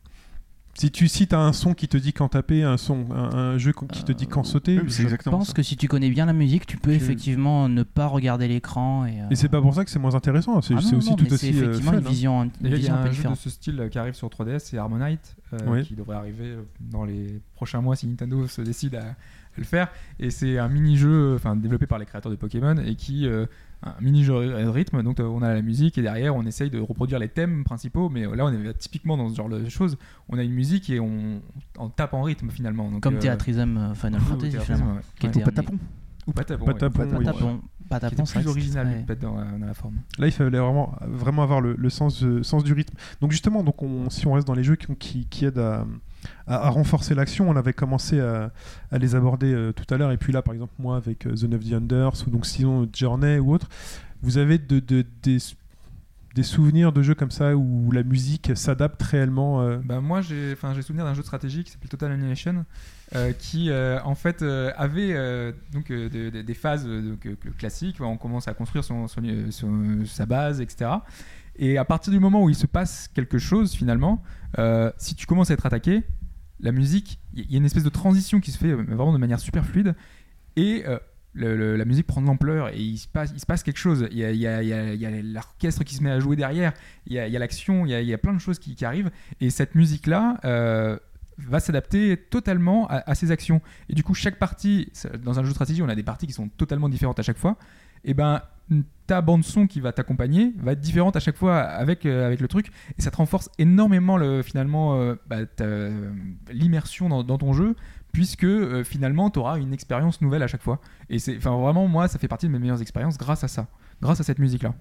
Si tu as un son qui te dit quand taper, un son, un, un jeu qui te dit quand sauter, Oui, c'est je- pense ça. que si tu connais bien la musique, tu peux effectivement ne pas regarder l'écran. Et, euh, et c'est pas pour ça que c'est moins intéressant. C'est ah aussi non, tout mais c'est aussi euh, effectivement fun, une hein. vision, une y vision a un peu un jeu de différente. ce style euh, qui arrive sur 3DS, c'est Harmonite, euh, Oui. qui devrait arriver euh, dans les prochains mois si Nintendo se décide à, à le faire. Et c'est un mini-jeu enfin, développé par les créateurs de Pokémon et qui. euh, un mini-jeu de rythme, donc euh, on a la musique et derrière on essaye de reproduire les thèmes principaux, mais euh, là on est typiquement dans ce genre de choses. On a une musique et on, on tape en rythme finalement. Donc, Comme euh, euh, Final Fantasy, finalement. ouais. Qui Ouais. était Ou un- Patapon. Ou Patapon. Patapon, ouais. oui. Patapon, Patapon, c'est plus original c'était- peut-être dans, dans la forme. Là, il fallait vraiment, vraiment avoir le, le sens, euh, sens du rythme. Donc justement, donc on- si on reste dans les jeux qui, qui, qui aident à, à- renforcer l'action, on avait commencé à, les aborder euh, tout à l'heure. Et puis là, par exemple, moi, avec euh, The of the Unders, ou donc sinon Journey ou autre, vous avez de, de- des, souvenirs de jeux comme ça où la musique s'adapte réellement euh, Bah, moi, j'ai souvenir d'un jeu de stratégie qui s'appelle Total Annihilation, euh, qui euh, en fait avait donc de- de- des phases donc, classiques. On commence à construire sa base, etc. Et à partir du moment où il se passe quelque chose, finalement, euh, si tu commences à être attaqué, la musique, il y a une espèce de transition qui se fait euh, vraiment de manière super fluide. Et euh, la musique prend de l'ampleur et il se passe, quelque chose. Il y a, l'orchestre qui se met à jouer derrière, il y a, l'action, il y a, plein de choses qui, arrivent. Et cette musique-là va s'adapter totalement à, à ces actions. Et du coup, chaque partie, dans un jeu de stratégie, on a des parties qui sont totalement différentes à chaque fois. Et ben, ta bande son qui va t'accompagner va être différente à chaque fois avec, euh, avec le truc et ça te renforce énormément le, finalement euh, bah, ta- l'immersion dans, ton jeu puisque euh, finalement tu auras une expérience nouvelle à chaque fois et c'est enfin vraiment moi ça fait partie de mes meilleures expériences grâce à ça grâce à cette musique là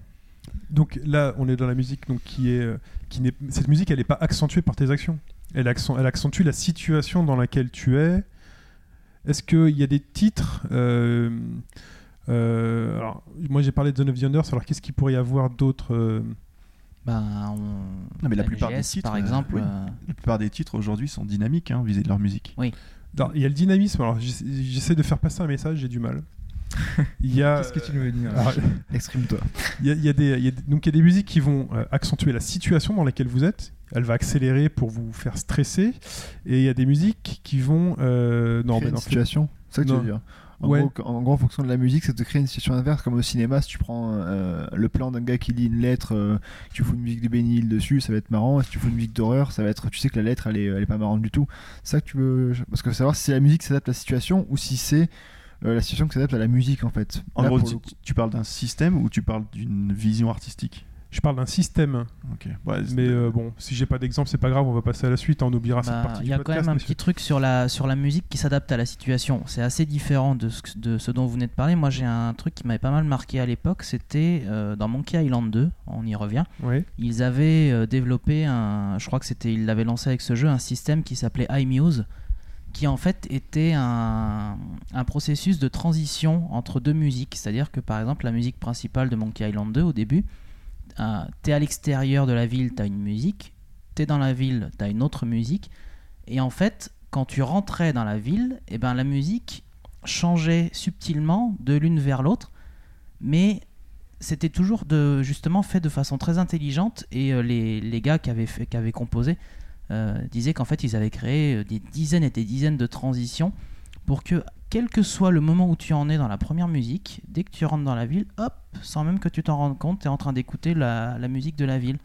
Donc là, on est dans la musique donc, qui est, euh, qui n'est, cette musique, elle n'est pas accentuée par tes actions. Elle, accent- elle accentue la situation dans laquelle tu es. Est-ce qu'il y a des titres euh, euh, alors, Moi, j'ai parlé de Zone of the Unders. Alors, qu'est-ce qu'il pourrait y avoir d'autres euh, Ben, on... Non, mais la plupart MGS, des titres, par euh, exemple, oui. euh, La plupart des titres aujourd'hui sont dynamiques hein, vis-à-vis de leur musique. alors, Il y a le dynamisme. Alors, j'essa- j'essaie de faire passer un message, j'ai du mal. Il y a, qu'est-ce que tu veux dire Exprime-toi. Il y a, il y a des, il y a des- donc il y a des musiques qui vont euh, accentuer la situation dans laquelle vous êtes. Elle va accélérer pour vous faire stresser. Et il y a des musiques qui vont. euh, non, Créer mais une non, situation. C'est ça que tu Non. veux dire. En, Ouais. gros, en gros, en fonction de la musique, c'est de créer une situation inverse. Comme au cinéma, si tu prends euh, le plan d'un gars qui lit une lettre, euh, tu fous une musique de Benny Hill dessus, ça va être marrant. Et si tu fous une musique d'horreur, ça va être. Tu sais que la lettre, elle est, elle est pas marrante du tout. C'est ça que tu veux. Parce que faut savoir si la musique s'adapte à la situation ou si c'est euh, la situation qui s'adapte à la musique en fait. En Là, gros, le tu parles d'un système ou tu parles d'une vision artistique? Je parle d'un système. Ouais, Mais euh, bon, si j'ai pas d'exemple, c'est pas grave, on va passer à la suite. On oubliera cette Bah, partie Il y a quand podcast. même un monsieur. petit truc sur la, sur la musique qui s'adapte à la situation. C'est assez différent de ce, que- de ce dont vous venez de parler. Moi, j'ai un truc qui m'avait pas mal marqué à l'époque. C'était euh, dans Monkey Island 2, on y revient. Ouais. Ils avaient euh, développé un. Je crois que c'était. Ils l'avaient lancé avec ce jeu, un système qui s'appelait iMuse, qui en fait était un, un processus de transition entre deux musiques. C'est-à-dire que par exemple, la musique principale de Monkey Island 2 au début, euh, t'es à l'extérieur de la ville, t'as une musique. T'es dans la ville, t'as une autre musique. Et en fait, quand tu rentrais dans la ville, eh ben, la musique changeait subtilement de l'une vers l'autre. Mais c'était toujours de, justement fait de façon très intelligente. Et euh, les, les gars qui avaient, fait, qui avaient composé euh, disaient qu'en fait, ils avaient créé euh, des dizaines et des dizaines de transitions pour que, quel que soit le moment où tu en es dans la première musique, dès que tu rentres dans la ville, hop, sans même que tu t'en rendes compte, tu es en train d'écouter la, la musique de la ville.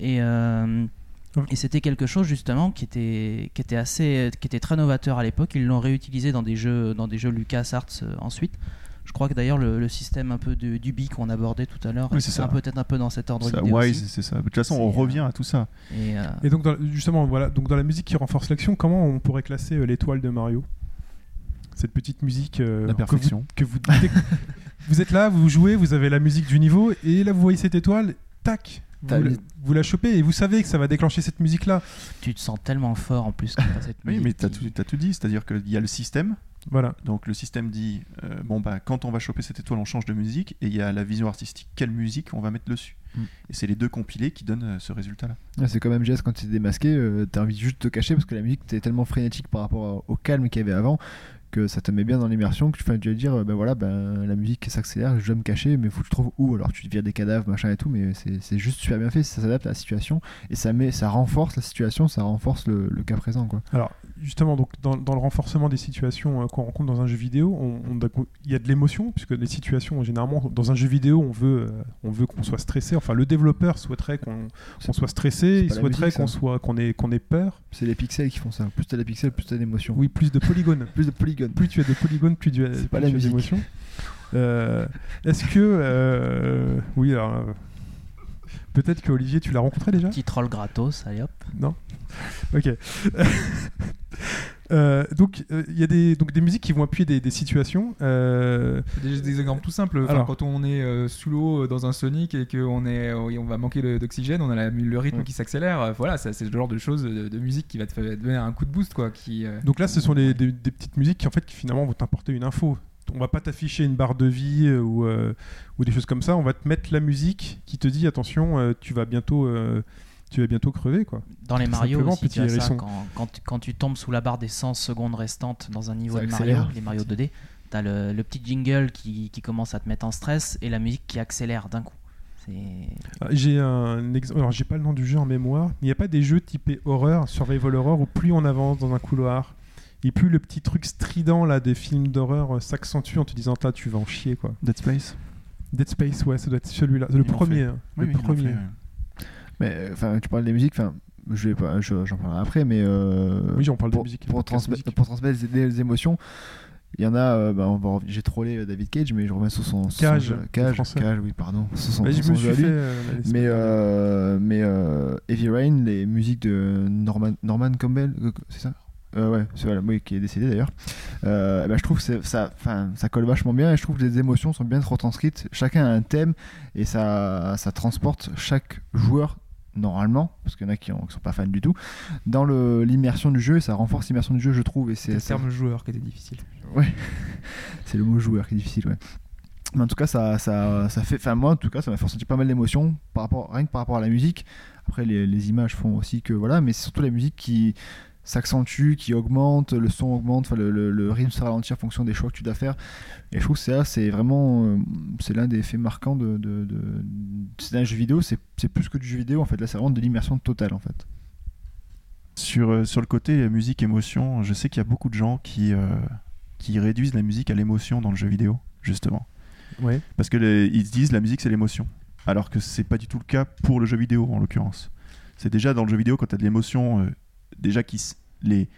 Et, euh, et c'était quelque chose justement qui était, qui était assez, qui était très novateur à l'époque. Ils l'ont réutilisé dans des jeux, dans des jeux LucasArts euh, ensuite. Je crois que d'ailleurs le, le système un peu de, du bi qu'on abordait tout à l'heure, Oui, c'est peut-être un peu dans cet ordre Wise, c'est ça. De toute façon, on revient à tout ça. Et, euh, Et donc, dans- justement, voilà. Donc, dans la musique qui renforce l'action, comment on pourrait classer euh, l'étoile de Mario? Cette petite musique. euh, La que vous- perfection. Que vous, que- vous êtes là, vous jouez, vous avez la musique du niveau, et là, vous voyez cette étoile, tac vous, la, vous la chopez et vous savez que ça va déclencher cette musique-là. tu te sens tellement fort en plus quand t'as cette Oui, musique mais t'as qui- tout, t'as tout dit. C'est-à-dire qu'il y a le système. Voilà. Donc le système dit euh, bon bah quand on va choper cette étoile, on change de musique. Et il y a la vision artistique. Quelle musique on va mettre dessus Mm. Et c'est les deux compilés qui donnent euh, ce résultat-là. Ouais, c'est comme MGS quand tu es démasqué, euh, t'as envie juste de te cacher parce que la musique était tellement frénétique par rapport au calme qu'il y avait avant que ça te met bien dans l'immersion que tu, tu vas dire euh, ben voilà ben, la musique s'accélère je dois me cacher mais faut que tu trouves où. Alors tu vires des cadavres machin et tout mais c'est juste super bien fait ça s'adapte à la situation et ça met ça renforce la situation ça renforce le, cas présent quoi justement, donc, dans, dans le renforcement des situations euh, qu'on rencontre dans un jeu vidéo, il y a de l'émotion, puisque les situations, généralement, dans un jeu vidéo, on veut, euh, on veut qu'on soit stressé. Enfin, le développeur souhaiterait qu'on soit stressé, il pas souhaiterait qu'on soit qu'on ait, qu'on ait peur. c'est les pixels qui font ça plus t'as des pixels plus t'as d'émotions Oui, plus de polygones. plus de polygones plus tu as de polygones, plus tu as, pas plus la tu as musique. d'émotions. Euh, Est-ce que. oui, alors. Euh, Peut-être que Olivier, tu l'as rencontré déjà Petit troll gratos, allez hop. Non Ok. Euh, donc, euh, il y a des, donc, des musiques qui vont appuyer des, des situations. Euh, Des, des exemples tout simples. Enfin, Alors. quand on est euh, sous l'eau euh, dans un Sonic et qu'on est, euh, on va manquer d'oxygène, on a la- le rythme Ouais. qui s'accélère. euh, Voilà, ça, c'est le genre de choses de, de musique qui va te faire- donner un coup de boost, quoi. Qui, euh, donc là, ce sont des petites musiques qui, en fait, qui finalement vont t'apporter une info. On va pas t'afficher une barre de vie euh, ou, euh, ou des choses comme ça. On va te mettre la musique qui te dit attention, euh, tu vas bientôt, euh, tu vas bientôt crever, quoi. Dans les Mario aussi, petit tu as ça, quand, quand, tu- quand tu tombes sous la barre des 100 secondes restantes dans un niveau Ça de Mario, les Mario 2D, t'as le, le petit jingle qui, qui commence à te mettre en stress et la musique qui accélère d'un coup. Ah, J'ai un exemple. Alors, j'ai pas le nom du jeu en mémoire. Il n'y a pas des jeux typés horreur, survival horror, où plus on avance dans un couloir, Et plus le petit truc strident là des films d'horreur euh, s'accentue en te disant là tu vas en chier quoi. Dead Space. Dead Space, ouais, ça doit être celui-là, le premier. fait. hein, Oui, le oui, premier. fait, ouais. Mais euh, enfin, tu parles des musiques, enfin, je vais pas, je- j'en parlerai après, mais euh, Oui, on parle de pour, musique. pour, podcast transmettre, musique. pour transmettre les, les émotions. Il y en a, euh, bah, j'ai trollé David Cage, mais je reviens sur son Cage, Cage. Cage, oui, pardon. Sur son, Bah, je son me suis fait. euh. Mais, euh, mais euh, Heavy Rain, les musiques de Norman, Norman Campbell, c'est ça? Euh, Ouais, c'est voilà, oui, qui est décédé d'ailleurs. Euh, eh ben, je trouve que ça, ça colle vachement bien et je trouve que les émotions sont bien retranscrites. Chacun a un thème et ça, ça transporte chaque joueur normalement, parce qu'il y en a qui, ne sont pas fans du tout, dans l'immersion du jeu et ça renforce l'immersion du jeu, je trouve. Et C'est le terme joueur qui était difficile. c'est le mot joueur qui est difficile, ouais. Mais en tout cas, ça, ça, ça fait. Enfin, moi, en tout cas, ça m'a fait ressentir pas mal d'émotions, par rapport, rien que par rapport à la musique. Après, les, les images font aussi que. Voilà, mais c'est surtout la musique qui s'accentue, qui augmente, le son augmente, enfin, le, le, le rythme se ralentit en fonction des choix que tu dois faire. Et je trouve que c'est là, c'est vraiment. euh, c'est l'un des faits marquants de. de, de- c'est un jeu vidéo, c'est c'est plus que du jeu vidéo, en fait. Là, c'est vraiment de l'immersion totale, en fait. Sur, euh, sur le côté euh, musique émotion, je sais qu'il y a beaucoup de gens qui, euh, qui réduisent la musique à l'émotion dans le jeu vidéo, justement. Ouais. Parce que les- ils se disent la musique c'est l'émotion. Alors que c'est pas du tout le cas pour le jeu vidéo en l'occurrence. C'est déjà dans le jeu vidéo quand tu as de l'émotion, euh, déjà qui les,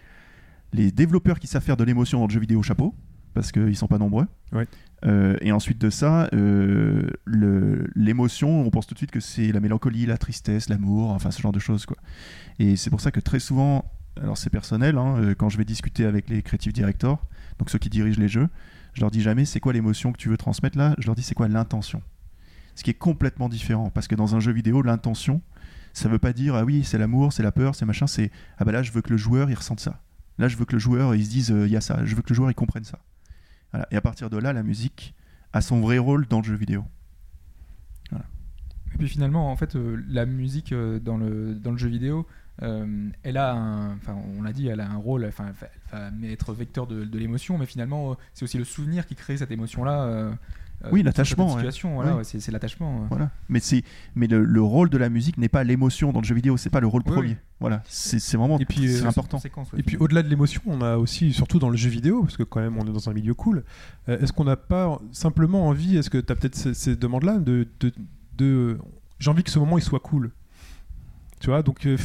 les développeurs qui savent faire de l'émotion dans le jeu vidéo, chapeau, parce qu'ils sont pas nombreux. Ouais. Euh, et ensuite de ça, euh, l'émotion, on pense tout de suite que c'est la mélancolie, la tristesse, l'amour, enfin ce genre de choses. Quoi. Et c'est pour ça que très souvent, alors c'est personnel, hein, euh, quand je vais discuter avec les creative directors, donc ceux qui dirigent les jeux, je leur dis jamais c'est quoi l'émotion que tu veux transmettre là, je leur dis c'est quoi l'intention. Ce qui est complètement différent, parce que dans un jeu vidéo, l'intention, ça veut pas dire ah oui, c'est l'amour, c'est la peur, c'est machin, c'est ah bah là, je veux que le joueur il ressente ça. Là, je veux que le joueur il se dise euh, il y a ça, je veux que le joueur il comprenne ça. Et à partir de là, la musique a son vrai rôle dans le jeu vidéo. Et puis finalement, en fait, euh, la musique euh, dans, le, dans le jeu vidéo, elle a un, enfin, on l'a dit, elle a un rôle, enfin, elle va- être vecteur de, l'émotion, mais finalement, c'est aussi le souvenir qui crée cette émotion-là. Euh, Oui, l'attachement, ouais. situation, voilà, ouais, c'est l'attachement. euh. Voilà. Mais c'est mais le, le rôle de la musique n'est pas l'émotion dans le jeu vidéo, c'est pas le rôle Oui, premier. oui. Voilà, c'est vraiment Et puis, c'est euh, important. Et puis au-delà de l'émotion, on a aussi, surtout dans le jeu vidéo, parce que quand même on est dans un milieu cool, euh, est-ce qu'on n'a pas simplement envie, est-ce que tu as peut-être ces, ces demandes-là, de, de, de- j'ai envie que ce moment il soit cool? Tu vois, donc euh,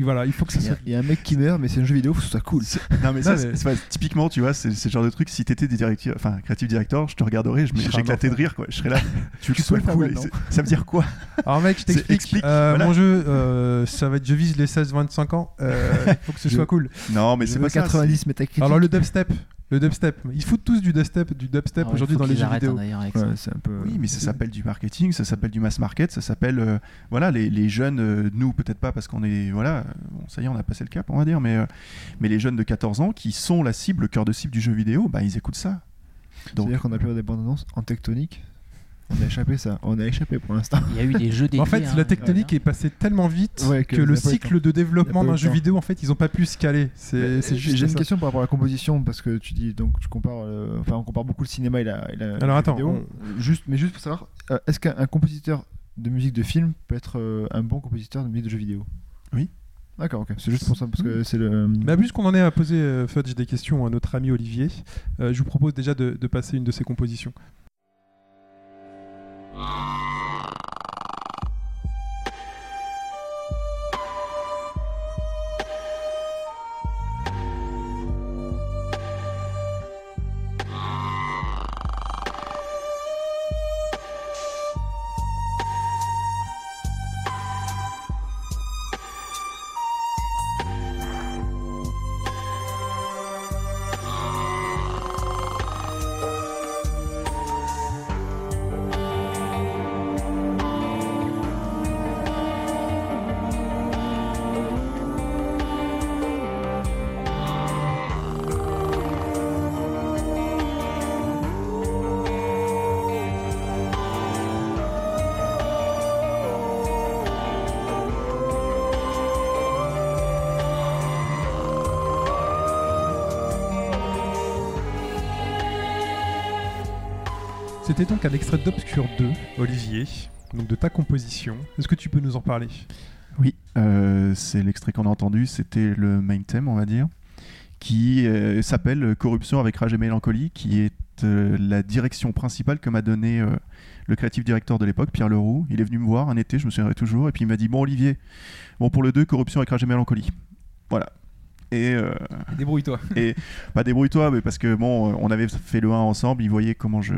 voilà, il faut que ça Il y, soit. a- il y a un mec qui meurt, mais c'est un jeu vidéo, faut que ce soit cool. Non mais ça, Non, c'est- mais- c'est pas- typiquement, tu vois, c'est le genre de truc. Si t'étais des directeurs, enfin creative director, je te regarderais, j'éclatais de rire quoi. Je serais là. Tu veux que ce soit cool. maintenant. et c'est- Ça veut dire quoi? Alors mec, je t'explique. explique, Euh, voilà. Mon jeu, euh, ça va être, je vise les 16-25 ans. euh, Il faut que ce Je- soit cool. Non, mais c'est pas ça. 90 métacritique. Alors le dubstep, le dubstep, ils foutent tous du dubstep, du dubstep Ah aujourd'hui dans les jeux vidéo. hein, d'ailleurs, avec Ouais, ça. c'est un peu. Oui, mais ça s'appelle du marketing, ça s'appelle du mass market, ça s'appelle euh, voilà les, les jeunes, euh, nous peut-être pas parce qu'on est voilà, bon, ça y est, on a passé le cap, on va dire, mais euh, mais les jeunes de 14 ans qui sont la cible, le cœur de cible du jeu vidéo, bah ils écoutent ça. Donc C'est-à-dire qu'on a plus des bandes annonces en tectonique. On a échappé ça. On a échappé pour l'instant. Il y a eu des jeux dédiés. En fait, hein, la tectonique ouais. est passée tellement vite Ouais, que le cycle de développement d'un jeu temps. vidéo, en fait, ils ont pas pu se caler. C'est c'est juste J'ai une ça. question par rapport à la composition parce que tu dis donc tu compares, euh, enfin on compare beaucoup le cinéma et la. et la- Alors attends, vidéo. juste, mais juste pour savoir, euh, est-ce qu'un un compositeur de musique de film peut être euh, un bon compositeur de musique de jeu vidéo? Oui. D'accord, ok. C'est juste pour ça parce que c'est le. Bah, puisqu'on en est à poser euh, Fudge des questions à notre ami Olivier, euh, je vous propose déjà de, de passer une de ses compositions. Ah. C'était donc un extrait d'Obscure 2, Olivier, donc de ta composition. Est-ce que tu peux nous en parler? Oui, euh, c'est l'extrait qu'on a entendu, c'était le main theme, on va dire, qui euh, s'appelle Corruption avec rage et mélancolie, qui est euh, la direction principale que m'a donné le créatif directeur de l'époque, Pierre Leroux. Il est venu me voir un été, je me souviendrai toujours, et puis il m'a dit Bon, Olivier, bon, pour le 2, Corruption avec rage et mélancolie. Voilà. Et, euh, Débrouille-toi. et pas débrouille-toi, mais parce que bon, euh, on avait fait le 1 ensemble, il voyait comment je,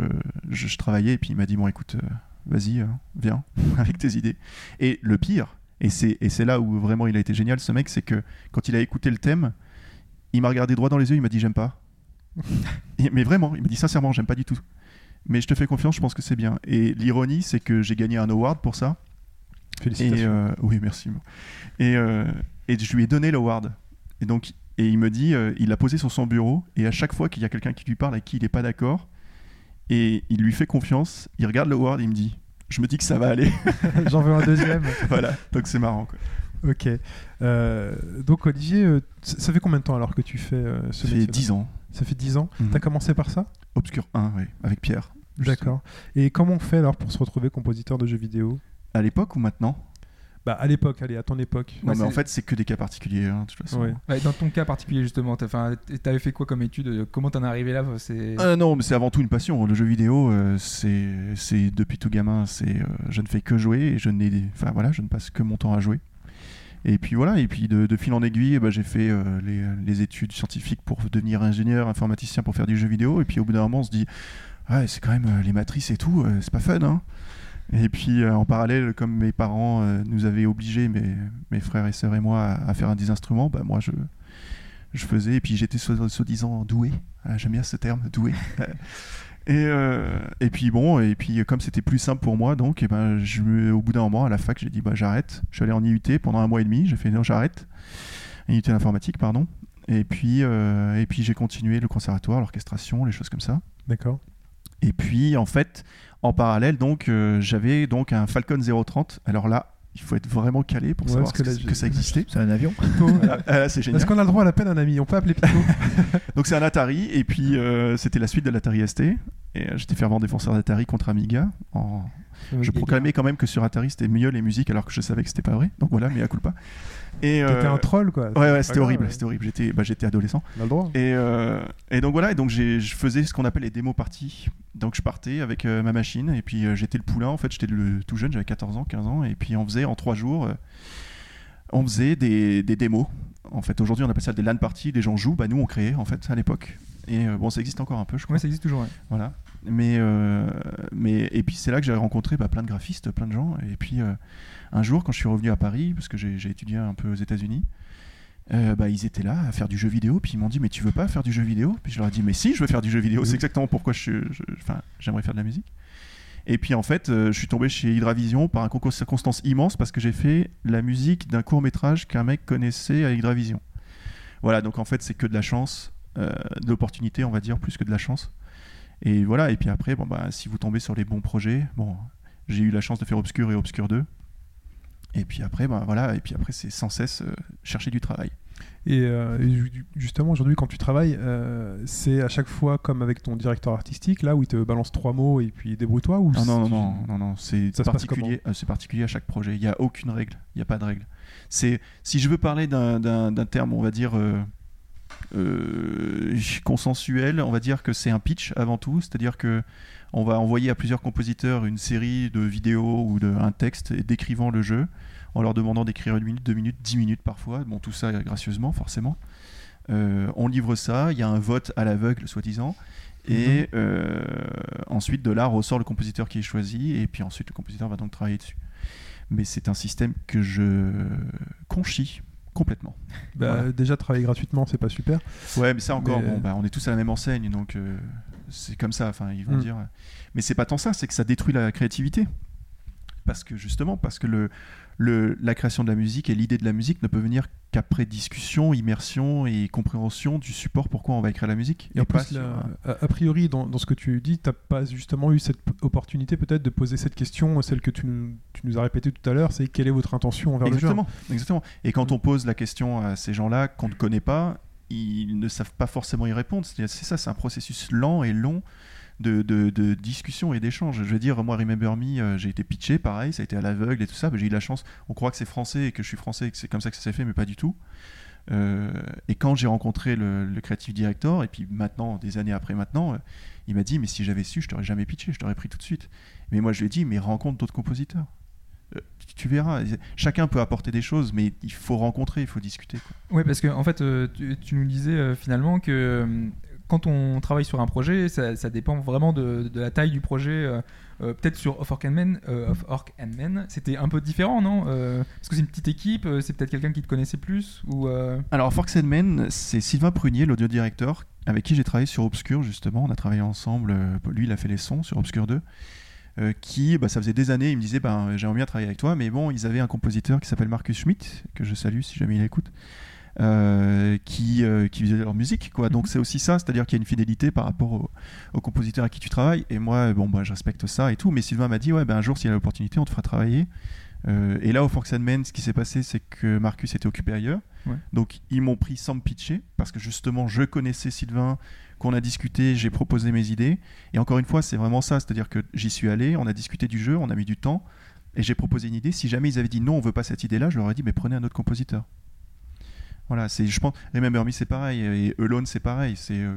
je, je travaillais, et puis il m'a dit Bon, écoute, euh, vas-y, euh, viens, avec tes idées. Et le pire, et c'est, et c'est là où vraiment il a été génial, ce mec, c'est que quand il a écouté le thème, il m'a regardé droit dans les yeux, il m'a dit J'aime pas. Et- mais vraiment, il m'a dit sincèrement, j'aime pas du tout. Mais je te fais confiance, je pense que c'est bien. Et l'ironie, c'est que j'ai gagné un award pour ça. Et Félicitations. oui, merci. Et, et je lui ai donné l'award. Et donc, et il me dit, euh, il l'a posé sur son bureau, et à chaque fois qu'il y a quelqu'un qui lui parle avec qui il n'est pas d'accord, et il lui fait confiance, il regarde l'award, et il me dit, je me dis que ça va aller. J'en veux un deuxième. voilà, donc c'est marrant. Quoi. Ok. Euh, donc Olivier, euh, ça ça fait combien de temps alors que tu fais euh, ce Ça fait métier-là 10 ans. Ça fait 10 ans. Mhm. T'as commencé par ça? Obscur 1, oui, avec Pierre. D'accord. Et comment on fait alors pour se retrouver compositeur de jeux vidéo? À l'époque ou maintenant? Bah à l'époque, allez, à ton époque. Non, Ouais, mais en fait, c'est que des cas particuliers, hein, de toute façon. Ouais. Ouais, dans ton cas particulier, justement, t'avais fait quoi comme étude euh, Comment t'en es arrivé là. Euh, non, mais c'est avant tout une passion. Le jeu vidéo, euh, c'est, depuis tout gamin, c'est, euh, je ne fais que jouer et je enfin voilà, je ne passe que mon temps à jouer. Et puis voilà, et puis de, de fil en aiguille, ben, j'ai fait euh, les, les études scientifiques pour devenir ingénieur, informaticien pour faire du jeu vidéo. Et puis au bout d'un moment, on se dit, ouais, c'est quand même euh, les matrices et tout, euh, c'est pas fun, hein. Et puis euh, en parallèle, comme mes parents euh, nous avaient obligés, mes, mes frères et sœurs et moi, à, à faire un des instruments, bah, moi je, je faisais, et puis j'étais soi- soi-disant doué. Ah, J'aime bien ce terme, doué. et, euh, et puis bon, et puis comme c'était plus simple pour moi, donc et ben, je, au bout d'un moment, à la fac, j'ai dit bah, j'arrête. Je suis allé en IUT pendant un mois et demi, j'ai fait non, j'arrête. IUT informatique, pardon. Et puis, euh, et puis j'ai continué le conservatoire, l'orchestration, les choses comme ça. D'accord. Et puis en fait, en parallèle, donc euh, j'avais donc un Falcon 030. Alors là, il faut être vraiment calé pour Ouais, savoir que ça existait. C'est un avion. Ah, ah, c'est génial. Est-ce qu'on a le droit à l'appel un ami On peut appeler Pico Donc c'est un Atari et puis euh, c'était la suite de l'Atari ST. Et euh, j'étais fervent défenseur d'Atari contre Amiga. En- Je proclamais quand même que sur Atari c'était mieux les musiques alors que je savais que c'était pas vrai. Donc voilà, mais à culpa. Et T'étais euh, un troll quoi. Ouais, ouais, c'était grave, horrible, c'était horrible. J'étais, bah, j'étais adolescent. Le droit. Et, euh, et donc voilà, et donc je faisais ce qu'on appelle les démos parties. Donc je partais avec euh, ma machine et puis j'étais le poulain. En fait, j'étais le tout jeune, j'avais 14 ans, 15 ans. Et puis on faisait en trois jours, on faisait des, des démos. En fait, aujourd'hui on appelle ça des LAN parties. Les gens jouent, bah nous on créait en fait à l'époque. Et euh, bon, ça existe encore un peu, je crois. Ça existe toujours. ouais. Voilà. Mais, euh, mais et puis c'est là que j'ai rencontré bah, plein de graphistes, plein de gens. Et puis euh, un jour, quand je suis revenu à Paris, parce que j'ai étudié un peu aux États-Unis, euh, bah, ils étaient là à faire du jeu vidéo. Puis ils m'ont dit mais tu veux pas faire du jeu vidéo? Puis je leur ai dit mais si, je veux faire du jeu vidéo. C'est exactement pourquoi je, enfin, j'aimerais faire de la musique. Et puis en fait, euh, je suis tombé chez Hydravision par un concours de circonstances immense parce que j'ai fait la musique d'un court métrage qu'un mec connaissait à Hydravision. Voilà, donc en fait c'est que de la chance, de l'opportunité on va dire, plus que de la chance. Et voilà, et puis après, bon, bah, si vous tombez sur les bons projets, bon, j'ai eu la chance de faire Obscure et Obscure 2. Et puis après, bah, voilà, et puis après c'est sans cesse euh, chercher du travail. Et, euh, et justement, aujourd'hui, quand tu travailles, euh, c'est à chaque fois comme avec ton directeur artistique, là où il te balance trois mots et puis débrouille-toi ou Non, non, non, c'est- non, non, non, c'est particulier, euh, c'est particulier à chaque projet. Il n'y a aucune règle, il n'y a pas de règle. C'est, si je veux parler d'un terme, on va dire euh, consensuel, on va dire que c'est un pitch avant tout, c'est-à-dire que on va envoyer à plusieurs compositeurs une série de vidéos ou de, un texte décrivant le jeu, en leur demandant d'écrire une minute, deux minutes, dix minutes parfois, bon tout ça gracieusement forcément. Euh, on livre ça, il y a un vote à l'aveugle soi-disant, et euh, ensuite de là ressort le compositeur qui est choisi, et puis ensuite le compositeur va donc travailler dessus. Mais c'est un système que je conchis complètement. Bah, Voilà. Déjà, travailler gratuitement, c'est pas super. Ouais, mais ça encore, Mais- bon, bah, on est tous à la même enseigne, donc euh, c'est comme ça. Enfin, ils vont Mm. dire. Mais c'est pas tant ça, c'est que ça détruit la créativité. Parce que justement, parce que le, le, la création de la musique et l'idée de la musique ne peut venir qu'après discussion, immersion et compréhension du support pourquoi on va écrire la musique. Et en pas plus, sur là, un- a, priori, dans, dans ce que tu dis, t'as pas justement eu cette opportunité peut-être de poser cette question, celle que tu nous, tu nous as répétée tout à l'heure, c'est quelle est votre intention envers le Exactement, exactement. Et quand on pose la question à ces gens-là qu'on ne connaît pas, ils ne savent pas forcément y répondre. C'est ça, c'est un processus lent et long de, de- discussion et d'échange. Je veux dire, moi, Remember Me, euh, j'ai été pitché, pareil, ça a été à l'aveugle et tout ça, mais j'ai eu la chance, on croit que c'est français et que je suis français et que c'est comme ça que ça s'est fait, mais pas du tout. Euh, et quand j'ai rencontré le, creative director, et puis maintenant, des années après maintenant, euh, il m'a dit, mais si j'avais su, je t'aurais jamais pitché, je t'aurais pris tout de suite. Mais moi, je lui ai dit, mais rencontre d'autres compositeurs. Tu- verras, chacun peut apporter des choses, mais il faut rencontrer, il faut discuter. Ouais, parce que en fait, tu, nous disais finalement que quand on travaille sur un projet, ça, dépend vraiment de, la taille du projet. euh, euh, Peut-être sur Off Orc and Men, euh, Orc Men, c'était un peu différent, non Euh, Parce que c'est une petite équipe, euh, c'est peut-être quelqu'un qui te connaissait plus Alors, Forks and Men, c'est Sylvain Prunier, l'audio directeur, avec qui j'ai travaillé sur Obscure, justement. On a travaillé ensemble. Lui, il a fait les sons sur Obscure 2. euh, qui, bah, ça faisait des années, il me disait ben, J'aimerais bien travailler avec toi. Mais bon, ils avaient un compositeur qui s'appelle Marcus Schmidt, que je salue si jamais il écoute, euh, qui, euh, qui faisait leur musique. Quoi. Donc, c'est aussi ça, c'est-à-dire qu'il y a une fidélité par rapport au, au compositeur à qui tu travailles. Et moi, bon, bah, je respecte ça et tout. Mais Sylvain m'a dit Ouais, ben, un jour, s'il y a l'opportunité, on te fera travailler. Euh, et là, au Fox and Men, ce qui s'est passé, c'est que Marcus était occupé ailleurs. Donc ils m'ont pris sans me pitcher parce que justement je connaissais Sylvain, qu'on a discuté, j'ai proposé mes idées. Et encore une fois, c'est vraiment ça, c'est-à-dire que j'y suis allé, on a discuté du jeu, on a mis du temps et j'ai proposé une idée. Si jamais ils avaient dit non, on veut pas cette idée-là, je leur aurais dit mais prenez un autre compositeur. Voilà, c'est je pense Remember Me c'est pareil et Alone c'est pareil, c'est euh,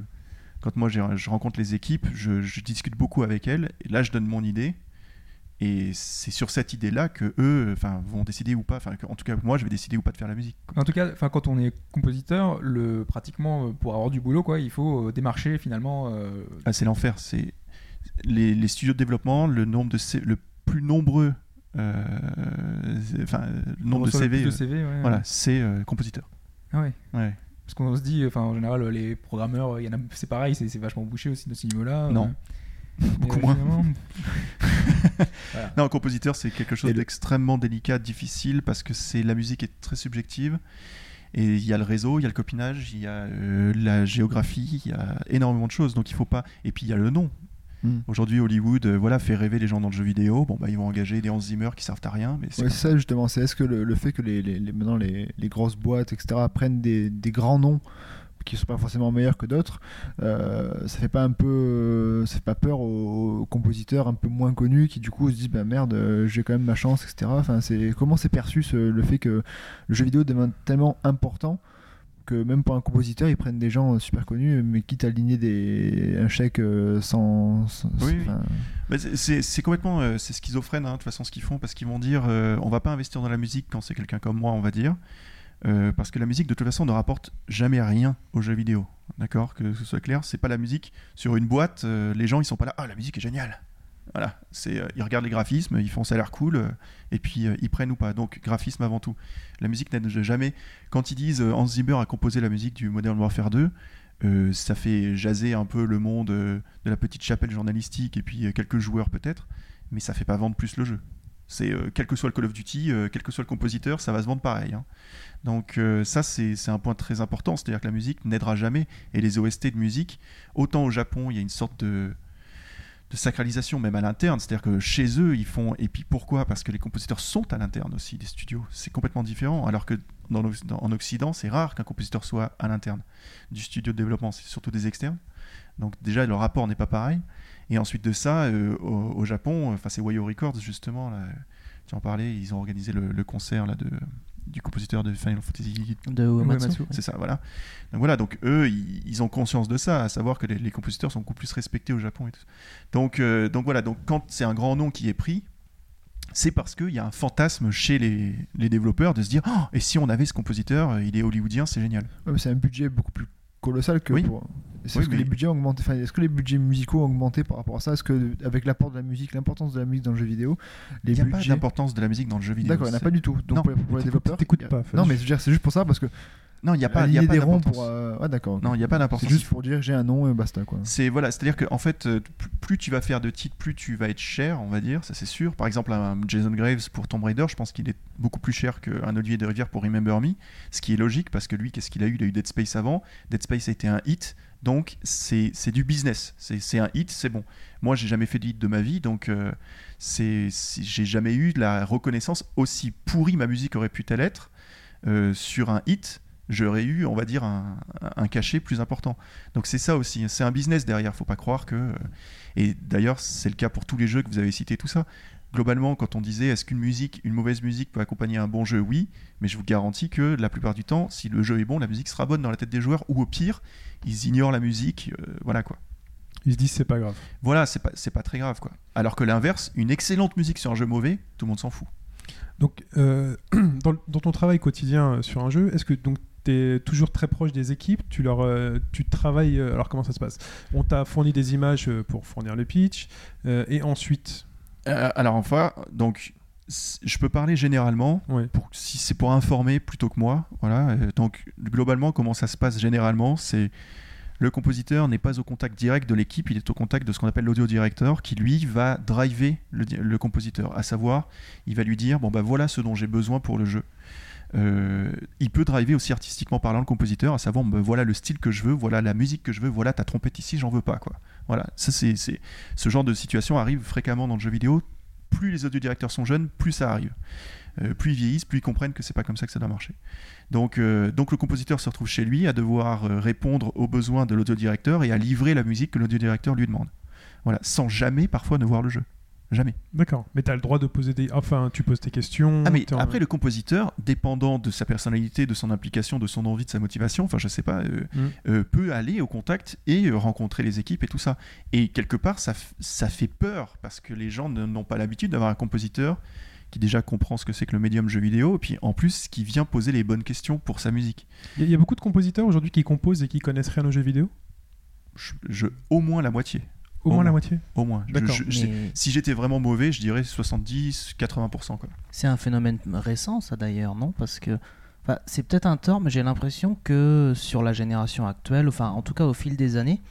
quand moi je rencontre les équipes, je, je discute beaucoup avec elles et là je donne mon idée. Et c'est sur cette idée-là que eux, enfin, vont décider ou pas. Enfin, en tout cas, moi, je vais décider ou pas de faire la musique. En tout cas, enfin, quand on est compositeur, le, pratiquement euh, pour avoir du boulot, quoi, il faut euh, démarcher finalement. euh, Ah, c'est l'enfer. C'est les, les studios de développement, le nombre de C- le plus nombreux, euh, enfin, le on nombre de CV, de euh, CV, ouais, voilà, ouais. c'est euh, compositeur. Ah ouais. Ouais. Parce qu'on se dit, enfin, en général, les programmeurs, il y en a, c'est pareil, c'est c'est vachement bouché aussi de ce niveau-là. Non. euh. Beaucoup Mais, moins. Voilà. Non, compositeur, c'est quelque chose Et le- d'extrêmement délicat, difficile, parce que c'est la musique est très subjective. Et il y a le réseau, il y a le copinage, il y a euh, la géographie, il y a énormément de choses. Donc il faut pas. Et puis il y a le nom. Mm. Aujourd'hui, Hollywood, euh, voilà, fait rêver les gens dans le jeu vidéo. Bon, bah, ils vont engager des Hans Zimmer qui servent à rien, mais c'est Ouais, ça justement, c'est est-ce que le, le fait que les, les- les- maintenant les, les grosses boîtes, etc., prennent des, des grands noms qui sont pas forcément meilleurs que d'autres, euh, ça fait pas un peu, euh, ça fait pas peur aux, aux compositeurs un peu moins connus qui du coup se disent bah merde, euh, j'ai quand même ma chance, etc. Enfin, c'est comment c'est perçu ce- le fait que le jeu vidéo devient tellement important que même pour un compositeur, ils prennent des gens euh, super connus, mais quitte à aligner des, un chèque euh, sans, sans- Oui, oui. enfin, c'est- complètement euh, c'est schizophrène hein, de toute façon ce qu'ils font parce qu'ils vont dire euh, on va pas investir dans la musique quand c'est quelqu'un comme moi on va dire Euh, parce que la musique de toute façon ne rapporte jamais rien aux jeux vidéo. D'accord? Que ce soit clair c'est pas la musique sur une boîte euh, les gens ils sont pas là ah la musique est géniale voilà c'est euh, ils regardent les graphismes ils font ça a l'air cool euh, et puis euh, ils prennent ou pas donc graphisme avant tout la musique n'aide jamais quand ils disent Hans Zimmer a composé la musique du Modern Warfare 2 euh, ça fait jaser un peu le monde de la petite chapelle journalistique et puis quelques joueurs peut-être, mais ça fait pas vendre plus le jeu. C'est quel que soit le Call of Duty, quel que soit le compositeur, ça va se vendre pareil. hein. Donc ça c'est c'est un point très important, c'est-à-dire que la musique n'aidera jamais et les OST de musique, autant au Japon il y a une sorte de de sacralisation même à l'interne, c'est-à-dire que chez eux ils font et puis pourquoi? Parce que les compositeurs sont à l'interne aussi des studios, c'est complètement différent. Alors que en Occident c'est rare qu'un compositeur soit à l'interne du studio de développement, c'est surtout des externes. Donc déjà le rapport n'est pas pareil. Et ensuite de ça, euh, au, Japon, enfin c'est Wayo Records justement, tu en parlais, ils ont organisé le, le concert là, de, du compositeur de Final Fantasy De Uematsu. c'est ça, voilà. Donc voilà, donc eux, ils, ils ont conscience de ça, à savoir que les, les compositeurs sont beaucoup plus respectés au Japon et tout. Donc, euh, donc voilà, donc quand c'est un grand nom qui est pris, c'est parce qu'il y a un fantasme chez les, les développeurs de se dire Oh, et si on avait ce compositeur, euh, il est hollywoodien, c'est génial. Ouais, c'est un budget beaucoup plus colossal que Oui. pour. Est-ce Oui, que mais- les budgets ont augmenté enfin, Est-ce que les budgets musicaux ont augmenté par rapport à ça? Est-ce que avec l'apport de la musique, l'importance de la musique dans le jeu vidéo, les Il n'y a pas d'importance de la musique dans le jeu vidéo. D'accord, il n'y en a pas du tout. Donc Non, pour, les- développeurs, t'écoutes pas. Non, mais je veux dire, c'est juste pour ça parce que Non, il n'y a pas, il y a pas d'importance. euh, d'accord. Non, il n'y a pas d'importance. C'est juste pour dire j'ai un nom et basta quoi. C'est voilà, c'est-à-dire que en fait, euh, plus- tu vas faire de titres, plus tu vas être cher, on va dire, ça c'est sûr. Par exemple, un Jason Graves pour Tomb Raider, je pense qu'il est beaucoup plus cher qu'un Olivier de Rivière pour Remember Me, ce qui est logique parce que lui, qu'est-ce qu'il a eu? Il a eu Dead Space avant. Dead Space a été un hit, donc c'est du business. C'est un hit, c'est bon. Moi, j'ai jamais fait de hit de ma vie, donc euh, c'est j'ai jamais eu la reconnaissance aussi pourrie ma musique aurait pu-elle être euh, sur un hit. J'aurais eu, on va dire, un, un cachet plus important. Donc c'est ça aussi, c'est un business derrière, faut pas croire que... euh, Et d'ailleurs, c'est le cas pour tous les jeux que vous avez cités, tout ça. globalement, quand on disait est-ce qu'une musique, une mauvaise musique peut accompagner un bon jeu, oui, mais je vous garantis que la plupart du temps, si le jeu est bon, la musique sera bonne dans la tête des joueurs, ou au pire, ils ignorent la musique, euh, voilà quoi. Ils se disent c'est pas grave. Voilà, c'est pas, c'est pas très grave quoi. Alors que l'inverse, une excellente musique sur un jeu mauvais, tout le monde s'en fout. Donc, euh, dans, dans ton travail quotidien sur un jeu, est-ce que donc tu es toujours très proche des équipes Tu leur, euh, tu travailles. euh, alors comment ça se passe? On t'a fourni des images euh, pour fournir le pitch, et ensuite, alors enfin, donc je peux parler généralement. ouais. Pour, si c'est pour informer plutôt que moi, voilà. donc globalement, comment ça se passe généralement, c'est le compositeur n'est pas au contact direct de l'équipe, il est au contact de ce qu'on appelle l'audio directeur, qui lui va driver le, le compositeur, à savoir, il va lui dire bon bah voilà ce dont j'ai besoin pour le jeu. Euh, il peut driver aussi artistiquement parlant le compositeur, à savoir bah, voilà le style que je veux, voilà la musique que je veux, voilà ta trompette ici, j'en veux pas quoi. Voilà, ça c'est ce genre de situation arrive fréquemment dans le jeu vidéo. Plus les audio directeurs sont jeunes, plus ça arrive. Euh, plus ils vieillissent, plus ils comprennent que c'est pas comme ça que ça doit marcher. Donc, euh, donc le compositeur se retrouve chez lui à devoir répondre aux besoins de l'audio-directeur et à livrer la musique que l'audio-directeur lui demande. Voilà, sans jamais parfois ne voir le jeu. Jamais. D'accord. Mais tu as le droit de poser des. Enfin, tu poses tes questions. Ah mais après le compositeur, dépendant de sa personnalité, de son implication, de son envie, de sa motivation, enfin je sais pas, euh, Mm. euh, peut aller au contact et euh, rencontrer les équipes et tout ça. Et quelque part ça, ça fait peur parce que les gens n'ont pas l'habitude d'avoir un compositeur qui déjà comprend ce que c'est que le médium jeu vidéo et puis en plus qui vient poser les bonnes questions pour sa musique. Il y, a- il y a beaucoup de compositeurs aujourd'hui qui composent et qui connaissent rien aux jeux vidéo? Je, je- au moins la moitié, Au Au moins la moitié. au moins. D'accord, je- je sais- Mais si j'étais vraiment mauvais, je dirais 70-80%. Quoi. c'est un phénomène récent, ça d'ailleurs, non? Parce que enfin, c'est peut-être un tort, mais j'ai l'impression que sur la génération actuelle, enfin en tout cas au fil des années,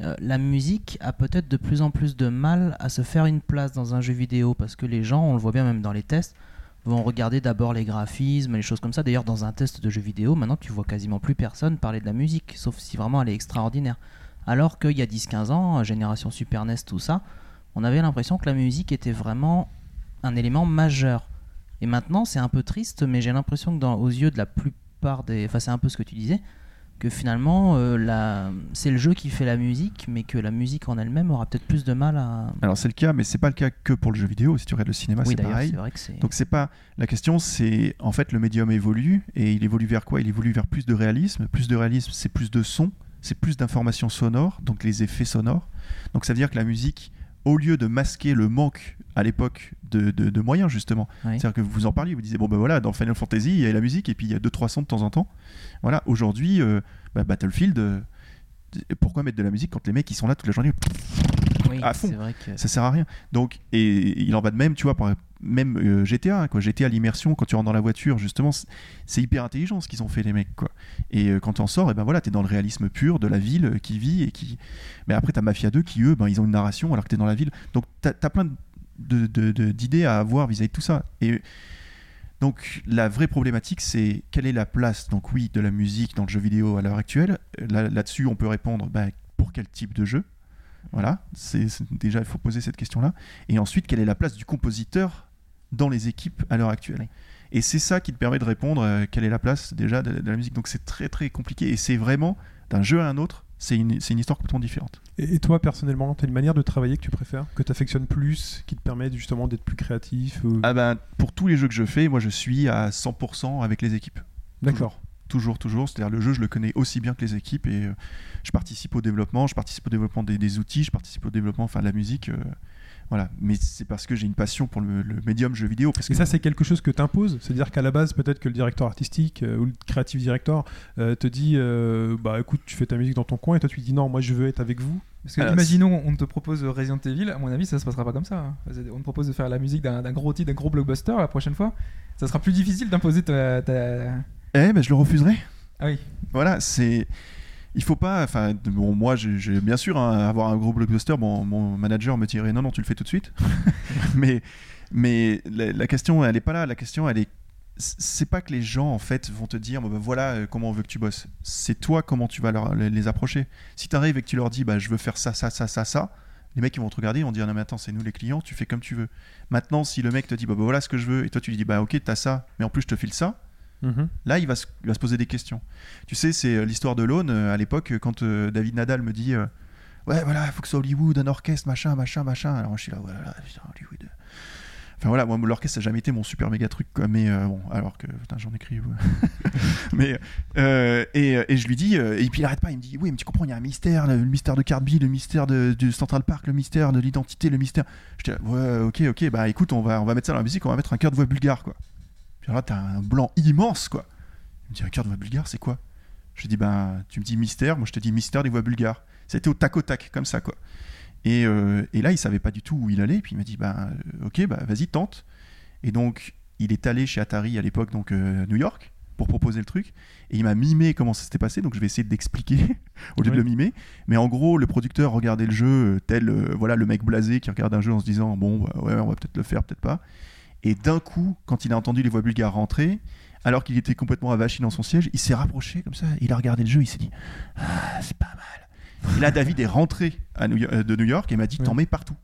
euh, la musique a peut-être de plus en plus de mal à se faire une place dans un jeu vidéo parce que les gens, on le voit bien même dans les tests, vont regarder d'abord les graphismes, les choses comme ça. D'ailleurs, dans un test de jeu vidéo, maintenant tu vois quasiment plus personne parler de la musique, sauf si vraiment elle est extraordinaire. Alors qu'il y a 10-15 ans, génération Super NES, tout ça, on avait l'impression que la musique était vraiment un élément majeur. Et maintenant, c'est un peu triste, mais j'ai l'impression que dans, aux yeux de la plupart des... Enfin, c'est un peu ce que tu disais, que finalement, euh, la... c'est le jeu qui fait la musique, mais que la musique en elle-même aura peut-être plus de mal à... Alors c'est le cas, mais c'est pas le cas que pour le jeu vidéo. Si tu regardes le cinéma, oui, c'est pareil. vrai que. Donc c'est pas la question, c'est en fait le médium évolue et il évolue vers quoi? Il évolue vers plus de réalisme. Plus de réalisme, c'est plus de son, c'est plus d'informations sonores, donc les effets sonores. Donc ça veut dire que la musique, au lieu de masquer le manque à l'époque de, de- de moyens justement, Oui. c'est-à-dire que vous en parliez, vous disiez bon ben voilà, dans Final Fantasy il y a la musique et puis il y a deux trois sons de temps en temps. Voilà, aujourd'hui euh, bah, Battlefield. euh, pourquoi mettre de la musique quand les mecs ils sont là toute la journée Oui, à fond? c'est vrai que... ça sert à rien. Donc, et il en va de même, tu vois, par, même euh, GTA, quoi. GTA, l'immersion, quand tu rentres dans la voiture, justement, c'est- hyper intelligent ce qu'ils ont fait, les mecs, quoi. Et euh, quand tu en sors, et ben voilà, t'es dans le réalisme pur de la ville euh, qui vit et qui. Mais après, t'as Mafia 2 qui, eux, ben, ils ont une narration alors que t'es dans la ville. Donc, t'as as plein de- de- de- d'idées à avoir vis-à-vis de tout ça. Et. Donc la vraie problématique, c'est quelle est la place, donc oui, de la musique dans le jeu vidéo à l'heure actuelle. Là- Là-dessus, on peut répondre ben, pour quel type de jeu? Voilà, c'est- déjà il faut poser cette question-là. Et ensuite, quelle est la place du compositeur dans les équipes à l'heure actuelle Oui. Et c'est ça qui te permet de répondre euh, quelle est la place déjà de, de la musique. Donc c'est très très compliqué. Et c'est vraiment d'un jeu à un autre, c'est une, c'est une histoire complètement différente. Et, et toi, personnellement, tu as une manière de travailler que tu préfères, que tu affectionnes plus, qui te permet justement d'être plus créatif ou- Ah ben, pour tous les jeux que je fais, moi je suis à 100% avec les équipes. D'accord. Toujours, toujours. C'est-à-dire le jeu, je le connais aussi bien que les équipes et euh, je participe au développement, je participe au développement des, des outils, je participe au développement enfin, de la musique. euh, voilà. Mais c'est parce que j'ai une passion pour le, le médium jeu vidéo. Parce Et que ça, c'est quelque chose que tu imposes C'est-à-dire qu'à la base, peut-être que le directeur artistique euh, ou le creative director euh, te dit euh, Bah écoute, tu fais ta musique dans ton coin, et toi tu dis Non, moi je veux être avec vous. Parce que Alors, imaginons, on te propose Resident Evil, à mon avis, ça se passera pas comme ça. hein. On te propose de faire la musique d'un d'un gros titre, d'un gros blockbuster la prochaine fois. Ça sera plus difficile d'imposer ta, ta- Eh ben, je le refuserai. Ah oui. Voilà, c'est. Il faut pas. Enfin, bon, moi, j'ai bien sûr hein, avoir un gros blockbuster. Bon, mon manager me dirait non, non, tu le fais tout de suite. mais, mais la, question, elle est pas là. La question, elle est. C'est pas que les gens en fait vont te dire bah, voilà euh, comment on veut que tu bosses. C'est toi comment tu vas leur, les, les approcher. Si tu arrives et que tu leur dis bah je veux faire ça ça ça ça ça, les mecs ils vont te regarder, ils vont dire non mais attends c'est nous les clients, tu fais comme tu veux. Maintenant si le mec te dit bah, bah, voilà ce que je veux et toi tu lui dis bah ok t'as ça, mais en plus je te file ça, Là, il va, se, poser des questions. Tu sais, c'est euh, l'histoire de l'aune euh, à l'époque, euh, quand David Nadal me dit Ouais, voilà, il faut que ce soit Hollywood, un orchestre, machin, machin, machin. Alors je suis là, voilà, putain, Hollywood. Enfin voilà, moi l'orchestre ça n'a jamais été mon super méga truc quoi. Mais bon, alors que j'en écris. ouais. mais et, je lui dis et puis il arrête pas, il me dit oui mais tu comprends, il y a un mystère, le, mystère de Carby, le mystère de, Central Park, le mystère de l'identité, le mystère. Je dis ouais ok ok bah écoute on va on va mettre ça dans la musique, on va mettre un cœur de voix bulgare quoi. Puis là t'as un blanc immense quoi. Il me dit un cœur de voix bulgare c'est quoi? Je lui dis bah tu me dis mystère, moi je te dis mystère des voix bulgares. C'était au tac au tac comme ça quoi. Et, euh, et là, il savait pas du tout où il allait. Puis il m'a dit, euh, ok, bah, vas-y, tente. Et donc, il est allé chez Atari à l'époque, donc euh, New York, pour proposer le truc. Et il m'a mimé comment ça s'était passé. Donc, je vais essayer d'expliquer au lieu de le mimer. Mais en gros, le producteur regardait le jeu tel, euh, voilà, le mec blasé qui regarde un jeu en se disant, bon, bah, ouais, on va peut-être le faire, peut-être pas. Et d'un coup, quand il a entendu les voix bulgares rentrer, alors qu'il était complètement avachi dans son siège, il s'est rapproché comme ça. Il a regardé le jeu, il s'est dit, ah, c'est pas mal. Et là, David est rentré à New Yo- euh, de New York et m'a dit, t'en mets partout.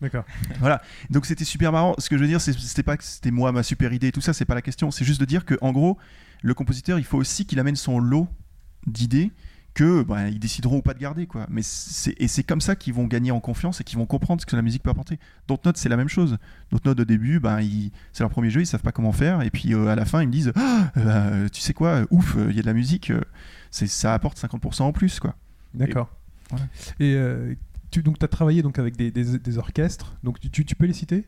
D'accord. Voilà. Donc c'était super marrant. Ce que je veux dire, c'est- c'était pas que c'était moi ma super idée et tout ça, c'est pas la question. C'est juste de dire que en gros, le compositeur, il faut aussi qu'il amène son lot d'idées que bah, ils décideront ou pas de garder quoi. Mais c'est et c'est comme ça qu'ils vont gagner en confiance et qu'ils vont comprendre ce que la musique peut apporter. Note c'est la même chose. Note au début, ben ils- c'est leur premier jeu, ils savent pas comment faire et puis euh, à la fin ils me disent Ah, euh, bah, tu sais quoi, euh, ouf, il y a de la musique, c'est ça apporte 50% en plus quoi. D'accord. voilà. Et euh, tu donc as travaillé donc avec des, des- des orchestres. Donc tu- tu peux les citer?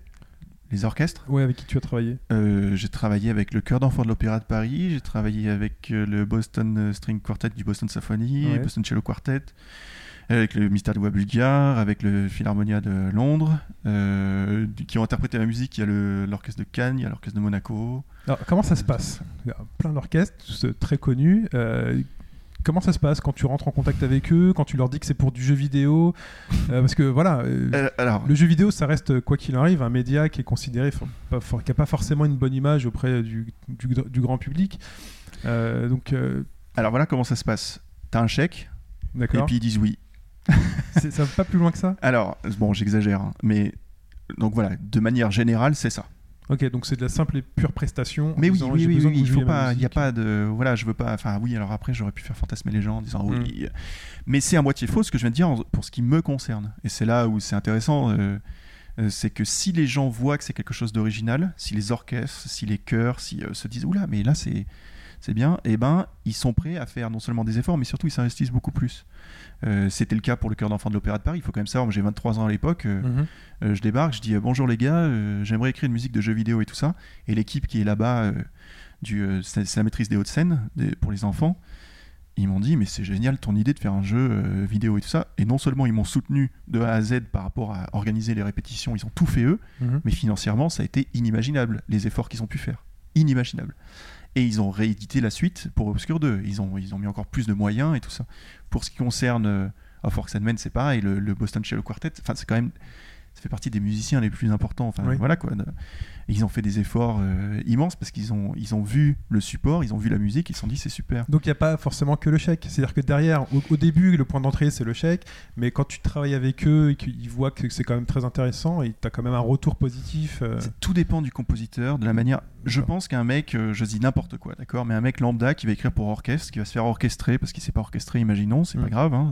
Les orchestres. Ouais, avec qui tu as travaillé? Euh, j'ai travaillé avec le chœur d'enfants de l'Opéra de Paris, j'ai travaillé avec euh, le Boston euh, String Quartet du Boston Symphony, Ouais. Boston Cello Quartet, avec le Mystère de Voix Bulgare, avec le Philharmonia de Londres, euh, qui ont interprété la musique. Il y a l'orchestre de Cannes, il y a l'orchestre de Monaco. Alors, comment ça se passe? Il y a plein d'orchestres tous, très connus. euh, comment ça se passe quand tu rentres en contact avec eux, quand tu leur dis que c'est pour du jeu vidéo Euh, Parce que voilà, euh, Euh, alors, le jeu vidéo, ça reste, quoi qu'il arrive, un média qui est considéré, pas qui n'a pas forcément une bonne image auprès du, du- du grand public. Euh, donc, alors voilà comment ça se passe. T'as un chèque, et puis ils disent oui. Ça va pas plus loin que ça? Alors, bon, j'exagère, hein, mais donc voilà, de manière générale, c'est ça. Ok, donc c'est de la simple et pure prestation. Mais oui, disant, oui, oui, oui, il faut pas, il y a pas de, voilà, je veux pas, enfin oui, alors après j'aurais pu faire fantasmer les gens en disant Mm. oui, mais c'est à moitié faux ce que je viens de dire pour ce qui me concerne, et c'est là où c'est intéressant, euh, euh, c'est que si les gens voient que c'est quelque chose d'original, si les orchestres, si les chœurs, si euh, se disent oula, mais là c'est, c'est bien, et ben ils sont prêts à faire non seulement des efforts, mais surtout ils s'investissent beaucoup plus. Euh, C'était le cas pour le chœur d'enfants de l'Opéra de Paris. Il faut quand même savoir, j'ai 23 ans à l'époque. euh, Mhm. euh, je débarque, je dis bonjour les gars, j'aimerais écrire une musique de jeux vidéo et tout ça. Et l'équipe qui est là-bas, c'est la maîtrise des Hauts-de-Seine des- pour les enfants. Ils m'ont dit mais c'est génial ton idée de faire un jeu vidéo et tout ça. Et non seulement ils m'ont soutenu de A à Z par rapport à organiser les répétitions, ils ont tout fait eux, Mhm. mais financièrement ça a été inimaginable les efforts qu'ils ont pu faire, inimaginable. Et ils ont réédité la suite pour Obscure 2. Ils ont, ils ont mis encore plus de moyens et tout ça. Pour ce qui concerne euh, Of Orcs and Men, c'est pareil, le, le Boston Cello Quartet, enfin c'est quand même ça fait partie des musiciens les plus importants. Enfin, Oui. voilà quoi. Et ils ont fait des efforts euh, immenses parce qu'ils ont, ils ont vu le support, ils ont vu la musique, ils se sont dit c'est super. Donc il n'y a pas forcément que le chèque. C'est-à-dire que derrière, au, au début, le point d'entrée, c'est le chèque. Mais quand tu travailles avec eux et qu'ils voient que c'est quand même très intéressant et tu as quand même un retour positif. euh, Tout dépend du compositeur, de la manière. Je pense qu'un mec, euh, je dis n'importe quoi, d'accord, mais un mec lambda qui va écrire pour orchestre, qui va se faire orchestrer parce qu'il sait pas orchestrer, imaginons, c'est Mm. pas grave, hein,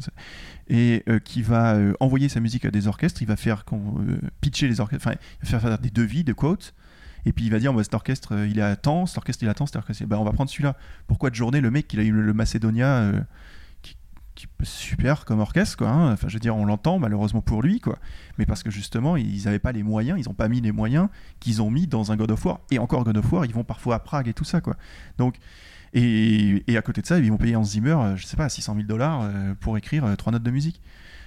et euh, qui va euh, envoyer sa musique à des orchestres, il va faire euh, pitcher les orchestres, enfin, il va faire, faire des devis, des quotes. Et puis il va dire, bah, cet orchestre, euh, il est à temps, cet orchestre, il est à temps, cet orchestre, bah, on va prendre celui-là. Pourquoi de journée, le mec, il a eu le, Macedonia, euh, qui, qui super comme orchestre, quoi. hein. Enfin, je veux dire, on l'entend, malheureusement pour lui, quoi. Mais parce que justement, ils n'avaient pas les moyens, ils n'ont pas mis les moyens qu'ils ont mis dans un God of War. Et encore God of War, ils vont parfois à Prague et tout ça, quoi. Donc, et, et à côté de ça, ils vont payer Hans Zimmer, euh, je sais pas, 600 000 dollars euh, pour écrire trois notes de musique.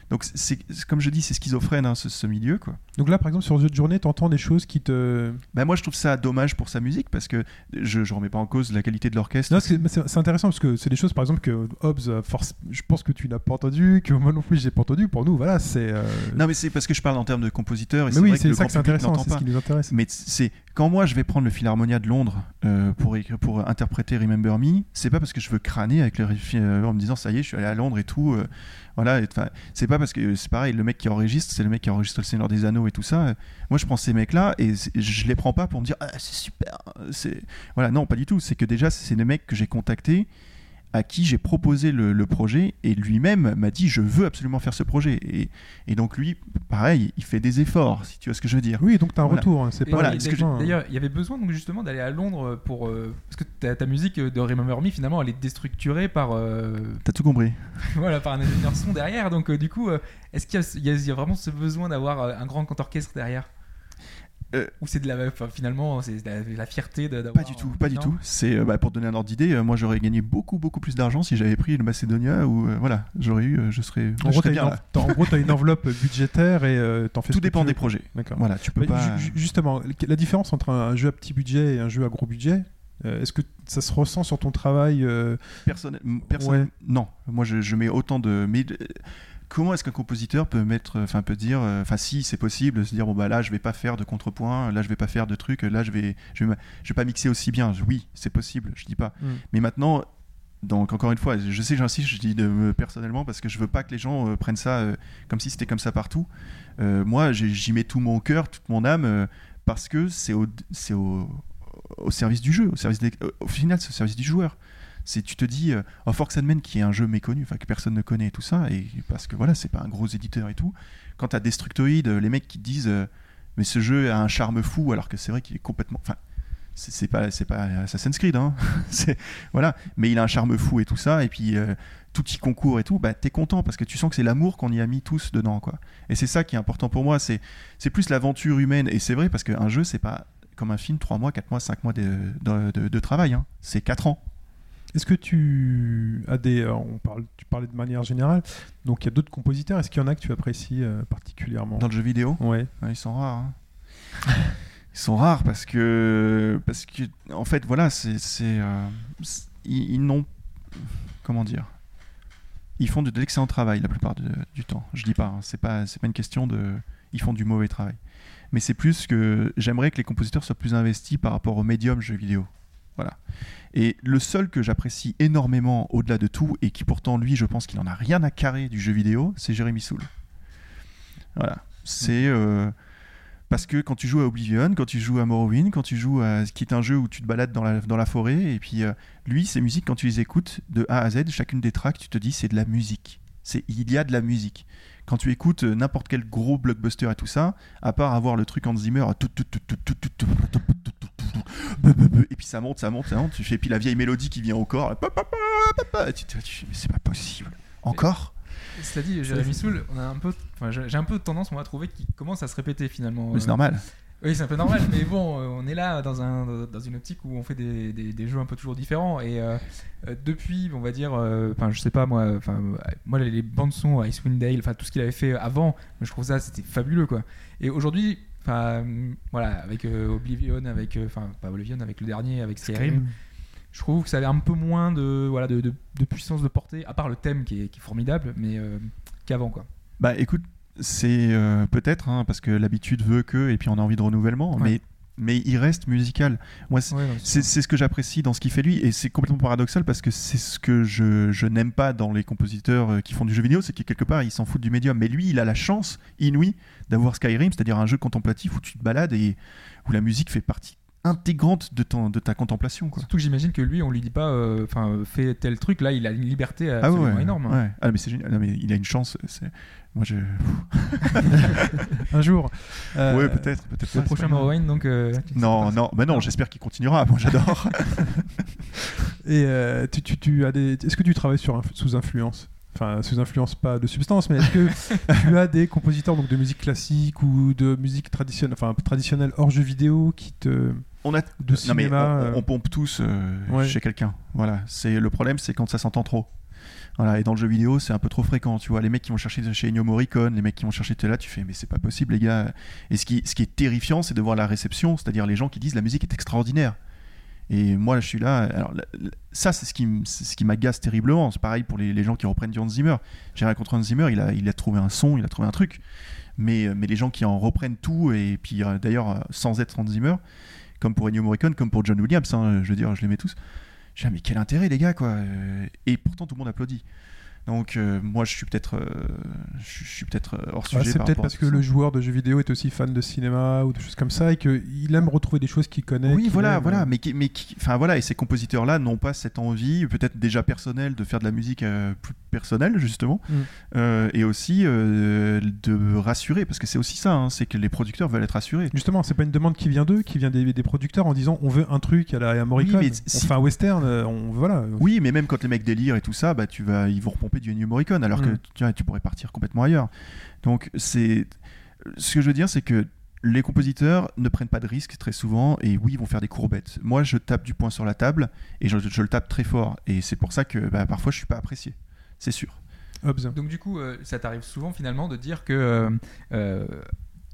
Donc, c'est comme je dis, c'est schizophrène, hein, ce, ce milieu, quoi. Donc là, par exemple, sur jeu de journée, tu entends des choses qui te. Bah, moi, je trouve ça dommage pour sa musique parce que je, je remets pas en cause la qualité de l'orchestre. Non, c'est intéressant parce que c'est des choses, par exemple, que Hobbes, force, je pense que tu n'as pas entendu, que moi non plus, j'ai pas entendu. Pour nous, voilà, c'est. euh, Non, mais c'est parce que je parle en termes de compositeur et c'est oui, vrai que le ça grand que intéressant, c'est ce qui nous intéresse. Mais c'est quand moi je vais prendre le Philharmonia de Londres euh, pour interpréter Remember Me, c'est pas parce que je veux crâner avec le euh, en me disant ça y est, je suis allé à Londres et tout. euh, voilà, c'est pas parce que c'est pareil, le mec qui enregistre, c'est le mec qui enregistre le Seigneur des Anneaux et tout ça. moi, je prends ces mecs-là et je les prends pas pour me dire ah, c'est super. voilà, non, pas du tout. C'est que déjà c'est des mecs que j'ai contactés à qui j'ai proposé le, le projet et lui-même m'a dit je veux absolument faire ce projet. Et, et donc lui, pareil, il fait des efforts, si tu vois ce que je veux dire. Oui, donc tu as un Voilà. retour. hein, C'est pas voilà, D'ailleurs, il y avait besoin donc justement d'aller à Londres pour euh, parce que ta, ta musique de Remember Me finalement elle est déstructurée par euh, T'as tout compris. voilà par un ingénieur son derrière. Donc euh, du coup, euh, est-ce qu'il y, a- y vraiment ce besoin d'avoir un grand orchestre derrière? Euh, Ou c'est de la enfin, finalement c'est de la, de la fierté d'avoir Pas du tout, pas du tout. C'est euh, bah, pour donner un ordre d'idée, euh, moi j'aurais gagné beaucoup beaucoup plus d'argent si j'avais pris le Macedonia ou voilà, j'aurais eu, je serais, En gros, t'as une, enveloppe budgétaire et t'en fais Tout dépend des projets. D'accord. Voilà, tu peux Mais pas. ju- ju- justement, la différence entre un jeu à petit budget et un jeu à gros budget, euh, est-ce que ça se ressent sur ton travail euh, Ouais. non. Moi, je, je mets autant de. Mais comment est-ce qu'un compositeur peut mettre, euh, enfin, peut dire, euh, enfin, si c'est possible, se dire bon bah là, je vais pas faire de contrepoint, là, je vais pas faire de trucs, là, je vais, je vais, ma- je vais pas mixer aussi bien. Oui, c'est possible. Je dis pas. Mm. Mais maintenant. Donc encore une fois, je sais que j'insiste, je dis de, me- personnellement parce que je veux pas que les gens euh, prennent ça euh, comme si c'était comme ça partout. Euh, moi, j'y mets tout mon cœur, toute mon âme euh, parce que c'est au, c'est au, au service du jeu, au service des- au final, c'est au service du joueur. C'est tu te dis, euh, Forks and Men qui est un jeu méconnu, enfin que personne ne connaît et tout ça, et parce que voilà, c'est pas un gros éditeur et tout. Quand t'as Destructoid, euh, les mecs qui disent, euh, mais ce jeu a un charme fou, alors que c'est vrai qu'il est complètement, enfin, c'est pas, c'est pas Assassin's Creed, hein. voilà, mais il a un charme fou et tout ça, et puis euh, tout y concourt et tout, bah t'es content parce que tu sens que c'est l'amour qu'on y a mis tous dedans, quoi. Et c'est ça qui est important pour moi, c'est c'est plus l'aventure humaine, et c'est vrai parce qu'un jeu, c'est pas comme un film, 3 mois, 4 mois, 5 mois de- de travail, hein. c'est 4 ans. Est-ce que tu as des. alors, on parle, tu parlais de manière générale, donc il y a d'autres compositeurs. Est-ce qu'il y en a que tu apprécies euh, particulièrement? Dans le jeu vidéo, Ouais. Ouais, ils sont rares. hein. ils sont rares parce que, parce que en fait, voilà, c'est, c'est, euh, ils, ils n'ont, comment dire, ils font de, de l'excellent travail la plupart de- du temps. Je dis pas, hein, c'est pas, c'est pas une question de, ils font du mauvais travail. Mais c'est plus que j'aimerais que les compositeurs soient plus investis par rapport au médium jeu vidéo. Voilà. Et le seul que j'apprécie énormément au-delà de tout, et qui pourtant, lui, je pense qu'il en a rien à carrer du jeu vidéo, c'est Jérémy Soul. Voilà. C'est. euh, parce que quand tu joues à Oblivion, quand tu joues à Morrowind, quand tu joues à. qui est un jeu où tu te balades dans la, dans la forêt, et puis euh, lui, ces musiques, quand tu les écoutes de A à Z, chacune des tracks, tu te dis c'est de la musique. C'est, il y a de la musique. Quand tu écoutes euh, n'importe quel gros blockbuster et tout ça, à part avoir le truc en Zimmer, tout, tout, tout, tout, tout, tout, tout, tout, tout, et puis ça monte, ça monte, ça monte, et puis la vieille mélodie qui vient et tu, te- mais c'est pas possible. Encore Cela dit, Jérémy Soul, on a un peu, enfin, j'ai un peu tendance moi à trouver qu'il commence à se répéter finalement. Mais c'est Euh, normal. Oui, c'est un peu normal, mais bon, euh, on est là dans, un, dans une optique où on fait des, des- des jeux un peu toujours différents. Et euh, euh, depuis, on va dire, euh, enfin, je sais pas moi, enfin, euh, moi les, les bandes son Icewind Dale, enfin tout ce qu'il avait fait avant, je trouve ça c'était fabuleux quoi. Et aujourd'hui, enfin, euh, voilà, avec euh, Oblivion, avec, euh, enfin, pas Oblivion, avec le dernier, avec Skyrim, je trouve que ça avait un peu moins de, voilà, de, de- de puissance de portée, à part le thème qui est, qui est formidable, mais euh, qu'avant quoi. Bah écoute, c'est euh, peut-être hein, parce que l'habitude veut que, et puis on a envie de renouvellement, Ouais. mais, mais il reste musical. Moi, c'est- Ouais, ce que j'apprécie dans ce qu'il fait lui, et c'est complètement paradoxal parce que c'est ce que je, je n'aime pas dans les compositeurs euh, qui font du jeu vidéo, c'est que quelque part ils s'en foutent du médium. Mais lui, il a la chance inouïe d'avoir Skyrim, c'est-à-dire un jeu contemplatif où tu te balades et où la musique fait partie intégrante de, ton, de ta contemplation. Quoi. Surtout que j'imagine que lui, on lui dit pas, euh, enfin, euh, fais tel truc. Là, il a une liberté Ah absolument ouais, énorme. hein. ouais. Ah mais c'est génial. Non, mais il a une chance. c'est- Moi je. Un jour. Euh, ouais peut-être, peut-être. Le pas, prochain. Morrowind, donc. euh, Non, non, mais non, j'espère qu'il continuera. Moi j'adore. Et euh, tu, tu- tu as des. Est-ce que tu travailles sur sous influence? Enfin, sous influence pas de substance, mais est-ce que tu as des compositeurs donc de musique classique ou de musique traditionnelle, enfin traditionnelle hors jeu vidéo qui te On a de non, mais cinéma on, euh, on pompe tous euh, Ouais. chez quelqu'un. Voilà, c'est le problème, c'est quand ça s'entend trop. Voilà, et dans le jeu vidéo, c'est un peu trop fréquent. Tu vois, les mecs qui vont chercher chez Ennio Morricone, les mecs qui vont chercher là, tu fais, mais c'est pas possible, les gars. Et ce qui, ce qui est terrifiant, c'est de voir la réception, c'est-à-dire les gens qui disent la musique est extraordinaire. Et moi, je suis là. Alors, ça, c'est ce qui, ce qui m'agace terriblement. C'est pareil pour les, les gens qui reprennent du Hans Zimmer. J'ai rien contre Hans Zimmer, il a, il a trouvé un son, il a trouvé un truc. Mais, mais les gens qui en reprennent tout, et puis euh, d'ailleurs, euh, sans être Hans Zimmer, comme pour Ennio Morricone, comme pour John Williams, hein, je veux dire, je les mets tous. Je dis, ah, mais quel intérêt, les gars, quoi. Et pourtant, tout le monde applaudit. Donc euh, moi je suis peut-être euh, je je suis peut-être euh, hors Ah, sujet. c'est par peut-être parce que ça. le joueur de jeux vidéo est aussi fan de cinéma ou de choses comme ça et qu'il aime retrouver des choses qu'il connaît. Oui, qu'il voilà, aime. voilà, mais qui, mais qui- enfin voilà, et ces compositeurs-là n'ont pas cette envie, peut-être déjà personnelle, de faire de la musique euh, plus personnelle justement, Mm. Euh, et aussi euh, de rassurer, parce que c'est aussi ça, hein, c'est que les producteurs veulent être rassurés. Justement, c'est pas une demande qui vient d'eux, qui vient des, des producteurs en disant on veut un truc à la à Morricone, Oui, mais on si- fait un western, euh, on voilà. Oui, mais même quand les mecs délirent et tout ça, bah tu vas, ils vont repomper du Ennio Morricone, alors que Mm. tu, vois, tu pourrais partir complètement ailleurs. Donc c'est, ce que je veux dire, c'est que les compositeurs ne prennent pas de risques très souvent et oui, ils vont faire des courbettes. Moi, je tape du poing sur la table et je, je le tape très fort et c'est pour ça que bah, parfois je suis pas apprécié, c'est sûr. Donc du coup, euh, ça t'arrive souvent finalement de dire que euh, euh,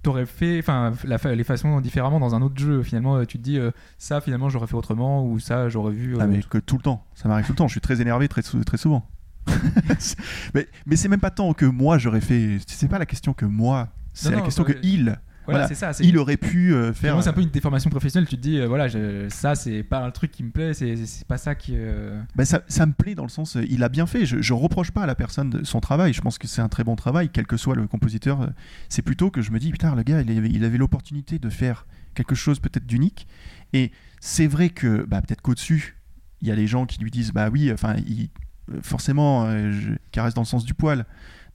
t'aurais fait, enfin, les façons différemment dans un autre jeu. Finalement, euh, tu te dis euh, ça, finalement, j'aurais fait autrement ou ça, j'aurais vu. euh, Ah, mais que tout le temps, ça m'arrive tout le temps. Je suis très énervé très, très souvent. mais mais c'est même pas tant que moi j'aurais fait. C'est pas la question que moi. C'est la non, question que il. voilà, voilà, c'est ça. Il aurait pu euh, faire. C'est un peu une déformation professionnelle. Tu te dis, euh, voilà, je- ça, c'est pas un truc qui me plaît. C'est c'est pas ça qui. euh, Bah, ça, ça me plaît dans le sens, euh, il a bien fait. Je, je reproche pas à la personne de son travail. Je pense que c'est un très bon travail, quel que soit le compositeur. Euh, C'est plutôt que je me dis, putain, le gars, il avait, il avait l'opportunité de faire quelque chose peut-être d'unique. Et c'est vrai que bah, peut-être qu'au-dessus, il y a des gens qui lui disent, bah oui, enfin, il- euh, forcément, euh, je caresse dans le sens du poil.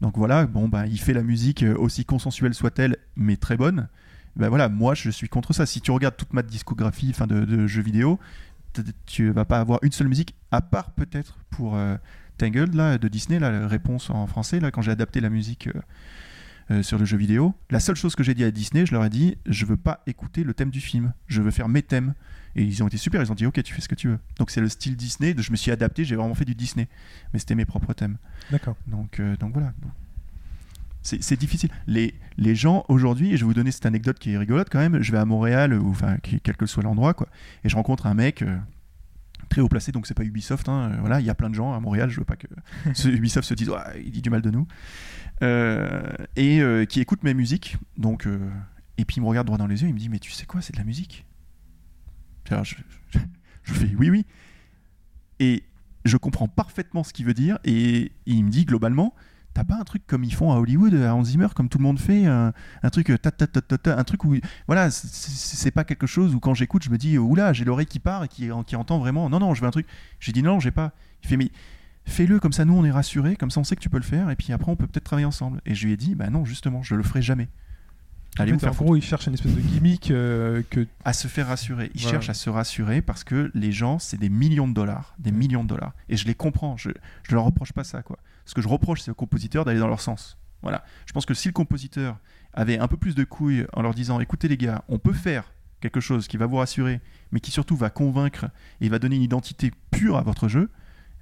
Donc voilà, bon, bah, il fait la musique euh, aussi consensuelle soit-elle, mais très bonne. Bah voilà, moi, je suis contre ça. Si tu regardes toute ma discographie enfin, de, jeux vidéo, tu vas pas avoir une seule musique, à part peut-être pour euh, Tangled là, de Disney, la réponse en français, là, quand j'ai adapté la musique sur le jeu vidéo. La seule chose que j'ai dit à Disney, je leur ai dit, je veux pas écouter le thème du film, je veux faire mes thèmes. Et ils ont été super, ils ont dit, ok, tu fais ce que tu veux. Donc c'est le style Disney, je me suis adapté, j'ai vraiment fait du Disney. Mais c'était mes propres thèmes. D'accord. Donc, euh, donc voilà. C'est difficile. Les, les gens aujourd'hui, et je vais vous donner cette anecdote qui est rigolote quand même, je vais à Montréal, ou enfin, quel que soit l'endroit, quoi, et je rencontre un mec euh, très haut placé, donc c'est pas Ubisoft, hein, euh, voilà, il y a plein de gens à Montréal, je veux pas que ce Ubisoft se dise, il dit du mal de nous, Euh, et euh, qui écoute mes musiques, donc, euh, et puis il me regarde droit dans les yeux, il me dit, mais tu sais quoi, c'est de la musique? Je, fais, oui, oui, et je comprends parfaitement ce qu'il veut dire, et il me dit globalement, T'as pas un truc comme ils font à Hollywood, à Hans Zimmer, comme tout le monde fait, un, truc euh, ta, ta, ta, ta, un truc où voilà, c'est pas quelque chose où quand j'écoute, je me dis oula, j'ai l'oreille qui part et qui, qui entend vraiment. Non, non, je veux un truc. J'ai dit non, j'ai pas. Il fait mais fais-le comme ça, nous on est rassurés, comme ça on sait que tu peux le faire et puis après on peut peut-être travailler ensemble. Et je lui ai dit bah non, justement, je le ferai jamais. Allez En fait, en gros, il cherche une espèce de gimmick euh, que à se faire rassurer. Ils Voilà. cherchent à se rassurer parce que les gens, c'est des millions de dollars, des millions de dollars. Et je les comprends. Je, je leur reproche pas ça, quoi. Ce que je reproche, c'est aux compositeurs d'aller dans leur sens. Voilà. Je pense que si le compositeur avait un peu plus de couilles en leur disant, écoutez les gars, on peut faire quelque chose qui va vous rassurer, mais qui surtout va convaincre et va donner une identité pure à votre jeu,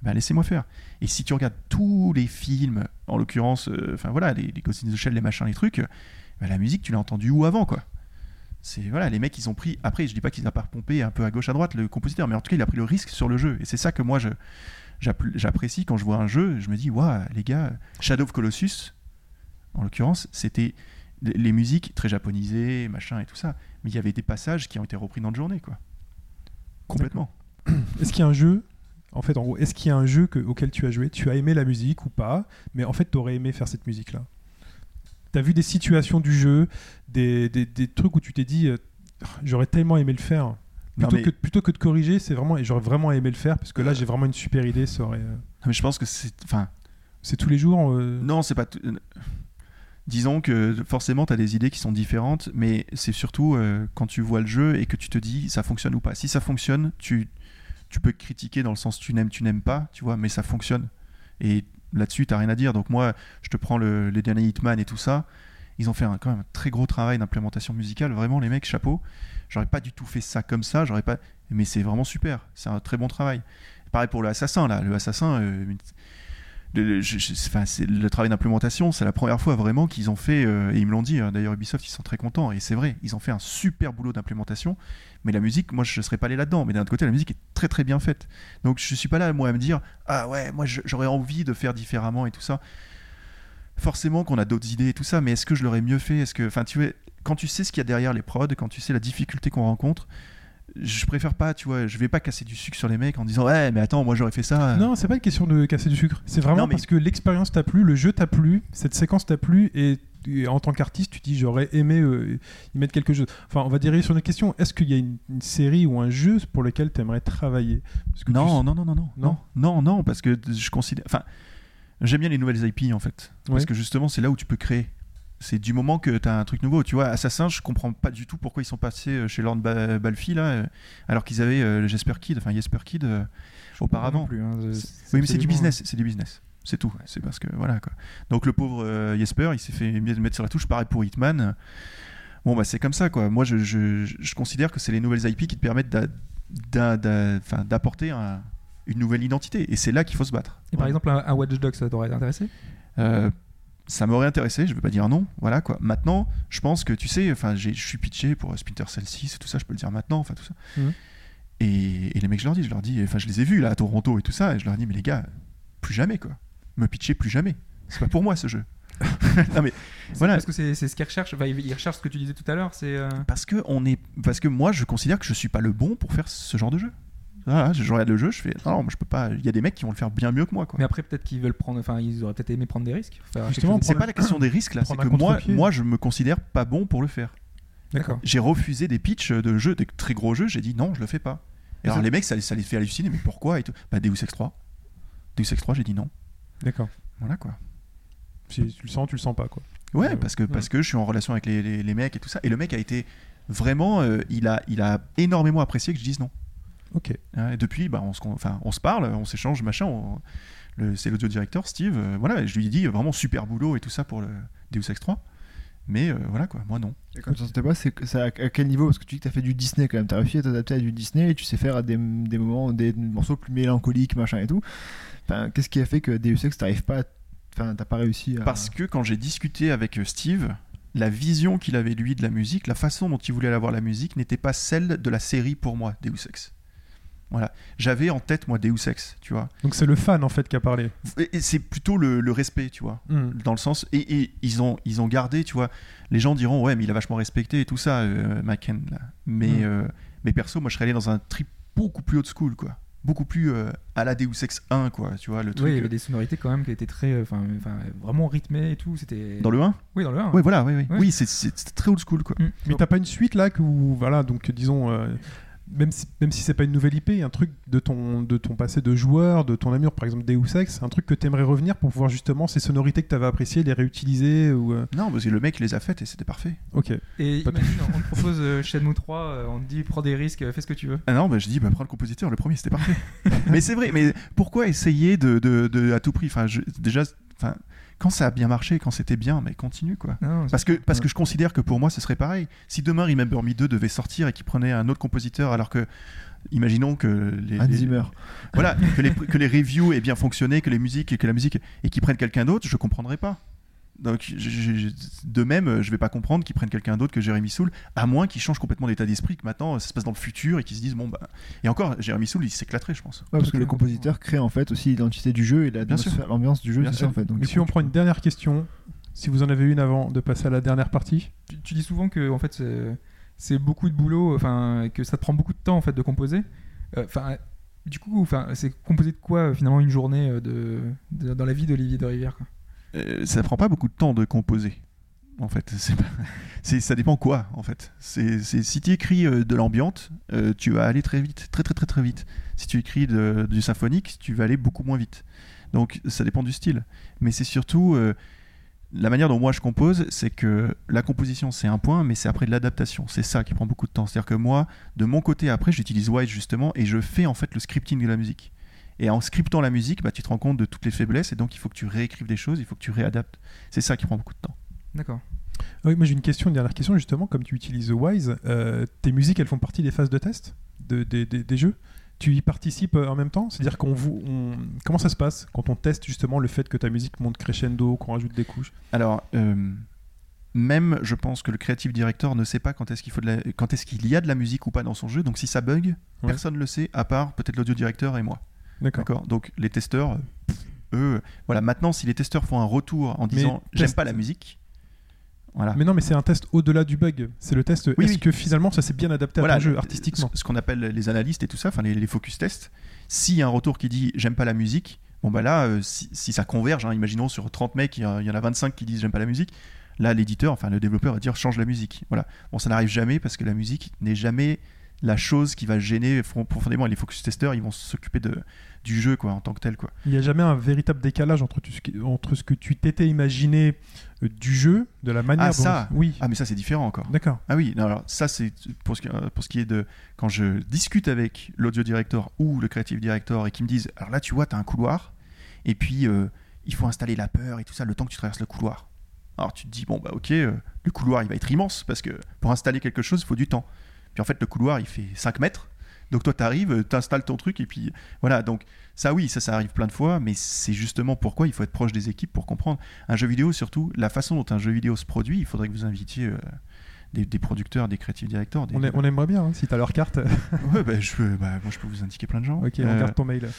ben laissez-moi faire. Et si tu regardes tous les films, en l'occurrence, euh, enfin voilà, les, les Ghost in the Shell, les machins, les trucs, ben la musique, tu l'as entendue où avant, quoi. C'est voilà les mecs ils ont pris après je dis pas qu'ils n'ont pas pompé un peu à gauche à droite le compositeur mais en tout cas il a pris le risque sur le jeu. Et c'est ça que moi je j'apprécie quand je vois un jeu je me dis waouh les gars Shadow of Colossus en l'occurrence c'était les les musiques très japonisées machin et tout ça. Mais il y avait des passages qui ont été repris dans le journée quoi. Complètement. Est-ce qu'il y a un jeu, en fait, en gros, est-ce qu'il y a un jeu que- auquel tu as joué, tu as aimé la musique ou pas, mais en fait, tu aurais aimé faire cette musique-là? Tu as vu des situations du jeu, des, des- des trucs où tu t'es dit, euh, j'aurais tellement aimé le faire. Plutôt, mais- que, plutôt que de corriger, c'est vraiment, et j'aurais vraiment aimé le faire, parce que là, j'ai vraiment une super idée, ça aurait, euh, Non, mais je pense que c'est enfin c'est tous les jours. euh, Non, c'est pas. Disons que forcément, tu as des idées qui sont différentes, mais c'est surtout quand tu vois le jeu et que tu te dis ça fonctionne ou pas. Si ça fonctionne, tu, tu peux critiquer dans le sens tu n'aimes, tu n'aimes pas, tu vois, mais ça fonctionne. Et là-dessus, tu rien à dire. Donc, moi, je te prends le- les derniers Hitman et tout ça. Ils ont fait un, quand même un très gros travail d'implémentation musicale. Vraiment, les mecs, chapeau. J'aurais pas du tout fait ça comme ça. J'aurais pas. Mais c'est vraiment super. C'est un très bon travail. Pareil pour le assassin là. Le assassin. euh, le, le- travail d'implémentation, c'est la première fois vraiment qu'ils ont fait, euh, et ils me l'ont dit, hein, d'ailleurs Ubisoft, ils sont très contents, et c'est vrai, ils ont fait un super boulot d'implémentation, mais la musique, moi je ne serais pas allé là-dedans, mais d'un autre côté, la musique est très très bien faite. Donc je suis pas là, moi, à me dire, ah ouais, moi j'aurais envie de faire différemment et tout ça. Forcément qu'on a d'autres idées et tout ça, mais est-ce que je l'aurais mieux fait? Est-ce que, enfin, quand tu sais ce qu'il y a derrière les prods, quand tu sais la difficulté qu'on rencontre, je préfère pas, tu vois, je vais pas casser du sucre sur les mecs en disant ouais, mais attends, moi j'aurais fait ça. Non, c'est pas une question de casser du sucre. C'est vraiment Non, mais- parce que l'expérience t'a plu, le jeu t'a plu, cette séquence t'a plu et, et en tant qu'artiste, tu dis j'aurais aimé euh, y mettre quelque chose. Enfin, on va dériver sur une question. Est-ce qu'il y a une, une série ou un jeu pour lequel tu aimerais travailler? Parce que tu- Non, non, non, non, non, Non? non, non, non, parce que je considère. Enfin, j'aime bien les nouvelles IP en fait. Parce que justement, c'est là où tu peux créer. C'est du moment que tu as un truc nouveau. Tu vois, Assassin, je comprends pas du tout pourquoi ils sont passés euh, chez Lord Ba- Balfi là, euh, alors qu'ils avaient euh, le Jesper Kid, enfin Jesper Kid euh, auparavant. Plus, hein, Oui, mais c'est du business, c'est du business. C'est tout. C'est parce que voilà quoi. Donc le pauvre euh, Jesper, il s'est fait mettre sur la touche. Pareil pour Hitman. Bon bah c'est comme ça quoi. Moi je, je, je considère que c'est les nouvelles IP qui te permettent d'apporter un- une nouvelle identité. Et c'est là qu'il faut se battre. Et par exemple, un, un Watch Dogs, ça t'aurait intéressé? Euh, ça m'aurait intéressé, je vais pas dire non, voilà quoi. Maintenant, je pense que tu sais, enfin, je suis pitché pour Splinter Cell 6, tout ça, je peux le dire maintenant, enfin tout ça. Mhm. Et, et les mecs, je leur dis, je leur dis, enfin, je les ai vus là à Toronto et tout ça, et je leur dis, mais les gars, plus jamais quoi. Me pitcher plus jamais. C'est pas pour moi ce jeu. non mais voilà. Parce que c'est ce qu'ils recherchent. Enfin, ils ils recherchent ce que tu disais tout à l'heure. C'est. euh, Parce que on est, parce que moi, je considère que je suis pas le bon pour faire ce genre de jeu. Voilà, je je regarde le jeu, je fais, non, non, moi, je peux pas. Il y a des mecs qui vont le faire bien mieux que moi quoi. Mais après, peut-être qu'ils veulent prendre. Enfin, ils auraient peut-être aimé prendre des risques. Justement, C'est pas la question des risques là, c'est que moi, moi, je me considère pas bon pour le faire. D'accord. J'ai refusé des pitchs de jeux, des très gros jeux, j'ai dit non, je le fais pas. Et alors les mecs, ça, les- ça les fait halluciner, mais pourquoi et tout. Bah Deus Ex 3. Deus Ex 3, j'ai dit non. D'accord. Voilà quoi. Si tu le sens, tu le sens pas quoi. Ouais, Ouais, parce que, ouais. parce que je suis en relation avec les, les- les mecs et tout ça. Et le mec a été vraiment, euh, il, a, il a énormément apprécié que je dise non. Ok. Et depuis, bah, on, se, enfin, on se parle, on s'échange, machin. on- le- c'est l'audio directeur, Steve. euh, voilà, je lui ai dit euh, vraiment super boulot et tout ça pour le Deus Ex 3. Mais euh, voilà quoi, moi non. Et Comme ça, c'était pas, c'est à, quel niveau? Parce que tu dis que t'as fait du Disney quand même, t'as réussi à t'adapter à du Disney et tu sais faire à des, des moments, des morceaux plus mélancoliques, machin et tout. Enfin, qu'est-ce qui a fait que Deus Ex t'arrives pas, à- enfin, t'as pas réussi à. Parce que quand j'ai discuté avec Steve, la vision qu'il avait lui de la musique, la façon dont il voulait avoir la musique n'était pas celle de la série pour moi, Deus Ex. Voilà. J'avais en tête, moi, Deus Ex, tu vois. Donc c'est le fan en fait qui a parlé. C'est plutôt le, le respect, tu vois. Hmm. Dans le sens. Et, et ils, ont, ils ont gardé, tu vois. Les gens diront, ouais, mais il a vachement respecté et tout ça, euh, Maken, là. Mais, Mm. euh, mais perso, moi, je serais allé dans un trip beaucoup plus old school, quoi. Beaucoup plus euh, à la Deus Ex 1, quoi. Tu vois, le truc. Oui, il y euh, avait des sonorités quand même qui étaient très. euh, Enfin, vraiment rythmées et tout. C'était. Dans le 1 Oui, dans le 1. Oui, voilà, oui, oui. Ouais. Oui, c'est- très old school, quoi. Mm. Mais t'as pas une suite là que où, voilà donc disons euh, même si, même si c'est pas une nouvelle IP, un truc de ton de ton passé de joueur, de ton amour par exemple Deus Ex, un truc que t'aimerais revenir pour pouvoir justement ces sonorités que t'avais appréciées les réutiliser ou euh, Non, parce que le mec il les a faites et c'était parfait. ok Et Pas imagine, on te propose euh, Shenmue 3, euh, on te dit prends des risques, euh, fais ce que tu veux. Ah non, bah, je dis, bah, prends le compositeur, le premier c'était parfait. mais c'est vrai, mais pourquoi essayer de, de- de- à tout prix? Enfin, je- Déjà, enfin, quand ça a bien marché, quand c'était bien, mais continue quoi. Non, Parce que, parce que je considère que pour moi ce serait pareil. Si demain Remember Me 2 devait sortir et qu'il prenait un autre compositeur, alors que, imaginons que les, les- voilà, que les, que les reviews aient bien fonctionné, que les musiques et que la musique et qu'ils prennent quelqu'un d'autre, je comprendrais pas. Donc, je- je- je- de même, je vais pas comprendre qu'ils prennent quelqu'un d'autre que Jérémy Soul, à moins qu'ils changent complètement d'état d'esprit, que maintenant ça se passe dans le futur et qu'ils se disent bon bah. Et encore, Jérémy Soul, il s'éclaterait, je pense. Ouais, parce que le compositeur crée en fait aussi l'identité du jeu et la- Bien sûr. l'ambiance du jeu, Bien c'est ça sûr. en fait. Donc, si on prend une dernière question, si vous en avez une avant de passer à la dernière partie, tu, tu dis souvent que en fait c'est- beaucoup de boulot, enfin que ça te prend beaucoup de temps en fait de composer. Euh, Enfin, du coup, enfin c'est composé de quoi euh, finalement une journée euh, de, de- dans la vie d'Olivier de Rivière quoi? Euh, ça prend pas beaucoup de temps de composer. En fait, ça dépend quoi. En fait, si tu écris euh, de l'ambiante, euh, tu vas aller très vite, très très très très vite. Si tu écris de- du symphonique, tu vas aller beaucoup moins vite. Donc ça dépend du style. Mais c'est surtout euh, la manière dont moi je compose, c'est que la composition c'est un point, mais c'est après de l'adaptation. C'est ça qui prend beaucoup de temps. C'est-à-dire que moi, de mon côté, après, j'utilise Wise justement et je fais en fait le scripting de la musique. Et en scriptant la musique, bah, tu te rends compte de toutes les faiblesses et donc il faut que tu réécrives des choses, il faut que tu réadaptes. C'est ça qui prend beaucoup de temps. D'accord. oui, moi j'ai une question, une dernière question justement, comme tu utilises Wise, euh, tes musiques elles font partie des phases de test de, des- jeux? Tu y participes euh, en même temps? C'est-à-dire qu'on vous, on- comment ça se passe quand on teste justement le fait que ta musique monte crescendo, qu'on rajoute des couches? Alors, euh, même je pense que le creative director ne sait pas quand est-ce qu'il faut de la- quand est-ce qu'il y a de la musique ou pas dans son jeu. Donc si ça bug, Ouais. personne ne le sait, à part peut-être l'audio directeur et moi. D'accord. Donc les testeurs, eux, voilà. Maintenant, si les testeurs font un retour en disant j'aime pas la musique, Voilà. Mais non, mais c'est un test au-delà du bug. C'est le test. Oui, Est-ce oui. que finalement ça s'est bien adapté à Voilà, ton jeu artistiquement Ce, qu'on appelle les analystes et tout ça, enfin les, les focus tests. S'il y a un retour qui dit j'aime pas la musique, bon bah là, euh, si, si ça converge, hein, imaginons sur 30 mecs, il y, en a 25 qui disent j'aime pas la musique, là l'éditeur, enfin le développeur va dire change la musique. Voilà. Bon, ça n'arrive jamais parce que la musique n'est jamais la chose qui va gêner profondément. Et les focus testeurs, ils vont s'occuper de du jeu quoi en tant que tel quoi. Il n'y a jamais un véritable décalage entre, tu- entre ce que tu t'étais imaginé euh, du jeu, de la manière Ah, dont. ça Oui. Ah mais ça c'est différent encore. D'accord. Ah oui, non, alors ça c'est pour ce, qui, euh, pour ce qui est de quand je discute avec l'audio director ou le creative director et qui me disent alors là tu vois tu as un couloir et puis euh, il faut installer la peur et tout ça le temps que tu traverses le couloir. Alors tu te dis bon bah ok euh, le couloir il va être immense parce que pour installer quelque chose il faut du temps. Puis en fait le couloir il fait 5 mètres donc toi tu arrives, tu installes ton truc et puis voilà donc ça oui ça ça arrive plein de fois mais c'est justement pourquoi il faut être proche des équipes pour comprendre un jeu vidéo surtout la façon dont un jeu vidéo se produit il faudrait que vous invitiez euh, des, des producteurs, des creative directors. Des... On, est- on aimerait bien, hein, si tu as leur carte. Ouais, bah, je bah, moi je peux vous indiquer plein de gens. ok, on Euh, garde ton mail.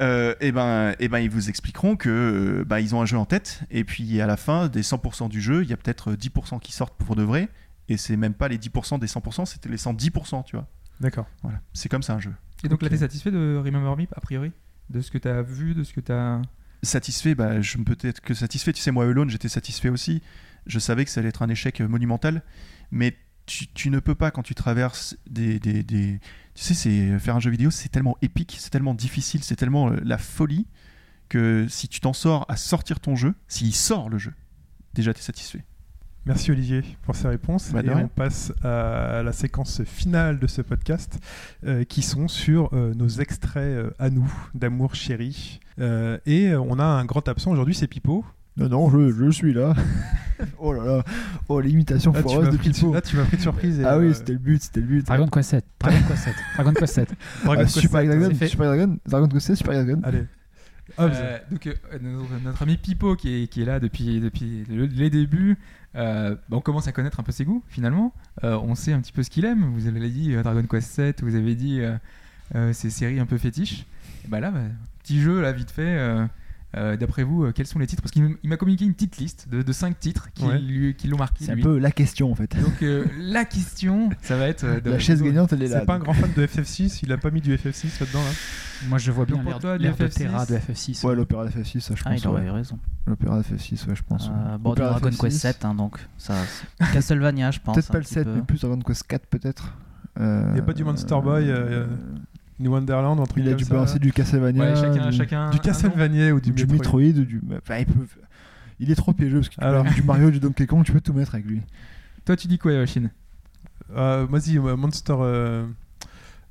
euh, et ben, et ben, ils vous expliqueront que euh, bah, ils ont un jeu en tête, et puis à la fin, des 100% du jeu, il y a peut-être 10% qui sortent pour de vrai, et c'est même pas les 10% des 100%, c'était les 110%, tu vois. D'accord. Voilà, c'est comme ça un jeu. Et donc là, t'es satisfait de Remember Me, a priori? De ce que t'as vu, de ce que t'as. Satisfait, bah, je ne peux être que satisfait. Tu sais, moi, Alone, j'étais satisfait aussi. Je savais que ça allait être un échec euh, monumental, mais tu, tu ne peux pas, quand tu traverses des. des, des- Tu sais, c'est faire un jeu vidéo, c'est tellement épique, c'est tellement difficile, c'est tellement euh, la folie que si tu t'en sors à sortir ton jeu, s'il sort le jeu, déjà tu es satisfait. Merci Olivier pour ces réponses. Bah, et rien. on passe à la séquence finale de ce podcast, euh, qui sont sur euh, nos extraits euh, à nous d'amour chéri. Euh, et on a un grand absent aujourd'hui, c'est Pipo. Non, non, je, je suis là. oh là là. Oh, l'imitation foireuse de Pipo. là, tu m'as pris de surprise. et, Ah oui, euh, c'était le but, c'était le but. Dragon Quest 7. Dragon Quest 7. Dragon Quest 7. Dragon Ah, Super Dragon. Super Dragon, Dragon Quest 7, Super Dragon. Allez. Euh, donc, euh, notre, notre ami Pipo qui est, qui est là depuis, depuis le- les débuts, euh, bah, on commence à connaître un peu ses goûts finalement. Euh, on sait un petit peu ce qu'il aime. Vous avez dit euh, Dragon Quest 7, vous avez dit euh, euh, ces séries un peu fétiches. Et bah là, bah, petit jeu là, vite fait. euh, euh, D'après vous, euh, quels sont les titres? Parce qu'il m'a communiqué une petite liste de, de 5 titres qui, Ouais. lui- qui l'ont marqué. C'est un peu la question en fait. Donc euh, la question, ça va être. de- La chaise gagnante, elle est là. c'est pas un grand fan de FF6, il a pas mis du FF6 là-dedans. Là. Moi, je vois bien l'air toi, l'air de du FF6. Terra de FF6. Ouais, l'opéra FF6, ça je Ah, pense. il aurait ouais. eu raison. L'opéra FF6, ouais, je pense. Euh, ouais. bon, Dragon FF6. Quest 7, hein, donc ça. Castlevania, je pense. Peut-être pas le petit 7, peu. mais plus Dragon Quest 4 peut-être. Euh, Y a pas du Monster Boy, euh, New Wonderland, un truc Il a dû balancer du Castlevania. Ouais, chacun, du... chacun. Du. Castlevania ou du, du Metroid. Metroid, du. Enfin, il, peut- il est trop piégeux parce que Alors. du Mario, du Donkey Kong, tu peux tout mettre avec lui. Toi, tu dis quoi, Yoshin? Euh, Vas-y, euh, Monster, euh,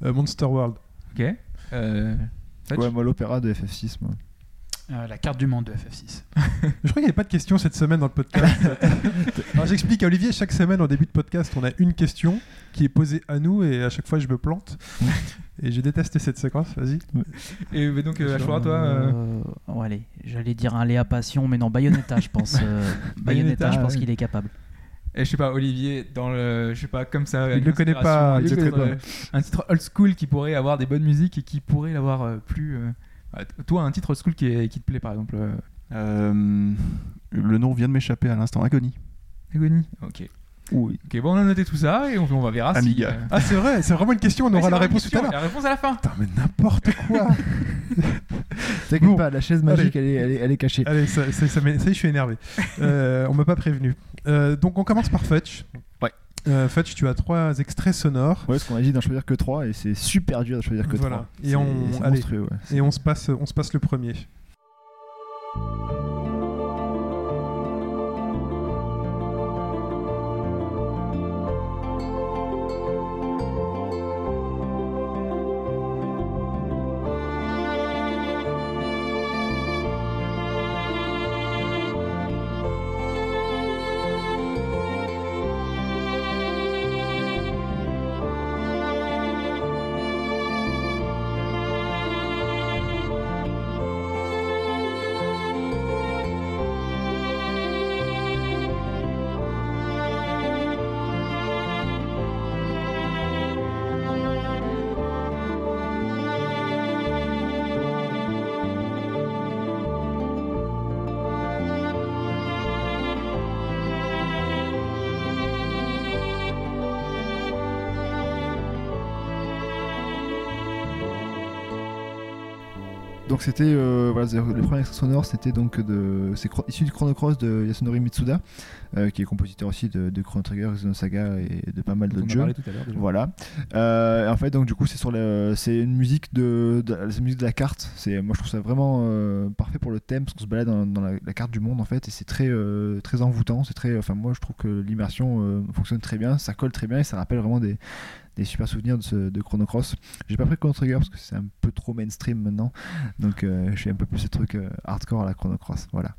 euh, Monster World. Ok. Euh, Ouais, moi l'opéra de FF6, moi. Euh, la carte du monde de FF6. Je crois qu'il n'y avait pas de questions cette semaine dans le podcast. Alors j'explique à Olivier, chaque semaine en début de podcast, on a une question qui est posée à nous et à chaque fois je me plante. et j'ai détesté cette séquence, vas-y. Et donc, euh, Ashura, toi. euh, Euh, ouais, allez, j'allais dire un Léa Passion, mais non, Bayonetta, je pense. euh, Bayonetta, je pense ouais. qu'il est capable. Et je sais pas, Olivier, dans le. Je sais pas, comme ça. Il le connaît pas, un il titre, connaît euh, Un titre old school qui pourrait avoir des bonnes musiques et qui pourrait l'avoir euh, plus. euh, t- Toi, un titre old school qui, est- qui te plaît, par exemple. euh, Euh, le nom vient de m'échapper à l'instant. Agony. Agonie Ok. Oui. Ok, bon, on a noté tout ça et on, on va verra si. Amiga. euh, Ah c'est vrai, c'est vraiment une question, on ouais, aura c'est la vraiment réponse tout à question, l'heure. La réponse à la fin. Putain mais n'importe quoi T'inquiète Bon. pas, la chaise magique, elle est, elle, est, elle est cachée. Allez, ça, ça, ça, m'é- ça y est, je suis énervé. Euh, on m'a pas prévenu. Euh, donc on commence par Fetch. Ouais. Euh, Fetch, tu as trois extraits sonores. Ouais, parce qu'on a dit d'en choisir que 3 et c'est super dur de choisir que Voilà. 3. Et on- c'est allez. monstrueux, ouais. Et on se passe, on se passe le premier. Donc c'était euh, voilà, c'est- le premier extrait sonore, c'était donc de c'est issu du Chrono Cross de Yasunori Mitsuda, euh, qui est compositeur aussi de, de Chrono Trigger, Xenosaga et de pas mal d'autres jeux. tout à déjà. Voilà. Euh, en fait, donc du coup, c'est sur c'est une musique de, de- c'est une musique de la carte. C'est, moi, je trouve ça vraiment euh, parfait pour le thème, parce qu'on se balade dans, dans la, la carte du monde en fait, et c'est très, euh, très envoûtant. C'est très, enfin, moi, je trouve que l'immersion fonctionne très bien, ça colle très bien, et ça rappelle vraiment des, des super souvenirs de, ce, de Chrono Cross. J'ai pas pris Chrono Trigger parce que c'est un peu trop mainstream maintenant, donc euh, je suis un peu plus ce truc euh, hardcore à la Chrono Cross. Voilà.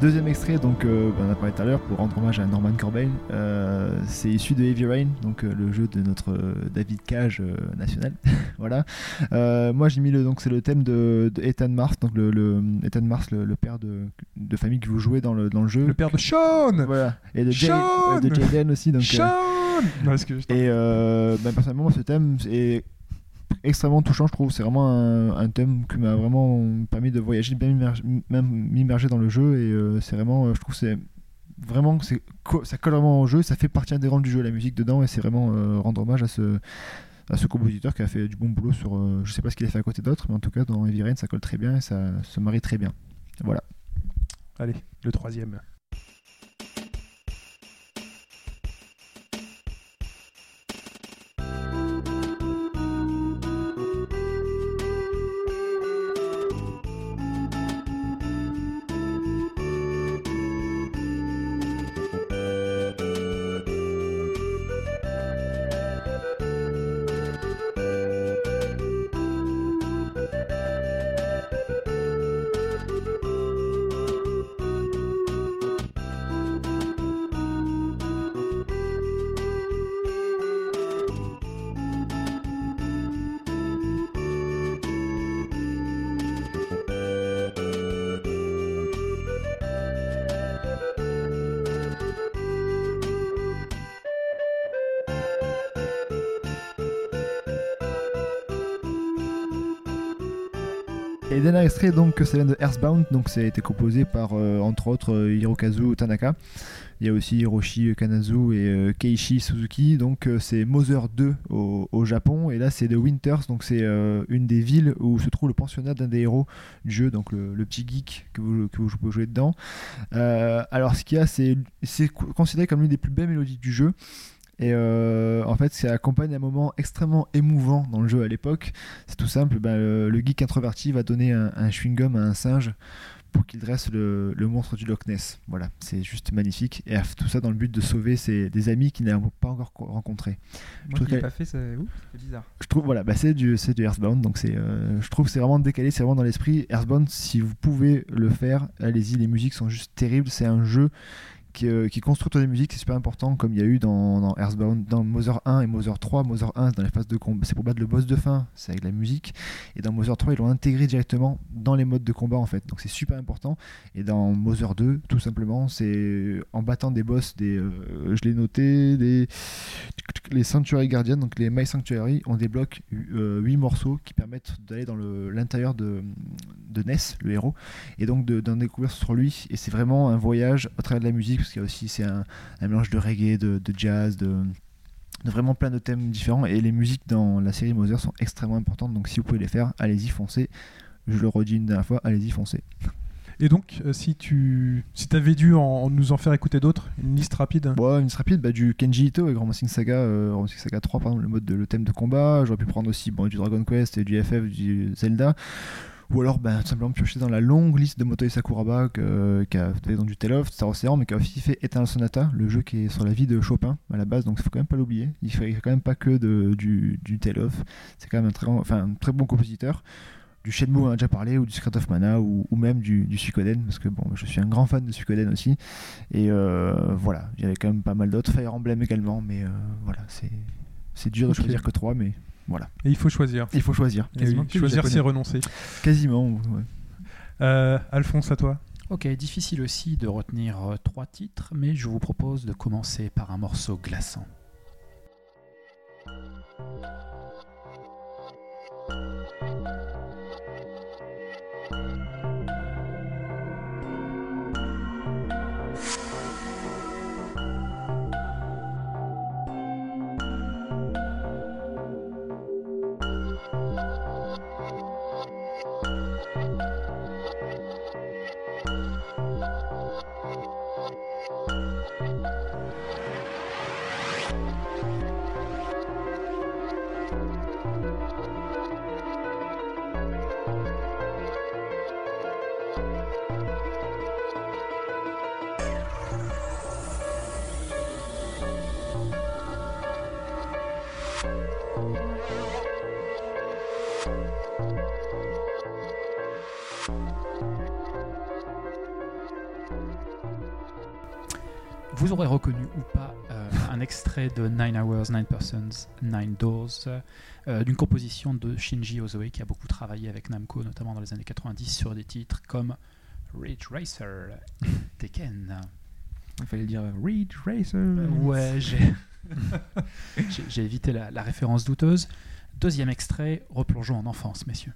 Deuxième extrait, donc euh, on en a parlé tout à l'heure pour rendre hommage à Norman Corbeil. Euh, c'est issu de Heavy Rain, donc euh, le jeu de notre David Cage national. voilà. Moi j'ai mis le donc c'est le thème de, de Ethan Mars, donc le, le- Ethan Mars, le, le père de, de famille que vous jouez dans le dans le jeu. Le père de Sean Voilà. Et de, Jay- Sean et de Jaden aussi. Donc, Sean Non, et ben, personnellement, moi, ce thème est extrêmement touchant, je trouve. C'est vraiment un, thème qui m'a vraiment permis de voyager, de bien m'immerger- dans le jeu. Et euh, c'est vraiment, euh, je trouve, c'est vraiment, ça colle vraiment au jeu. Ça fait partie intégrante du jeu, la musique dedans. Et c'est vraiment euh, rendre hommage à ce à ce compositeur qui a fait du bon boulot sur euh, je sais pas ce qu'il a fait à côté d'autres mais en tout cas dans Heavy Rain ça colle très bien et ça se marie très bien voilà Allez, le troisième. Et dernier extrait, donc, ça vient de Earthbound, donc ça a été composé par, euh, entre autres, euh, Hirokazu Tanaka. Il y a aussi Hiroshi Kanazu et euh, Suzuki, donc euh, c'est Mother 2 au, au Japon, et là c'est The Winters, donc c'est une des villes où se trouve le pensionnat d'un des héros du jeu, donc le, petit geek que vous, que vous pouvez jouer dedans. Alors ce qu'il y a, c'est c'est co- considéré comme l'une des plus belles mélodies du jeu. Et euh, en fait, ça accompagne un moment extrêmement émouvant dans le jeu à l'époque. C'est tout simple, ben, le, le geek introverti va donner un, un chewing-gum à un singe pour qu'il dresse le, le monstre du Loch Ness. Voilà, c'est juste magnifique. Et tout ça dans le but de sauver ses, des amis qu'il n'a pas encore co- rencontrés. Moi trouve qui l'ai pas fait, c'est bizarre. Je trouve, voilà, bah, c'est du, du Earthbound, donc c'est, euh, je trouve que c'est vraiment décalé, c'est vraiment dans l'esprit. Earthbound, si vous pouvez le faire, allez-y, les musiques sont juste terribles. C'est un jeu qui, euh, qui construit autour des musiques, c'est super important, comme il y a eu dans, dans Earthbound, dans Mother 1 et Mother 3. Mother 1, c'est dans les phases de combat, c'est pour battre le boss de fin, c'est avec la musique. Et dans Mother 3, ils l'ont intégré directement dans les modes de combat, en fait. Donc c'est super important. Et dans Mother 2, tout simplement, c'est en battant des boss, des, euh, je l'ai noté, des, les Sanctuary Guardian, donc les My Sanctuary, on débloque 8 morceaux qui permettent d'aller dans l'intérieur de, Ness, le héros, et donc de- d'en découvrir sur lui. Et c'est vraiment un voyage au travers de la musique, parce qu'il y a aussi c'est un, un mélange de reggae, de, de jazz, de, de vraiment plein de thèmes différents. Et les musiques dans la série Mother sont extrêmement importantes, donc si vous pouvez les faire, allez-y, foncez. Je le redis une dernière fois, allez-y, foncez. Et donc, euh, si tu si avais dû en, nous en faire écouter d'autres, une liste rapide? Bon, une liste rapide, bah, du Kenji Ito avec Grand Massing Saga, euh, Grand Massing Saga 3, par exemple, le mode de, le thème de combat. J'aurais pu prendre aussi bon, du Dragon Quest et du FF, du Zelda. Ou alors, ben, tout simplement piocher dans la longue liste de Motoi Sakuraba qui a fait donc du Tale of, Star Ocean, mais qui a aussi fait Eternal Sonata, le jeu qui est sur la vie de Chopin à la base, donc il faut quand même pas l'oublier. Il fait quand même pas que de, du, du Tale of, c'est quand même un très, enfin, un très bon compositeur. Du Shenmue, on a déjà parlé, ou du Secret of Mana, ou, ou même du, du Suikoden, parce que bon, je suis un grand fan de Suikoden aussi. Et euh, voilà, il y avait quand même pas mal d'autres, Fire Emblem également, mais euh, voilà, c'est dur de choisir que trois, mais voilà. Et il faut choisir. Il faut choisir. Et Quasiment oui, choisir, c'est renoncer. Quasiment, ouais. Euh, Alphonse, à toi. Ok, difficile aussi de retenir euh, trois titres, mais je vous propose de commencer par un morceau glaçant. Extrait de Nine Hours, Nine Persons, Nine Doors, euh, d'une composition de Shinji Ozoe qui a beaucoup travaillé avec Namco, notamment dans les années 90, sur des titres comme Ridge Racer, Tekken. Il fallait dire Ridge Racer. Ouais, j'ai évité la, la référence douteuse. Deuxième extrait, replongeons en enfance, messieurs.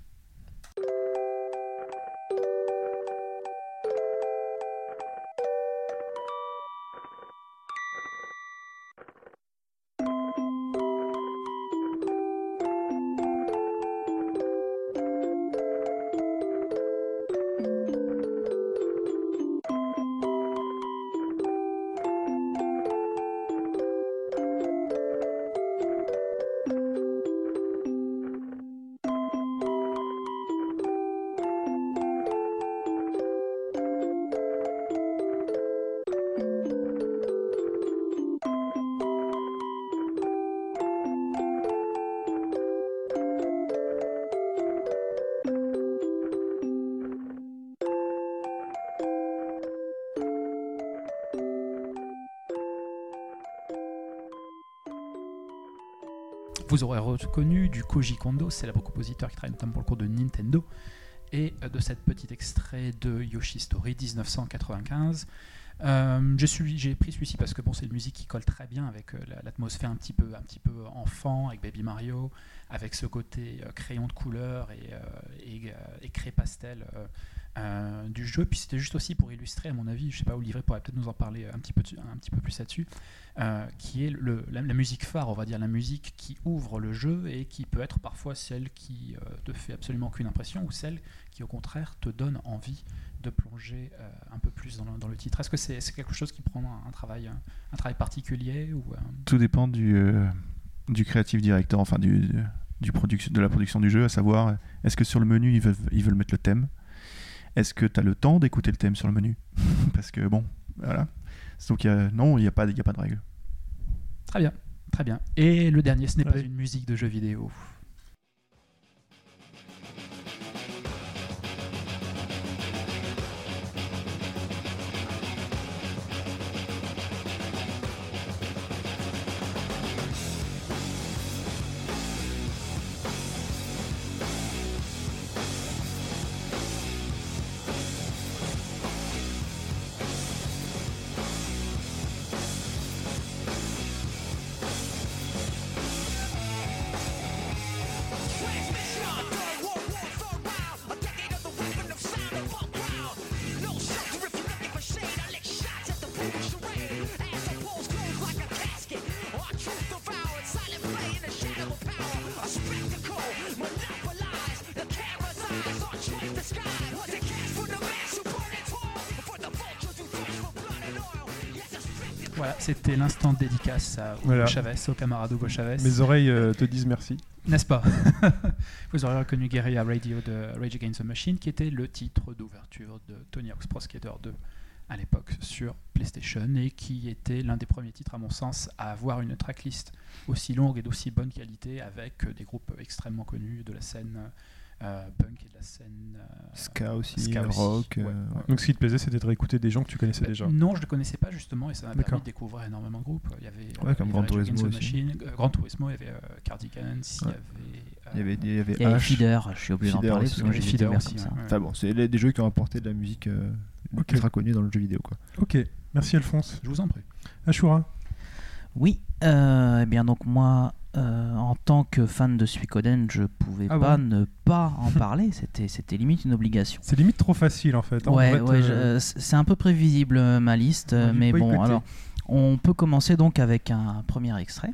Reconnu du Koji Kondo, célèbre compositeur qui travaille notamment pour le cours de Nintendo, et euh, de cette petit extrait de Yoshi Story 1995. Euh, J'ai pris celui-ci parce que bon, c'est une musique qui colle très bien avec euh, la- l'atmosphère un petit peu, un petit peu enfant, avec Baby Mario, avec ce côté crayon de couleur et, et, pastel euh, du jeu. Puis c'était juste aussi pour illustrer, à mon avis, je sais pas, Olivier pourrait peut-être nous en parler un petit peu, un petit peu plus là-dessus, euh, qui est le, la, musique phare, on va dire, la musique qui ouvre le jeu et qui peut être parfois celle qui euh, te fait absolument aucune impression ou celle qui, au contraire, te donne envie de plonger euh, un peu plus dans le, dans le titre. Est-ce que c'est c'est quelque chose qui prend un, travail, un, travail particulier ou Tout dépend du, du creative director, enfin du, du produc- de la production du jeu, à savoir est-ce que sur le menu ils veulent, ils veulent mettre le thème? Est-ce que tu as le temps d'écouter le thème sur le menu Parce que bon, voilà. Donc il y a- non, il n'y a, pas- il y a pas de règle. Très bien, très bien. Et le dernier, ce n'est pas une musique de jeu vidéo. C'était l'instant dédicace à Hugo Voilà. Chavez, au camarade Hugo Chavez. Mes oreilles euh, te disent merci. N'est-ce pas Vous aurez reconnu Guerrilla Radio de Rage Against the Machine, qui était le titre d'ouverture de Tony Hawk's Pro Skater 2 à l'époque sur PlayStation et qui était l'un des premiers titres, à mon sens, à avoir une tracklist aussi longue et d'aussi bonne qualité avec des groupes extrêmement connus de la scène punk et de la scène euh, Ska aussi, ska aussi, rock. ouais, euh, ouais. Donc ce qui te plaisait, c'était de réécouter des gens que tu connaissais déjà. Non, je ne le connaissais pas justement et ça m'a permis de découvrir énormément de groupes. Il y avait, Ouais, comme il y avait Gran Rage Against Turismo. Machine, euh, Gran Turismo, il y avait euh, Cardigans, il y avait. euh, Il y avait, il y avait Il y avait. Feeder, je suis obligé d'en parler aussi, parce que j'ai avait Feeder aussi. comme ça. Enfin bon, c'est des jeux qui ont apporté de la musique euh, Ok. ultra connue dans le jeu vidéo. Quoi. Ok, merci Alphonse. Je vous en prie. Ashura, Oui, euh, eh bien donc moi, euh, en tant que fan de Suikoden, je pouvais Ah pas bon ne pas en parler. C'était, c'était limite une obligation. c'est limite trop facile en fait. hein. Ouais, ouais, euh, c- c'est un peu prévisible euh, ma liste, euh, mais bon, écouter. alors on peut commencer donc avec un premier extrait.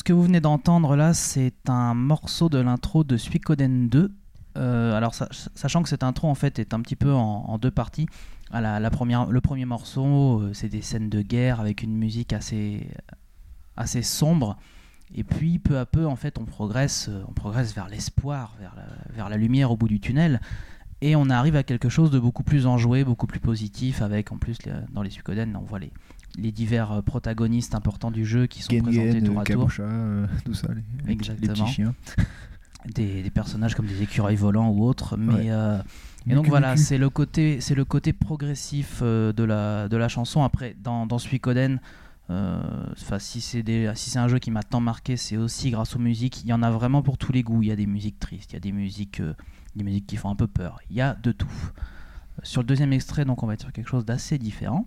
Ce que vous venez d'entendre là, c'est un morceau de l'intro de Suikoden 2. Euh, alors, sa- sachant que cette intro en fait est un petit peu en, deux parties. La, première, le premier morceau, euh, c'est des scènes de guerre avec une musique assez, assez sombre. Et puis, peu à peu, en fait, on progresse, euh, on progresse vers l'espoir, vers la, lumière au bout du tunnel. Et on arrive à quelque chose de beaucoup plus enjoué, beaucoup plus positif, avec en plus, dans les Suikoden, on voit les, les divers euh, protagonistes importants du jeu qui sont présentés tour à tour. Euh, tout ça, les, petits- les Exactement. petits chiens. Des, des personnages comme des écureuils volants ou autres. Mais, Ouais. euh, et donc voilà, c'est le côté, c'est le côté progressif euh, de la de la chanson. Après, dans dans Suikoden, euh, si c'est si c'est un jeu qui m'a tant marqué, c'est aussi grâce aux musiques. Il y en a vraiment pour tous les goûts. Il y a des musiques tristes, il y a des musiques, des musiques qui font un peu peur. Il y a de tout. Sur le deuxième extrait, donc on va être sur quelque chose d'assez différent.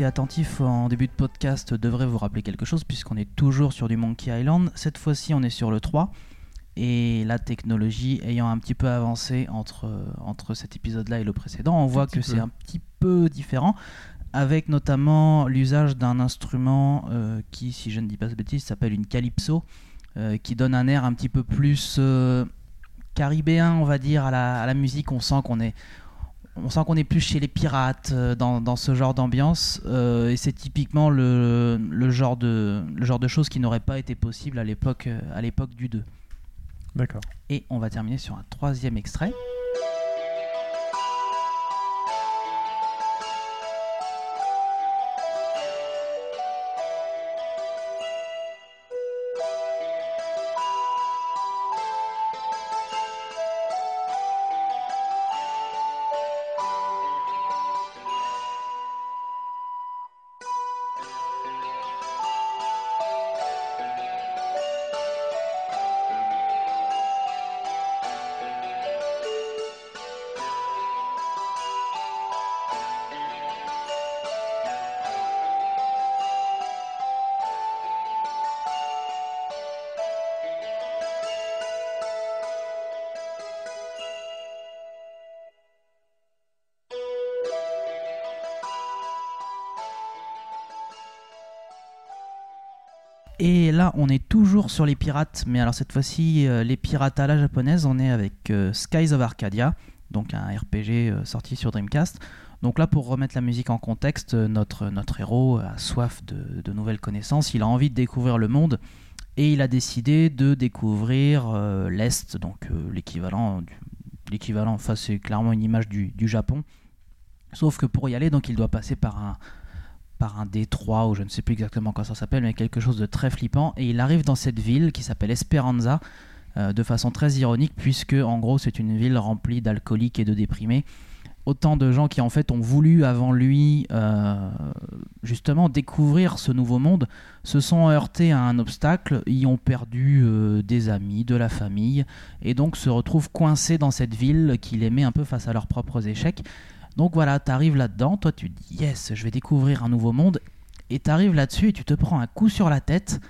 été attentif en début de podcast, devrait vous rappeler quelque chose puisqu'on est toujours sur du Monkey Island. Cette fois-ci, on est sur le 3 et la technologie ayant un petit peu avancé entre, entre cet épisode-là et le précédent, on voit que c'est un petit peu différent avec notamment l'usage d'un instrument euh, qui, si je ne dis pas de bêtises, s'appelle une calypso euh, qui donne un air un petit peu plus euh, caribéen, on va dire, à la, à la musique. On sent qu'on est on sent qu'on est plus chez les pirates euh, dans, dans ce genre d'ambiance euh, et c'est typiquement le, le genre de le genre de choses qui n'auraient pas été possibles à l'époque euh, à l'époque du 2. D'accord. Et on va terminer sur un troisième extrait. Et là, on est toujours sur les pirates, mais alors cette fois-ci, euh, les pirates à la japonaise, on est avec euh, Skies of Arcadia, donc un RPG euh, sorti sur Dreamcast. Donc là, pour remettre la musique en contexte, notre, héros a soif de, nouvelles connaissances, il a envie de découvrir le monde, et il a décidé de découvrir l'Est, donc l'équivalent, l'équivalent, enfin c'est clairement une image du Japon. Sauf que pour y aller, donc il doit passer par un, par un détroit, ou je ne sais plus exactement comment ça s'appelle, mais quelque chose de très flippant. Et il arrive dans cette ville qui s'appelle Esperanza, euh, de façon très ironique, puisque en gros c'est une ville remplie d'alcooliques et de déprimés. Autant de gens qui en fait ont voulu avant lui euh, justement découvrir ce nouveau monde, se sont heurtés à un obstacle, y ont perdu euh, des amis, de la famille, et donc se retrouvent coincés dans cette ville qui les met un peu face à leurs propres échecs. Donc voilà, t'arrives là-dedans, toi tu te dis yes, je vais découvrir un nouveau monde, et t'arrives là-dessus et tu te prends un coup sur la tête.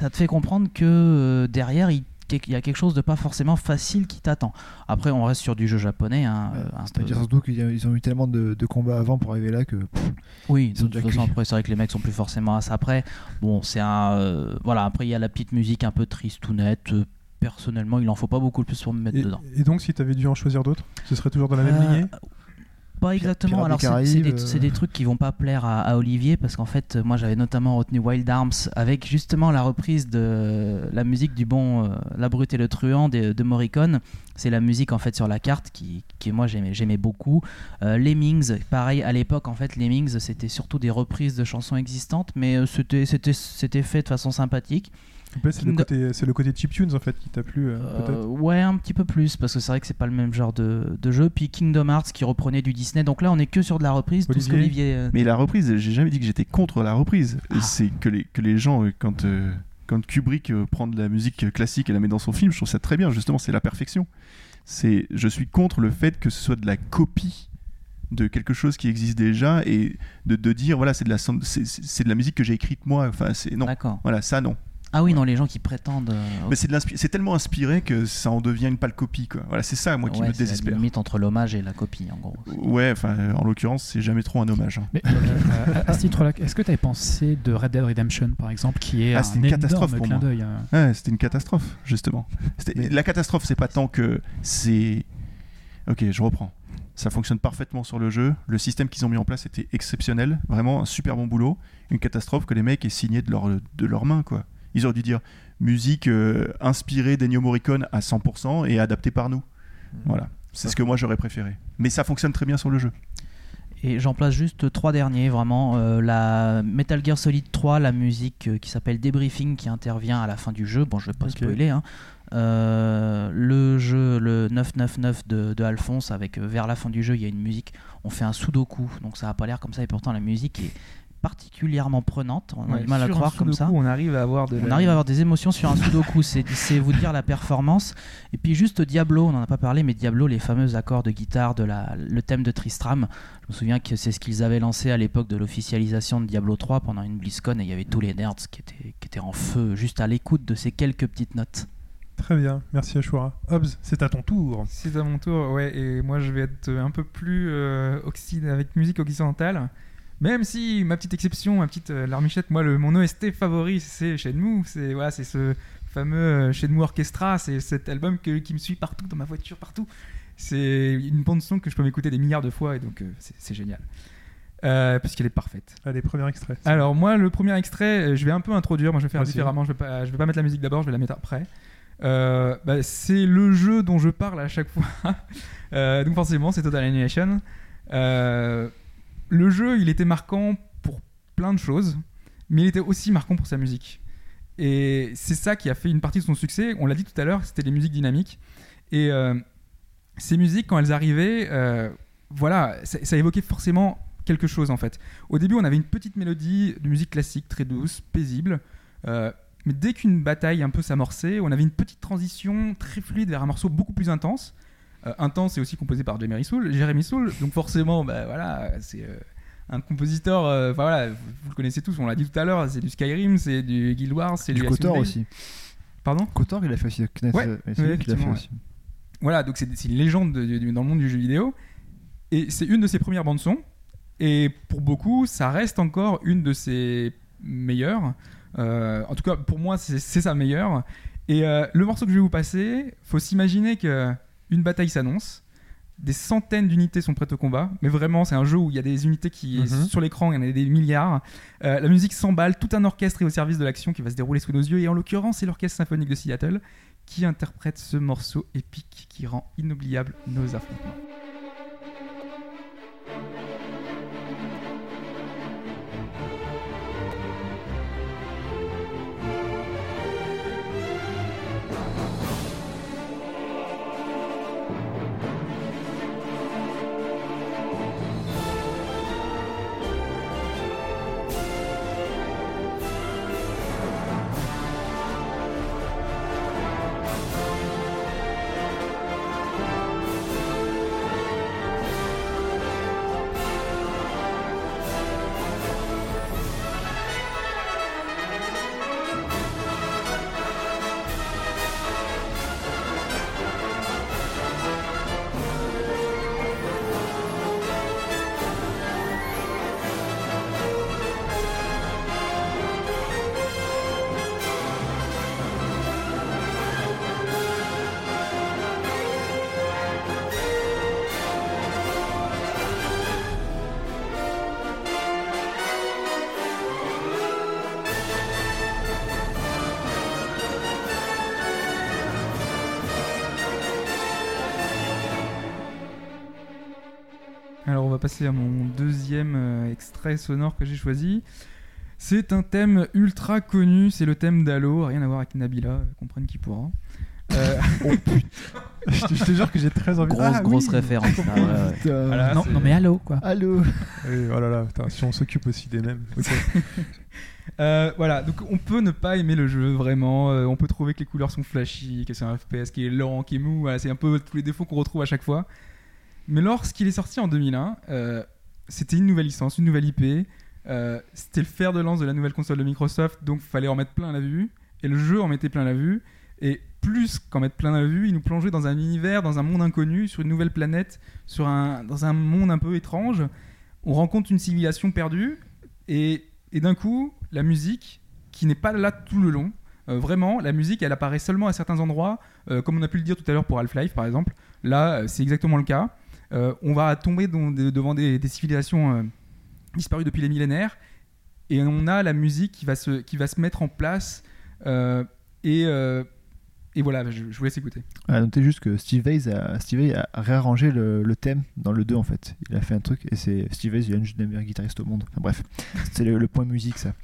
Ça te fait comprendre que euh, derrière il, il y a quelque chose de pas forcément facile qui t'attend. Après, on reste sur du jeu japonais. Hein, euh, un peu- C'est-à-dire surtout qu'ils ont eu tellement de, de combats avant pour arriver là que. pff, Oui, de toute façon, après, c'est vrai que les mecs sont plus forcément à ça. Après, bon, c'est un. euh, voilà, après, il y a la petite musique un peu triste ou nette. Euh, personnellement, il en faut pas beaucoup plus pour me mettre Et, dedans. et donc, si tu avais dû en choisir d'autres, ce serait toujours dans la même Euh, lignée? Pas exactement. Alors, c'est- des, euh. des trucs qui vont pas plaire à, à Olivier parce qu'en fait, moi, j'avais notamment retenu Wild Arms avec justement la reprise de la musique du bon euh, La Brute et le Truand de, de Morricone. C'est la musique en fait sur la carte qui, qui moi, j'aimais, beaucoup. Euh, Lemmings, pareil, à l'époque, en fait, Lemmings, c'était surtout des reprises de chansons existantes, mais euh, c'était fait de façon sympathique. C'est le, Kingdom- côté- c'est le côté chiptunes en fait qui t'a plu, euh, Euh, ouais, un petit peu plus, parce que c'est vrai que c'est pas le même genre de, de jeu. Puis Kingdom Hearts qui reprenait du Disney. Donc là, on est que sur de la reprise. Tout ce Olivier euh, Mais la reprise, j'ai jamais dit que j'étais contre la reprise. Ah. C'est que les, que les gens, euh, quand, euh, quand Kubrick prend de la musique classique et la met dans son film, je trouve ça très bien. Justement, c'est la perfection. C'est, je suis contre le fait que ce soit de la copie de quelque chose qui existe déjà et de, de dire voilà c'est de la c'est, c'est- c'est de la musique que j'ai écrite moi enfin c'est non D'accord. voilà ça non Ah oui, non, les gens qui prétendent. euh, mais c'est de l'inspi- c'est tellement inspiré que ça en devient une pâle copie quoi voilà c'est ça moi qui ouais, me c'est la désespère limite entre l'hommage et la copie, en gros. ouais enfin en l'occurrence c'est jamais trop un hommage hein. Mais euh, à ce titre-là, est-ce que tu avais pensé de Red Dead Redemption, par exemple, qui est Ah, un une catastrophe pour clin moi. d'œil hein. Ouais, c'était une catastrophe, justement. La catastrophe, c'est pas tant que c'est. Ok, je reprends. Ça fonctionne parfaitement sur le jeu. Le système qu'ils ont mis en place était exceptionnel. Vraiment un super bon boulot. Une catastrophe que les mecs aient signé de, leur, de leurs mains, quoi. Ils auraient dû dire musique euh, inspirée d'Ennio Morricone à 100% et adaptée par nous. Voilà. C'est ce que moi j'aurais préféré. Mais ça fonctionne très bien sur le jeu. Et j'en place juste trois derniers, vraiment. Euh, la Metal Gear Solid 3, la musique euh, qui s'appelle Debriefing, qui intervient à la fin du jeu. Bon, je vais pas spoiler. Hein. Euh, le jeu, le 999 de, de Alphonse, avec euh, vers la fin du jeu, il y a une musique. On fait un sudoku, donc ça a pas l'air comme ça, et pourtant la musique est particulièrement prenante. On a Ouais, du mal à croire comme ça. On arrive à avoir de On la- arrive à avoir des émotions sur un sudoku, c'est c'est vous dire la performance. Et puis juste Diablo, on n'en a pas parlé, mais Diablo, les fameux accords de guitare, de la, le thème de Tristram. Je me souviens que c'est ce qu'ils avaient lancé à l'époque de l'officialisation de Diablo 3 pendant une BlizzCon, et il y avait tous les nerds qui étaient, qui étaient en feu juste à l'écoute de ces quelques petites notes. Très bien, merci Ashura. Hobbs, c'est à ton tour. C'est à mon tour, ouais, et moi je vais être un peu plus euh, avec musique occidentale. Même si ma petite exception, ma petite euh, larmichette, moi le, mon OST favori c'est Shenmue, c'est voilà, c'est ce fameux euh, Shenmue Orchestra, c'est cet album que- qui me suit partout dans ma voiture, partout. C'est une bande son que je peux m'écouter des milliards de fois et donc euh, c'est génial. Euh, puisqu'elle est parfaite. Allez, premier extrait. Alors moi, le premier extrait, euh, je vais un peu introduire. Moi, je vais faire différemment. Je vais pas, je vais pas mettre la musique d'abord. Je vais la mettre après. Euh, bah, c'est le jeu dont je parle à chaque fois. Euh, donc forcément, c'est Total Annihilation. Le jeu, il était marquant pour plein de choses, mais il était aussi marquant pour sa musique. Et c'est ça qui a fait une partie de son succès. On l'a dit tout à l'heure, c'était les musiques dynamiques. Et euh, ces musiques, quand elles arrivaient, euh, voilà, ça, ça évoquait forcément quelque chose en fait. Au début, on avait une petite mélodie de musique classique, très douce, paisible. Euh, mais dès qu'une bataille un peu s'amorçait, on avait une petite transition très fluide vers un morceau beaucoup plus intense. Euh, intense et aussi composé par Jeremy Soule. Jeremy Soule, donc forcément, bah, voilà, c'est euh, un compositeur. euh, Enfin voilà, vous, vous le connaissez tous. On l'a dit tout à l'heure. C'est du Skyrim, c'est du Guild Wars, c'est Du du Kotor aussi. Pardon? Kotor, il a fait aussi. Ouais, euh, c'est l'a fait aussi. Voilà, donc c'est c'est une légende de- de- dans le monde du jeu vidéo. Et c'est une de ses premières bandes son. Et pour beaucoup, ça reste encore une de ses meilleures. Euh, en tout cas, pour moi, c'est c'est sa meilleure. Et le morceau que je vais vous passer, faut s'imaginer que une bataille s'annonce. Des centaines d'unités sont prêtes au combat, mais vraiment, c'est un jeu où il y a des unités qui Mhm. sur l'écran, il y en a des milliards. Euh, la musique s'emballe, tout un orchestre est au service de l'action qui va se dérouler sous nos yeux. Et en l'occurrence, c'est l'orchestre symphonique de Seattle qui interprète ce morceau épique qui rend inoubliable nos affrontements. Passer à mon deuxième euh, extrait sonore que j'ai choisi. C'est un thème ultra connu, c'est le thème d'Halo, rien à voir avec Nabila, euh, comprenne qui pourra. Euh, je, te, je te jure que j'ai très envie. Grosse, Ah, grosse oui. référence. Ah, ouais, ouais. Putain. voilà, non, mais allô, quoi. Allô Oui, oh là là, putain, si on s'occupe aussi des mêmes. Euh, voilà, donc on peut ne pas aimer le jeu vraiment, euh, on peut trouver que les couleurs sont flashy, que c'est un FPS qui est lent, qui est mou, voilà, c'est un peu tous les défauts qu'on retrouve à chaque fois. Mais lorsqu'il est sorti en 2001, euh, c'était une nouvelle licence, une nouvelle IP, euh, c'était le fer de lance de la nouvelle console de Microsoft, donc fallait en mettre plein la vue, et le jeu en mettait plein la vue, et plus qu'en mettre plein la vue, il nous plongeait dans un univers, dans un monde inconnu, sur une nouvelle planète, sur un, dans un monde un peu étrange. On rencontre une civilisation perdue, et, et d'un coup, la musique, qui n'est pas là tout le long, euh, vraiment, la musique, elle apparaît seulement à certains endroits, euh, comme on a pu le dire tout à l'heure pour Half-Life, par exemple. Là, c'est exactement le cas. Euh, on va tomber devant des, des civilisations euh, disparues depuis les millénaires, et on a la musique qui va se, qui va se mettre en place, euh, et, et voilà, je, je vous laisse écouter. À juste que Steve Vais a, Steve Vai a réarrangé le, thème dans le 2 en fait. Il a fait un truc et c'est Steve Vai, il a juste le meilleur guitariste au monde. Bref, c'est le, le point musique ça.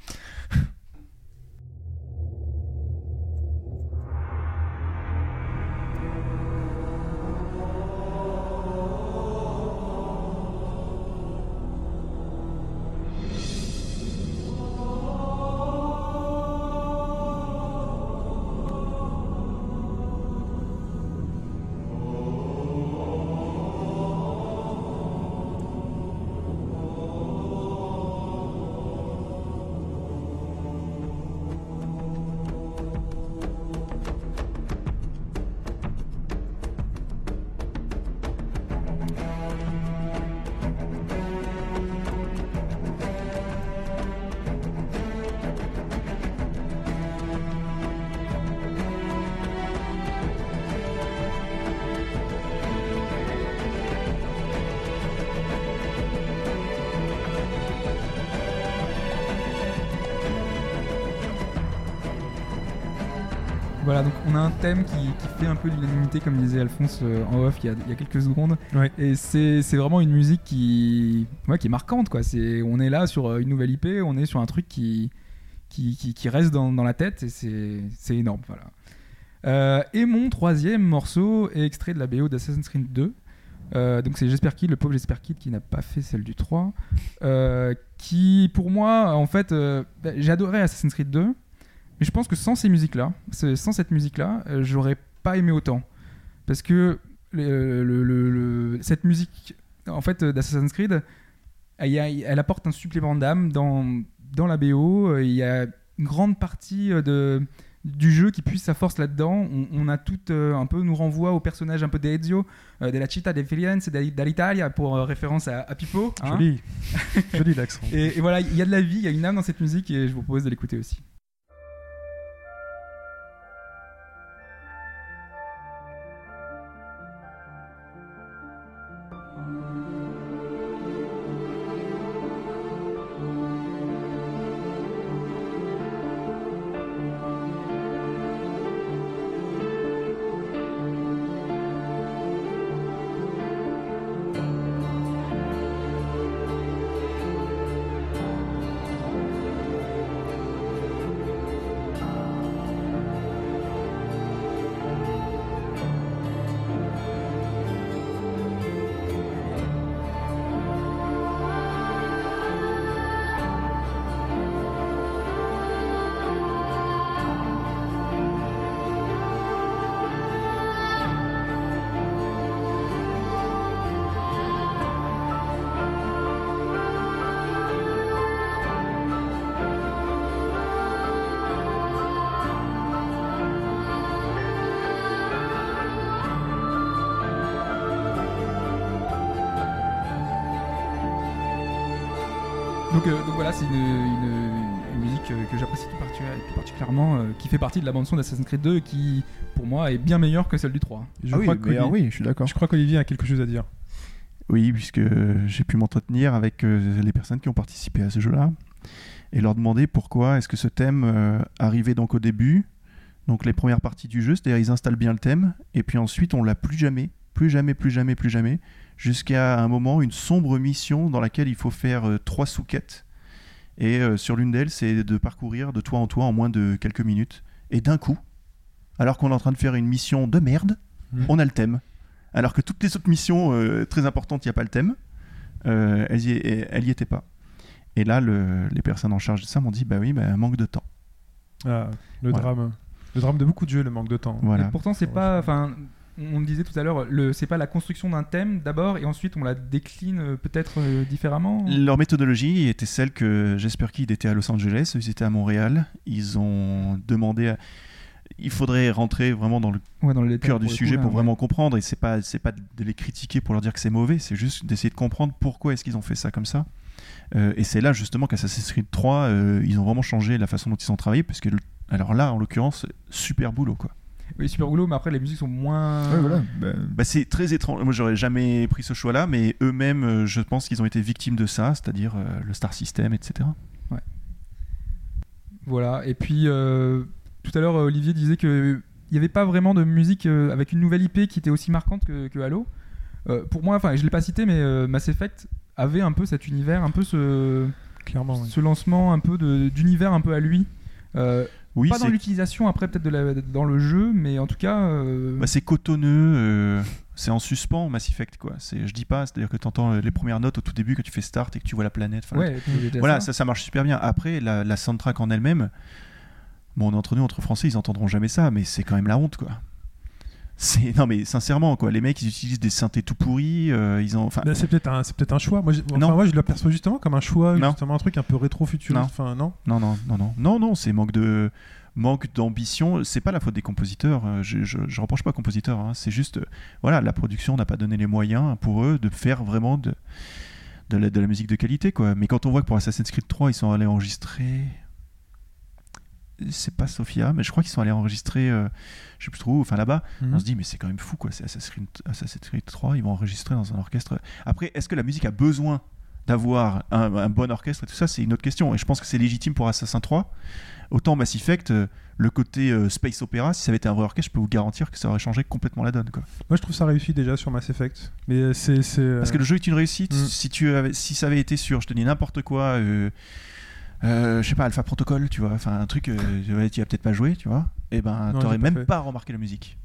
Thème qui, qui fait un peu l'unanimité, comme disait Alphonse euh, en off il y a, il y a quelques secondes. Ouais. Et c'est c'est vraiment une musique qui, ouais, qui est marquante. Quoi. C'est- On est là sur euh, une nouvelle IP, on est sur un truc qui, qui, qui, qui reste dans, dans la tête et c'est c'est énorme. Voilà. Euh, et mon troisième morceau est extrait de la BO d'Assassin's Creed 2. Euh, donc c'est Jesper Kid, le pauvre Jesper Kid qui n'a pas fait celle du 3. euh, qui, pour moi, en fait, euh, bah, j'ai adoré Assassin's Creed 2. Mais je pense que sans ces musiques-là, sans cette musique-là, euh, j'aurais pas aimé autant. Parce que le- le- le- le- cette musique, en fait, euh, d'Assassin's Creed, elle, apporte un supplément d'âme dans, dans la BO. euh, Il y a une grande partie de, du jeu qui puise sa force là-dedans. On, on a tout euh, un peu, nous renvoie au personnage un peu d'Ezio, euh, de la Città del Firenze, d'Alitalia, pour euh, référence à, à Pippo. hein. Joli. Joli l'accent. Et, et voilà, il y a de la vie, il y a une âme dans cette musique et je vous propose de l'écouter aussi. C'est une, une- une musique que j'apprécie tout, parti- tout particulièrement, euh, qui fait partie de la bande son d'Assassin's Creed 2 et qui, pour moi, est bien meilleure que celle du 3. Je Ah oui, crois ah oui, je suis d'accord. je crois qu'Olivier a quelque chose à dire. Oui, puisque j'ai pu m'entretenir avec euh, les personnes qui ont participé à ce jeu-là et leur demander pourquoi est-ce que ce thème euh, arrivait donc au début, donc les premières parties du jeu, c'est-à-dire ils installent bien le thème et puis ensuite on l'a plus jamais, plus jamais, plus jamais, plus jamais, jusqu'à un moment une sombre mission dans laquelle il faut faire euh, trois sous-quêtes et euh, sur l'une d'elles c'est de parcourir de toit en toit en moins de quelques minutes et d'un coup, alors qu'on est en train de faire une mission de merde, Mhm. on a le thème. Alors que toutes les autres missions euh, très importantes, il n'y a pas le thème. Euh, elles, y, elles y étaient pas. Et là, le- les personnes en charge de ça m'ont dit bah oui, bah, manque de temps. Ah, le Voilà. drame. Le drame de beaucoup de jeux, le manque de temps. Voilà. Et pourtant, c'est pas. Enfin, on le disait tout à l'heure, c'est pas la construction d'un thème d'abord et ensuite on la décline euh, peut-être euh, différemment. Leur méthodologie était celle que j'espère qu'ils étaient à Los Angeles, ils étaient à Montréal. Ils ont demandé. à- Il faudrait rentrer vraiment dans le Ouais, dans le détail, cœur du sujet coup, pour vraiment comprendre. Et c'est pas c'est pas de les critiquer pour leur dire que c'est mauvais, c'est juste d'essayer de comprendre pourquoi est-ce qu'ils ont fait ça comme ça. Euh, et c'est là justement qu'Assassin's Creed 3, euh, ils ont vraiment changé la façon dont ils ont travaillé, parce que alors là, en l'occurrence, super boulot quoi. Oui, super boulot, mais après les musiques sont moins. Ouais, voilà. Bah, Bah, c'est très étrange. Moi, j'aurais jamais pris ce choix-là, mais eux-mêmes, euh, je pense qu'ils ont été victimes de ça, c'est-à-dire euh, le Star System, etc. Voilà. Et puis euh, tout à l'heure, Olivier disait que il n'y avait pas vraiment de musique euh, avec une nouvelle IP qui était aussi marquante que, que Halo. Euh, pour moi, enfin, je l'ai pas cité, mais euh, Mass Effect avait un peu cet univers, un peu ce, Clairement, oui. ce lancement un peu de- d'univers un peu à lui. Euh, Oui, pas dans l'utilisation après peut-être de la- dans le jeu, mais en tout cas. euh, bah, c'est cotonneux, euh, c'est en suspens Mass Effect, quoi. C'est, je dis pas, c'est-à-dire que tu entends les premières notes au tout début que tu fais start et que tu vois la planète. ouais, Voilà, ça. ça, ça marche super bien. Après, la, la soundtrack en elle-même, bon, entre nous, entre Français, ils entendront jamais ça, mais c'est quand même la honte, quoi. C'est non mais sincèrement quoi, les mecs ils utilisent des synthés tout pourris, euh, ils ont enfin Bah, c'est peut-être un, c'est peut-être un choix. Moi, j'ai- enfin, Non. moi, je le perçois justement comme un choix, Non. justement un truc un peu rétro-futuriste. Non. Enfin, non. non non non non non non c'est manque de manque d'ambition. C'est pas la faute des compositeurs. euh, Je, je, je reproche pas aux compositeurs. hein, C'est juste euh, voilà la production n'a pas donné les moyens pour eux de faire vraiment de de la, de la musique de qualité quoi. Mais quand on voit que pour Assassin's Creed 3 ils sont allés enregistrer c'est pas Sofia, mais je crois qu'ils sont allés enregistrer, euh, je sais plus trop où, enfin là-bas. Mhm. On se dit, mais c'est quand même fou, quoi. C'est Assassin's Creed, Assassin's Creed 3, ils vont enregistrer dans un orchestre. Après, est-ce que la musique a besoin d'avoir un, un bon orchestre et tout ça C'est une autre question. Et je pense que c'est légitime pour Assassin 3. Autant Mass Effect, euh, le côté euh, space opéra, si ça avait été un vrai orchestre, je peux vous garantir que ça aurait changé complètement la donne, quoi. Moi, je trouve ça réussi déjà sur Mass Effect. Mais euh, c'est. Parce que le jeu est une réussite. Mm. Si, tu avais, si ça avait été sur, je te dis n'importe quoi, euh, euh, je sais pas, Alpha Protocol, tu vois, enfin un truc, euh, tu as peut-être pas joué, tu vois, et ben Non, t'aurais même fait. pas remarqué la musique.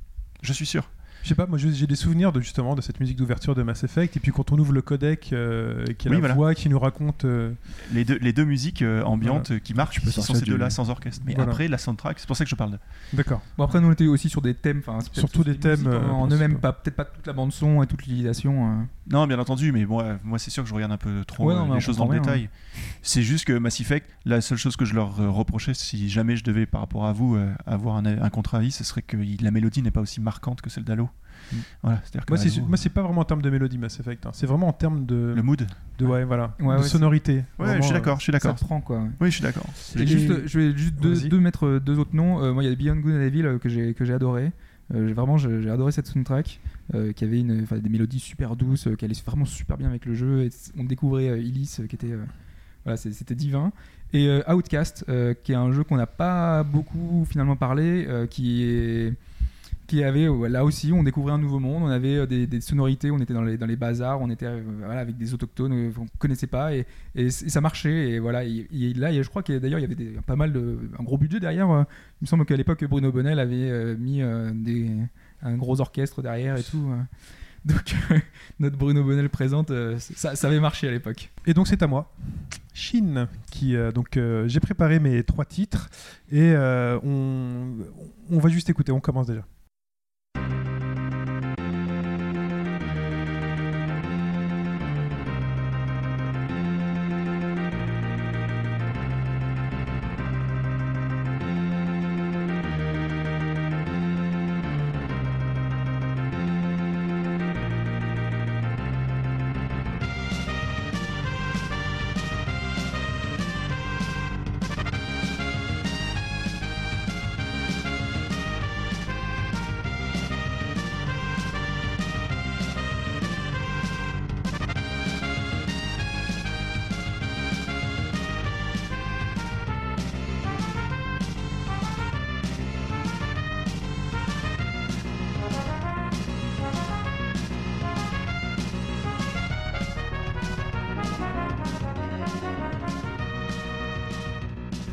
Je suis sûr. Je sais pas, moi j'ai des souvenirs de justement de cette musique d'ouverture de Mass Effect. Et puis quand on ouvre le codec, euh, qui est Oui, la voilà. voix qui nous raconte. euh, Les deux, les deux musiques euh, ambiantes euh, qui marquent, peux ce sont ces deux-là sans orchestre. Mais Voilà. après, la soundtrack, c'est pour ça que je parle de. D'accord. Bon, après, nous on était aussi sur des thèmes, enfin, Surtout tous des thèmes, euh, en eux-mêmes, pas peut-être pas toute la bande son et toute l'utilisation. euh. Non, bien entendu, mais moi, moi c'est sûr que je regarde un peu trop Ouais, non, les choses dans le détail. C'est juste que Mass Effect, la seule chose que je leur reprochais, si jamais je devais, par rapport à vous, avoir un, un contre-avis, ce serait que la mélodie n'est pas aussi marquante que celle d'Halo. Mm. Voilà, Moi, c'est, Halo, moi, c'est pas vraiment en termes de mélodie Mass Effect. hein. C'est vraiment en termes de. le mood. de ouais, voilà. Ouais, de ouais, sonorité. Ouais, Vraiment, je suis d'accord, je suis Ça d'accord. prend quoi. ouais. Oui, je suis d'accord. Et Et- juste, je vais juste deux, mettre euh, deux autres noms. Euh, moi, il y a Beyond Good and Evil euh, que j'ai que j'ai adoré. Euh, j'ai- vraiment, j'ai adoré cette soundtrack euh, qui avait une, des mélodies super douces, euh, qui allaient vraiment super bien avec le jeu. Et on découvrait euh, Illis, euh, qui était, euh, voilà, c'était divin. Et euh, Outcast, euh, qui est un jeu qu'on n'a pas beaucoup finalement parlé, euh, qui est qui avait ouais, là aussi on découvrait un nouveau monde on avait euh, des, sonorités on était dans les, dans les bazars on était euh, avec des autochtones euh, qu'on connaissait pas et, et ça marchait et voilà et, et je crois a- d'ailleurs il y avait des- pas mal de un gros budget derrière euh, il me semble qu'à l'époque Bruno Bonnel avait euh, mis euh, un gros orchestre derrière et tout euh. donc notre Bruno Bonnel présente euh, ça, avait marché à l'époque Et donc c'est à moi, Chine, qui euh, donc euh, j'ai préparé mes trois titres et euh, on, on va juste écouter. On commence déjà.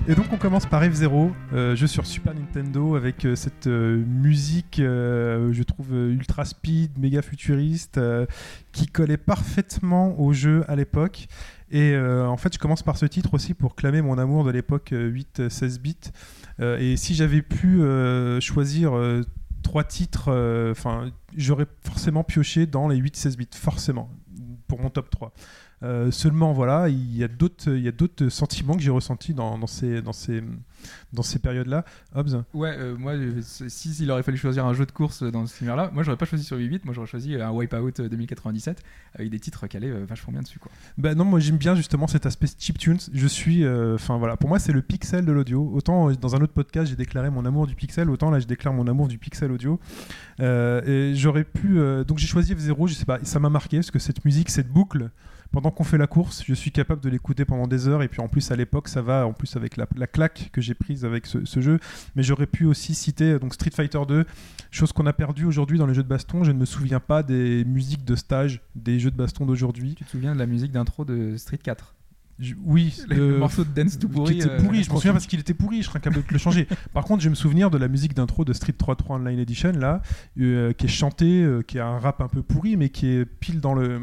Et donc on commence par F0, euh, jeu sur Super Nintendo avec euh, cette euh, musique, je trouve ultra speed, méga futuriste, qui collait parfaitement au jeu à l'époque. Et en fait, je commence par ce titre aussi pour clamer mon amour de l'époque 8-16 bits. Et si j'avais pu choisir trois titres, enfin, j'aurais forcément pioché dans les 8-16 bits, forcément, pour mon top 3. Euh, seulement, voilà, il y a d'autres, il sentiments que j'ai ressentis dans, dans ces, dans ces, dans ces périodes-là. Hobbs Ouais, euh, moi, euh, si s'il aurait fallu choisir un jeu de course dans ce univers-là, moi j'aurais pas choisi sur 8 moi j'aurais choisi un Wipeout euh, 2097 avec des titres qui allaient euh, vachement bien dessus. Quoi. Bah non, moi j'aime bien justement cet aspect chiptunes. Je suis, euh, enfin voilà, pour moi c'est le pixel de l'audio. Autant dans un autre podcast j'ai déclaré mon amour du pixel, autant là je déclare mon amour du pixel audio. Et j'aurais pu, donc j'ai choisi F0, je sais pas, ça m'a marqué parce que cette musique, cette boucle. Pendant qu'on fait la course, je suis capable de l'écouter pendant des heures et puis en plus à l'époque ça va en plus avec la, la claque que j'ai prise avec ce, ce jeu. Mais j'aurais pu aussi citer euh, donc Street Fighter 2, chose qu'on a perdu aujourd'hui dans les jeux de baston. Je ne me souviens pas des musiques de stage des jeux de baston d'aujourd'hui. Tu te souviens de la musique d'intro de Street 4 Je- oui, Le euh, morceau de dance tout pourri. qui était euh, pourri, je m'en souviens parce qu'il était pourri, je serais incapable de le changer. Par contre, je vais me souvenir de la musique d'intro de Street 3.3 Online Edition, là, euh, qui est chantée, euh, qui a un rap un peu pourri, mais qui est pile dans le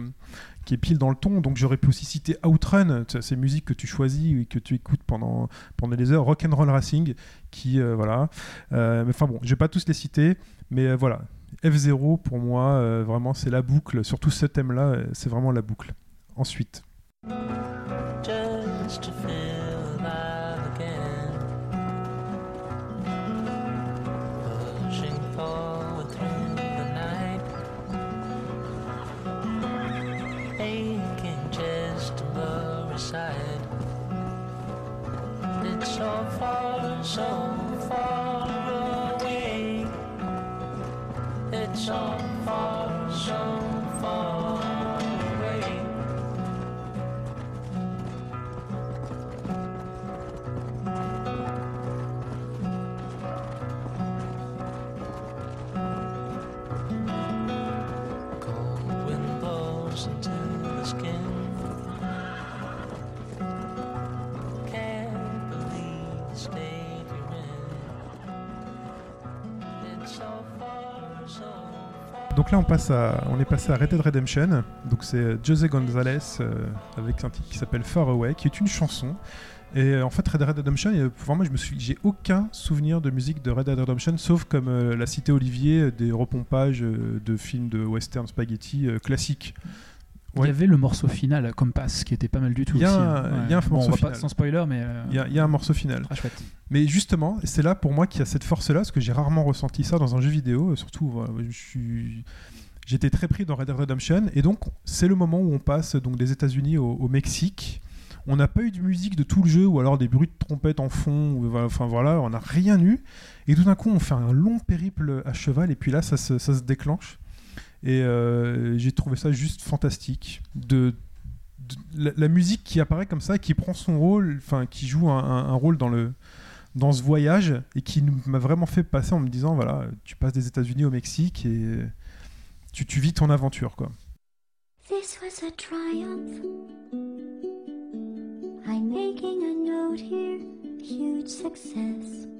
qui est pile dans le ton, donc j'aurais pu aussi citer Outrun, ces musiques que tu choisis et que tu écoutes pendant, pendant des heures, Rock'n'Roll Racing, qui, euh, voilà, Euh, mais enfin bon, je vais pas tous les citer, mais euh, voilà, F0 pour moi, vraiment c'est la boucle, surtout ce thème-là, c'est vraiment la boucle. Ensuite, side. It's so far, so far away. It's so far, so far Donc là, on, passe à, on est passé à Red Dead Redemption. Donc c'est José Gonzalez euh, avec un titre qui s'appelle Far Away, qui est une chanson. Et euh, en fait, Red Dead Redemption, euh, moi, je me suis, j'ai aucun souvenir de musique de Red Dead Redemption, sauf comme euh, l'a cité Olivier, euh, des repompages euh, de films de western spaghetti euh, classiques. Il Ouais. y avait le morceau final, Compass, qui était pas mal du tout. Il y a aussi, un- hein. il y a un Bon, morceau on va final. pas sans spoiler, mais. euh, Il y, a- il y a un morceau final. Chouette. Mais justement, c'est là pour moi qu'il y a cette force-là, parce que j'ai rarement ressenti ça dans un jeu vidéo. euh, Surtout, voilà, je suis. J'étais très pris dans Red Dead Redemption, et donc c'est le moment où on passe donc des États-Unis au, au Mexique. On n'a pas eu de musique de tout le jeu, ou alors des bruits de trompette en fond, ou, enfin voilà, on n'a rien eu. Et tout d'un coup, on fait un long périple à cheval, et puis là, ça se, ça se déclenche. Et euh, j'ai trouvé ça juste fantastique. De, la, musique qui apparaît comme ça, qui prend son rôle, enfin qui joue un, rôle dans le dans ce voyage et qui m'a vraiment fait passer en me disant voilà, tu passes des États-Unis au Mexique et tu, tu vis ton aventure quoi. This was a triumph. I'm making a note here, huge success.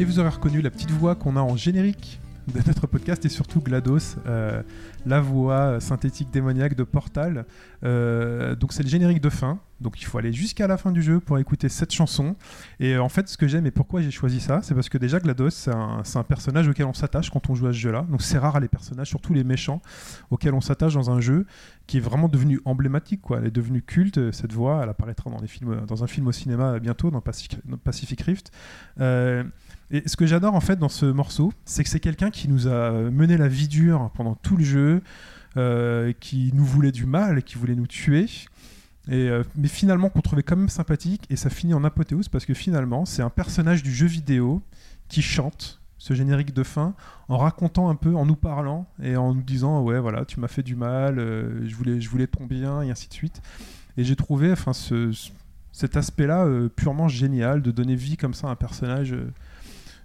Et vous aurez reconnu la petite voix qu'on a en générique de notre podcast et surtout GLaDOS, euh, la voix synthétique démoniaque de Portal. Euh, donc c'est le générique de fin. Donc il faut aller jusqu'à la fin du jeu pour écouter cette chanson. Et euh, en fait, ce que j'aime et pourquoi j'ai choisi ça, c'est parce que déjà GLaDOS, c'est un, personnage auquel on s'attache quand on joue à ce jeu-là. Donc c'est rare les personnages, surtout les méchants, auxquels on s'attache dans un jeu qui est vraiment devenu emblématique. Quoi. Elle est devenue culte, cette voix. Elle apparaîtra dans, les films, dans un film au cinéma bientôt, dans Pacific, Rift. Euh, et ce que j'adore en fait dans ce morceau, c'est que c'est quelqu'un qui nous a mené la vie dure pendant tout le jeu, euh, qui nous voulait du mal, qui voulait nous tuer. Et, euh, mais finalement qu'on trouvait quand même sympathique et ça finit en apothéose parce que finalement c'est un personnage du jeu vidéo qui chante ce générique de fin en racontant un peu, en nous parlant et en nous disant ouais voilà tu m'as fait du mal, euh, je voulais je voulais ton bien et ainsi de suite. Et j'ai trouvé enfin ce, ce- cet aspect-là euh, purement génial de donner vie comme ça à un personnage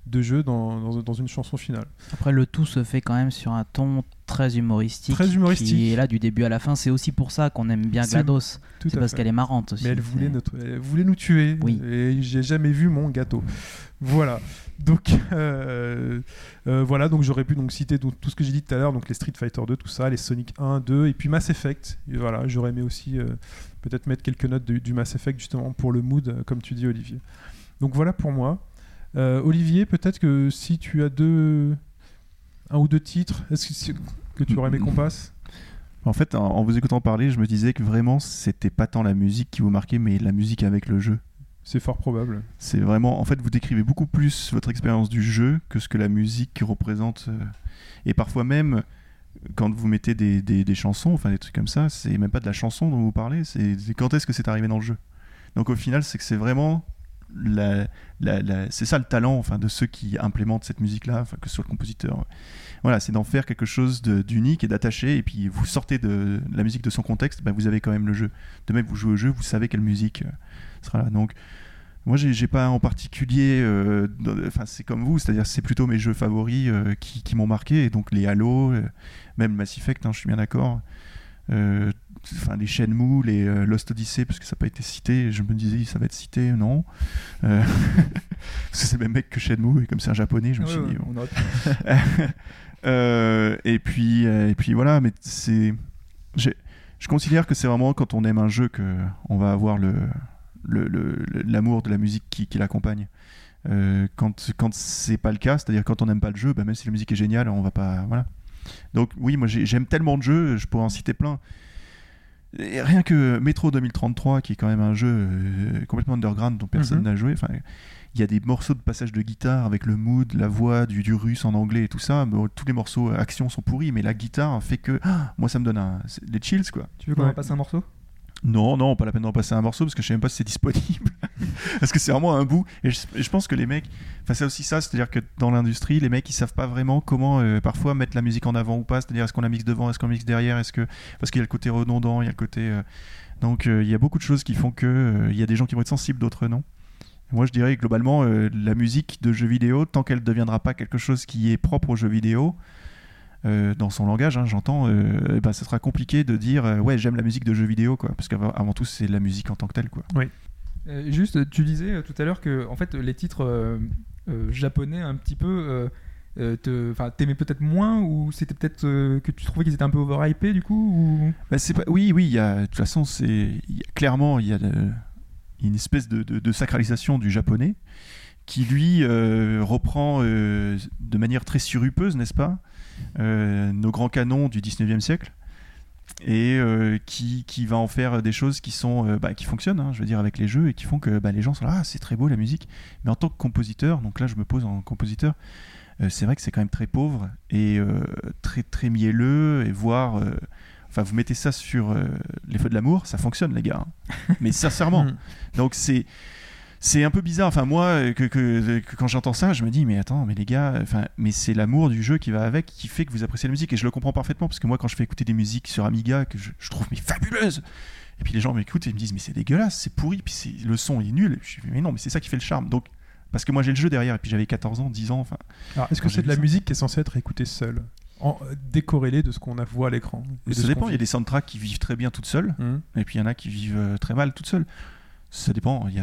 de jeu dans, dans, dans une chanson finale. Après, le tout se fait quand même sur un ton très humoristique. Très humoristique. Qui est là du début à la fin. C'est aussi pour ça qu'on aime bien GLaDOS. C'est parce qu'elle est marrante aussi. Mais elle voulait, C'est- notre- elle voulait nous tuer. Oui. Et j'ai jamais vu mon gâteau. Voilà. Donc, euh, euh, voilà. Donc, j'aurais pu donc citer donc, tout ce que j'ai dit tout à l'heure, donc les Street Fighter 2, tout ça, les Sonic 1, 2, et puis Mass Effect. Et voilà. J'aurais aimé aussi euh, peut-être mettre quelques notes du, du Mass Effect justement pour le mood, comme tu dis, Olivier. Donc voilà pour moi. Euh, Olivier, peut-être que si tu as deux, un ou deux titres, est-ce que, tu aurais aimé qu'on passe? En fait, en, vous écoutant parler, je me disais que vraiment, c'était pas tant la musique qui vous marquait, mais la musique avec le jeu. C'est fort probable. C'est vraiment, en fait, vous décrivez beaucoup plus votre expérience du jeu que ce que la musique représente. euh, Et parfois même, quand vous mettez des, des- des chansons, enfin des trucs comme ça, c'est même pas de la chanson dont vous parlez, c'est quand est-ce que c'est arrivé dans le jeu? Donc au final, c'est que c'est vraiment c'est ça le talent, enfin, de ceux qui implémentent cette musique-là, que ce soit le compositeur. Voilà, c'est d'en faire quelque chose d'unique et d'attaché. Et puis vous sortez de la musique de son contexte, bah, vous avez quand même le jeu. De même, vous jouez au jeu, vous savez quelle musique euh, sera là. Donc moi, j'ai pas en particulier. euh, Enfin, c'est comme vous, c'est-à-dire c'est plutôt mes jeux favoris euh, qui, m'ont marqué. Et donc les Halo, même Mass Effect, hein, je suis bien d'accord. Euh, Enfin, les Shenmue, les euh, Lost Odyssey, parce que ça n'a pas été cité. Je me disais, ça va être cité, non Euh, Parce que c'est le même mec que Shenmue, et comme c'est un japonais, je me suis dit. bon. Euh, et puis et puis voilà mais c'est je considère que c'est vraiment quand on aime un jeu que on va avoir le- l'amour de la musique qui, qui l'accompagne Euh, quand quand c'est pas le cas c'est-à-dire quand on n'aime pas le jeu bah, même si la musique est géniale on va pas voilà donc oui moi j'ai- j'aime tellement de jeux je pourrais en citer plein Et rien que Metro 2033 qui est quand même un jeu euh, complètement underground dont personne Mhm. n'a joué enfin il y a des morceaux de passage de guitare avec le mood, la voix, du, du russe en anglais et tout ça. Bon, tous les morceaux euh, action sont pourris, mais la guitare fait que ah, moi ça me donne un, c'est- des chills quoi. Tu veux qu'on Ouais. repasse un morceau? Non, non, pas la peine d'en passer un morceau parce que je sais même pas si c'est disponible. parce que c'est vraiment un bout. Et je, pense que les mecs, enfin c'est aussi ça, c'est-à-dire que dans l'industrie, les mecs ils savent pas vraiment comment euh, parfois mettre la musique en avant ou pas. C'est-à-dire est-ce qu'on la mixe devant, est-ce qu'on mixe derrière, est-ce que parce qu'il y a le côté redondant, il y a le côté. euh, Donc euh, il y a beaucoup de choses qui font que il y a des gens qui vont être sensibles, d'autres non. Moi, je dirais globalement, la musique de jeux vidéo, tant qu'elle ne deviendra pas quelque chose qui est propre aux jeux vidéo, euh, dans son langage, hein, j'entends, euh, ben, ça sera compliqué de dire euh, ouais, j'aime la musique de jeux vidéo, quoi. Parce qu'avant avant tout, c'est la musique en tant que telle, quoi. Euh, juste, tu disais tout à l'heure que en fait les titres japonais un petit peu, euh, enfin t'aimais peut-être moins ou c'était peut-être euh, que tu trouvais qu'ils étaient un peu overhypés du coup ou... Bah, c'est pas... Oui, oui, il y a... de toute façon, c'est... clairement, il y a de- une espèce de, de- de sacralisation du japonais qui, lui, euh, reprend de manière très surrupeuse, n'est-ce pas, nos grands canons du 19e siècle et euh, qui, qui va en faire des choses qui sont euh, bah, qui fonctionnent hein, je veux dire avec les jeux et qui font que bah, les gens sont là ah c'est très beau la musique mais en tant que compositeur donc là je me pose en compositeur euh, c'est vrai que c'est quand même très pauvre et euh, très très mielleux et voire euh, Enfin, vous mettez ça sur euh, les feux de l'amour, ça fonctionne, les gars. hein. Mais sincèrement. Mm. Donc, c'est. C'est un peu bizarre. Enfin, moi, que, que- que quand j'entends ça, je me dis, mais attends, mais les gars, enfin, mais c'est l'amour du jeu qui va avec, qui fait que vous appréciez la musique. Et je le comprends parfaitement, parce que moi, quand je fais écouter des musiques sur Amiga, que je, je trouve mais fabuleuses, et puis les gens m'écoutent et me disent, mais c'est dégueulasse, c'est pourri, puis c'est- le son est nul. Et je dis, mais non, mais c'est ça qui fait le charme. Donc, parce que moi, j'ai le jeu derrière, et puis j'avais 14 ans, 10 ans, enfin. Alors, est-ce que c'est de la ça. musique qui est censée être écoutée seule en, euh, Décorrélée de ce qu'on a voit à l'écran Ça dépend, il y a des soundtracks qui vivent très bien toutes seules. Hum. Et puis il y en a qui vivent euh, très mal toutes seules. Ça dépend, il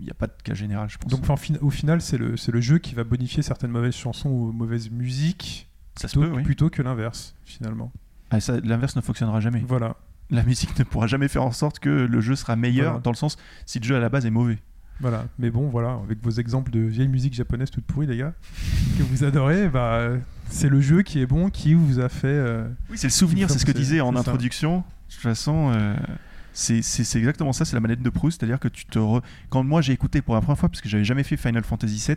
n'y a, pas de cas général, je pense. Donc enfin, au final, c'est le, jeu qui va bonifier certaines mauvaises chansons ou mauvaises musiques ça se plutôt, peut, oui. plutôt que l'inverse, finalement. Ah, L'inverse ne fonctionnera jamais. Voilà. la musique ne pourra jamais faire en sorte que le jeu sera meilleur Voilà. dans le sens si le jeu à la base est mauvais. Voilà, mais bon, voilà, avec vos exemples de vieille musique japonaise toute pourrie, les gars, que vous adorez, bah, c'est le jeu qui est bon, qui vous a fait. euh, Oui, c'est le souvenir, c'est ce que disait en ça. introduction. De toute façon, euh, c'est exactement ça, c'est la manette de Proust. C'est-à-dire que tu te. re- Quand moi j'ai écouté pour la première fois, parce que j'avais jamais fait Final Fantasy VII,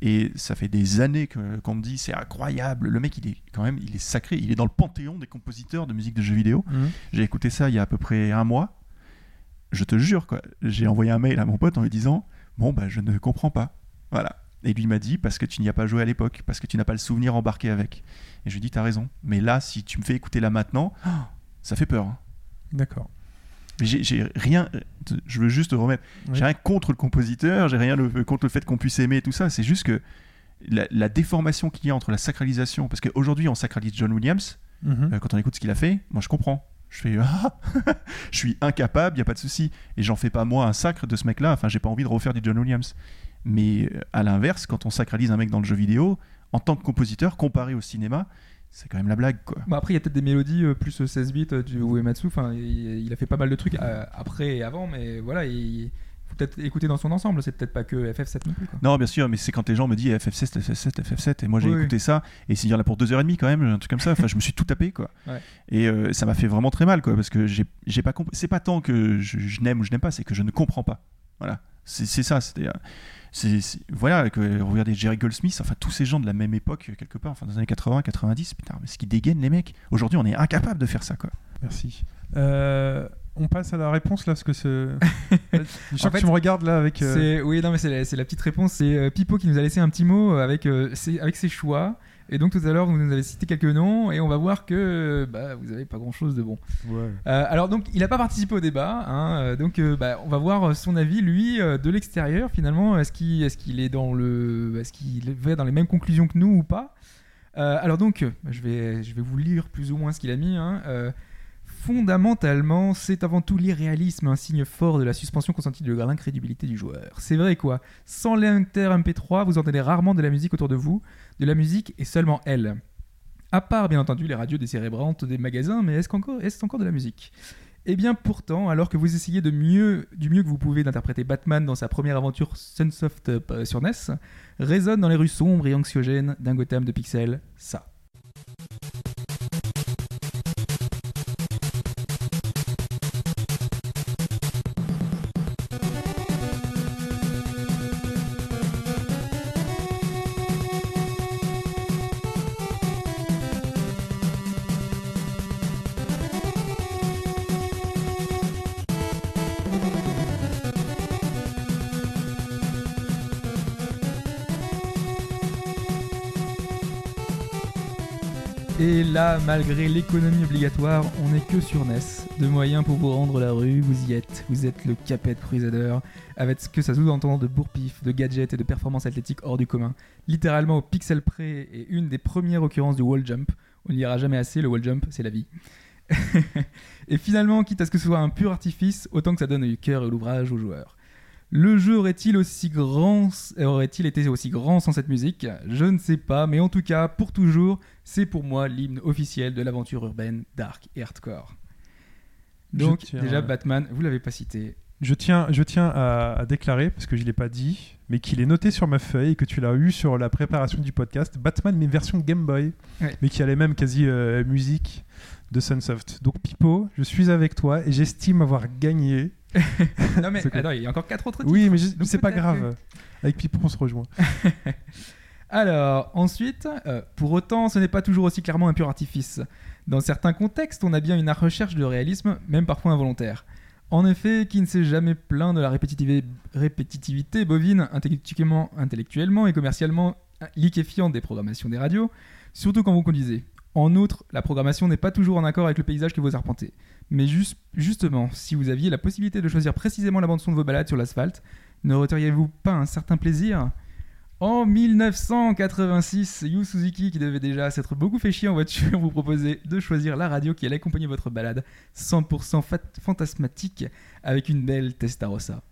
et ça fait des années qu'on me dit c'est incroyable, le mec il est quand même il est sacré, il est dans le panthéon des compositeurs de musique de jeux vidéo. J'ai écouté ça il y a à peu près un mois. Je te jure, quoi. J'ai envoyé un mail à mon pote en lui disant Bon, bah, je ne comprends pas. Voilà. Et lui m'a dit Parce que tu n'y as pas joué à l'époque, parce que tu n'as pas le souvenir embarqué avec. Et je lui ai dit T'as raison. Mais là, si tu me fais écouter là maintenant, ça fait peur. hein. D'accord. J'ai- rien. Je veux juste remettre. Oui. J'ai rien contre le compositeur, j'ai rien le- contre le fait qu'on puisse aimer et tout ça. C'est juste que la, la déformation qu'il y a entre la sacralisation. Parce qu'aujourd'hui, on sacralise John Williams. Mhm. Euh, quand on écoute ce qu'il a fait, moi je comprends. Je fais ah, je suis incapable, il y a pas de souci et j'en fais pas moi un sacre de ce mec-là. Enfin, j'ai pas envie de refaire du John Williams. Mais euh, à l'inverse, quand on sacralise un mec dans le jeu vidéo, en tant que compositeur, comparé au cinéma, c'est quand même la blague quoi. Bah après, il y a peut-être des mélodies euh, plus 16 bits euh, du Uematsu. Enfin, il, il a fait pas mal de trucs euh, après et avant, mais voilà, il faut peut-être écouter dans son ensemble. C'est peut-être pas que FF7 non plus. Quoi. Non, bien sûr, mais c'est quand les gens me disent FF7, FF7, FF7, et moi j'ai Oui, écouté ça, et c'est dire là pour deux heures et demie quand même, un truc comme ça. Enfin, je me suis tout tapé quoi. Ouais. Et euh, ça m'a fait vraiment très mal quoi, parce que j'ai j'ai pas compris. C'est pas tant que je, je n'aime ou je n'aime pas, c'est que je ne comprends pas. Voilà, c'est ça. C'est c'est voilà que regardez Jerry Goldsmith, enfin tous ces gens de la même époque quelque part, enfin dans les années 80, 90, putain, mais ce qui dégaine les mecs. Aujourd'hui, on est incapable de faire ça quoi. Merci. Euh, on passe à la réponse là, parce que c'est. je sens En que tu me regardes là avec. euh, Oui, non, mais c'est la, c'est la petite réponse. C'est euh, Pipo qui nous a laissé un petit mot avec, euh, ses, avec ses choix. Et donc tout à l'heure, vous nous avez cité quelques noms et on va voir que bah, vous avez pas grand-chose de bon. Ouais. Euh, alors donc, il n'a pas participé au débat. hein, euh, donc, euh, bah, on va voir son avis, lui, euh, de l'extérieur. Finalement, est-ce qu'il est, qu'il est dans le, est-ce qu'il va dans les mêmes conclusions que nous ou pas? Alors donc, je vais, je vais vous lire plus ou moins ce qu'il a mis. hein. Fondamentalement, c'est avant tout l'irréalisme, un signe fort de la suspension consentie de l'incrédibilité du joueur. C'est vrai quoi? Sans l'inter MP3, vous entendez rarement de la musique autour de vous, de la musique et seulement elle. À part, bien entendu, les radios décérébrantes des magasins, mais est-ce est encore de la musique? Eh bien, pourtant, alors que vous essayez de mieux, du mieux que vous pouvez d'interpréter Batman dans sa première aventure Sunsoft euh, sur NES, résonne dans les rues sombres et anxiogènes d'un Gotham de pixels, ça. Malgré l'économie obligatoire, on n'est que sur NES. De moyens pour vous rendre la rue, vous y êtes. Vous êtes le Capet Crusader, avec ce que ça sous-entend de bourpif, de gadgets et de performances athlétiques hors du commun. Littéralement au pixel près et une des premières occurrences du wall jump. On n'y ira jamais assez, le wall jump, c'est la vie. et finalement, quitte à ce que ce soit un pur artifice, autant que ça donne du cœur et l'ouvrage aux joueurs. Le jeu aurait-il aussi grand, aurait-il été aussi grand sans cette musique? Je ne sais pas, mais en tout cas, pour toujours, c'est pour moi l'hymne officiel de l'aventure urbaine dark et hardcore. Donc tiens- déjà Batman, vous l'avez pas cité. Je tiens, je tiens à, à déclarer, parce que je ne l'ai pas dit, mais qu'il est noté sur ma feuille et que tu l'as eu sur la préparation du podcast, Batman, mais version Game Boy, Ouais. mais qui a les mêmes quasi euh, musique de Sunsoft. Donc Pipo, je suis avec toi et j'estime avoir gagné. non mais C'est cool. attends, il y a encore quatre autres titres. Oui, mais c'est pas grave. Avec Pipo, on se rejoint. Alors, ensuite, euh, pour autant, ce n'est pas toujours aussi clairement un pur artifice. Dans certains contextes, on a bien une recherche de réalisme, même parfois involontaire. En effet, qui ne s'est jamais plaint de la répétitivité, bovine intellectuellement, intellectuellement et commercialement liquéfiante des programmations des radios, surtout quand vous conduisez. En outre, la programmation n'est pas toujours en accord avec le paysage que vous arpentez. Mais juste, justement, si vous aviez la possibilité de choisir précisément la bande-son de vos balades sur l'asphalte, ne reteriez-vous pas un certain plaisir? En 1986, Yu Suzuki, qui devait déjà s'être beaucoup fait chier en voiture, vous proposait de choisir la radio qui allait accompagner votre balade 100% fat- fantasmatique avec une belle Testarossa.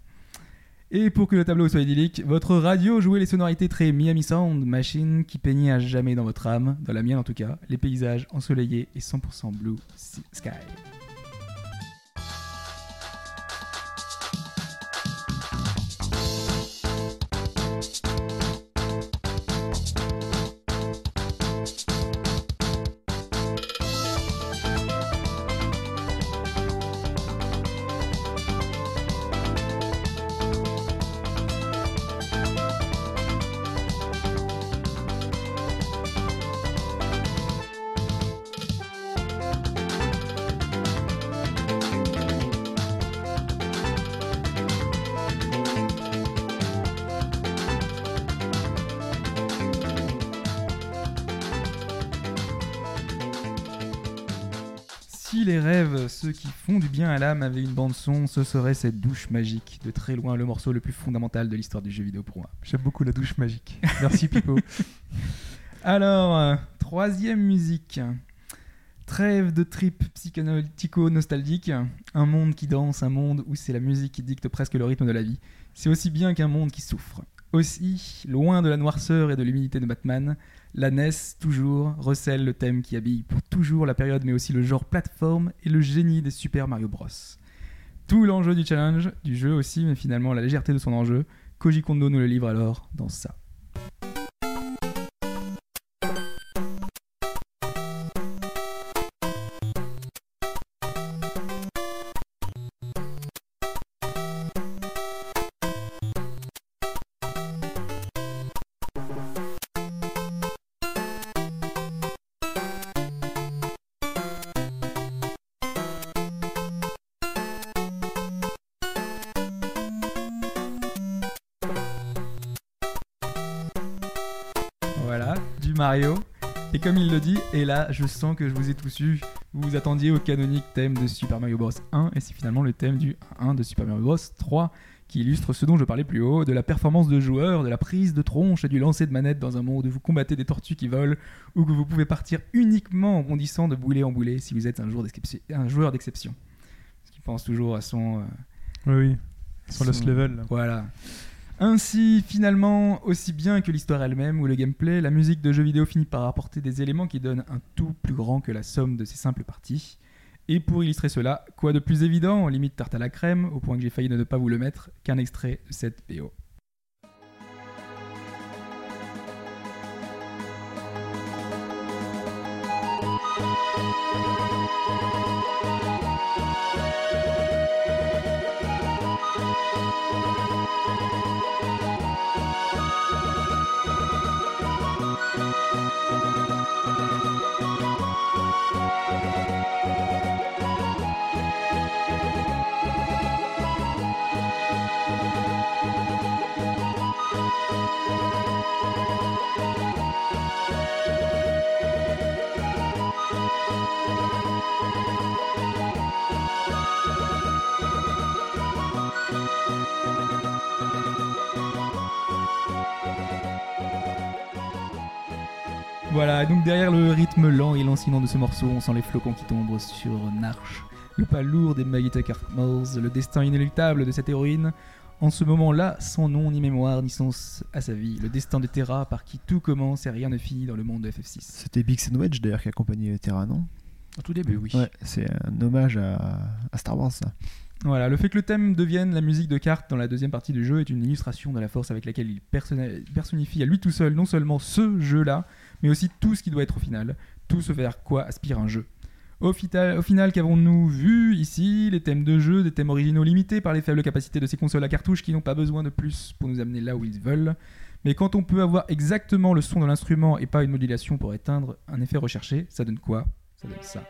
Et pour que le tableau soit idyllique, votre radio jouait les sonorités très Miami Sound Machine qui peignaient à jamais dans votre âme, dans la mienne en tout cas, les paysages ensoleillés et 100% blue sky. Ceux qui font du bien à l'âme avec une bande son, ce serait cette douche magique, de très loin le morceau le plus fondamental de l'histoire du jeu vidéo pour moi. J'aime beaucoup la douche magique. Merci Pipo. Alors, euh, troisième musique. Trêve de trip psychanalytico-nostalgique. Un monde qui danse, un monde où c'est la musique qui dicte presque le rythme de la vie. C'est aussi bien qu'un monde qui souffre. Aussi, loin de la noirceur et de l'humilité de Batman, la NES, toujours, recèle le thème qui habille pour toujours la période, mais aussi le genre plateforme et le génie des Super Mario Bros. Tout l'enjeu du challenge, du jeu aussi, mais finalement la légèreté de son enjeu, Koji Kondo nous le livre alors dans ça. Comme il le dit, et là, je sens que je vous ai tous eu. Vous vous attendiez au canonique thème de Super Mario Bros 1, et c'est finalement le thème du 1 de Super Mario Bros 3 qui illustre ce dont je parlais plus haut, de la performance de joueur, de la prise de tronche et du lancer de manette dans un monde où vous combattez des tortues qui volent, ou que vous pouvez partir uniquement en bondissant de boulet en boulet si vous êtes un joueur d'exception. Un joueur d'exception. Parce qu'il pense toujours à son... euh, Oui, son- level. là. Voilà. Ainsi, finalement, aussi bien que l'histoire elle-même ou le gameplay, la musique de jeux vidéo finit par apporter des éléments qui donnent un tout plus grand que la somme de ses simples parties. Et pour illustrer cela, quoi de plus évident, limite tarte à la crème, au point que j'ai failli ne pas vous le mettre, qu'un extrait de cette BO. Donc derrière le rythme lent et lancinant de ce morceau, on sent les flocons qui tombent sur Narch, le pas lourd des Magita Cartmals, le destin inéluctable de cette héroïne. En ce moment-là, sans nom ni mémoire ni sens à sa vie, le destin de Terra par qui tout commence et rien ne finit dans le monde de FF6. C'était Bix Wedge d'ailleurs qui accompagnait Terra, non? Au tout début, oui. Ouais, c'est un hommage à, à Star Wars, ça. Voilà, le fait que le thème devienne la musique de cartes dans la deuxième partie du jeu est une illustration de la force avec laquelle il personnifie à lui tout seul non seulement ce jeu-là, mais aussi tout ce qui doit être au final, tout ce vers quoi aspire un jeu. Au, final, qu'avons-nous vu ici? Les thèmes de jeu, des thèmes originaux limités par les faibles capacités de ces consoles à cartouches qui n'ont pas besoin de plus pour nous amener là où ils veulent. Mais quand on peut avoir exactement le son de l'instrument et pas une modulation pour éteindre un effet recherché, ça donne quoi? Ça donne ça.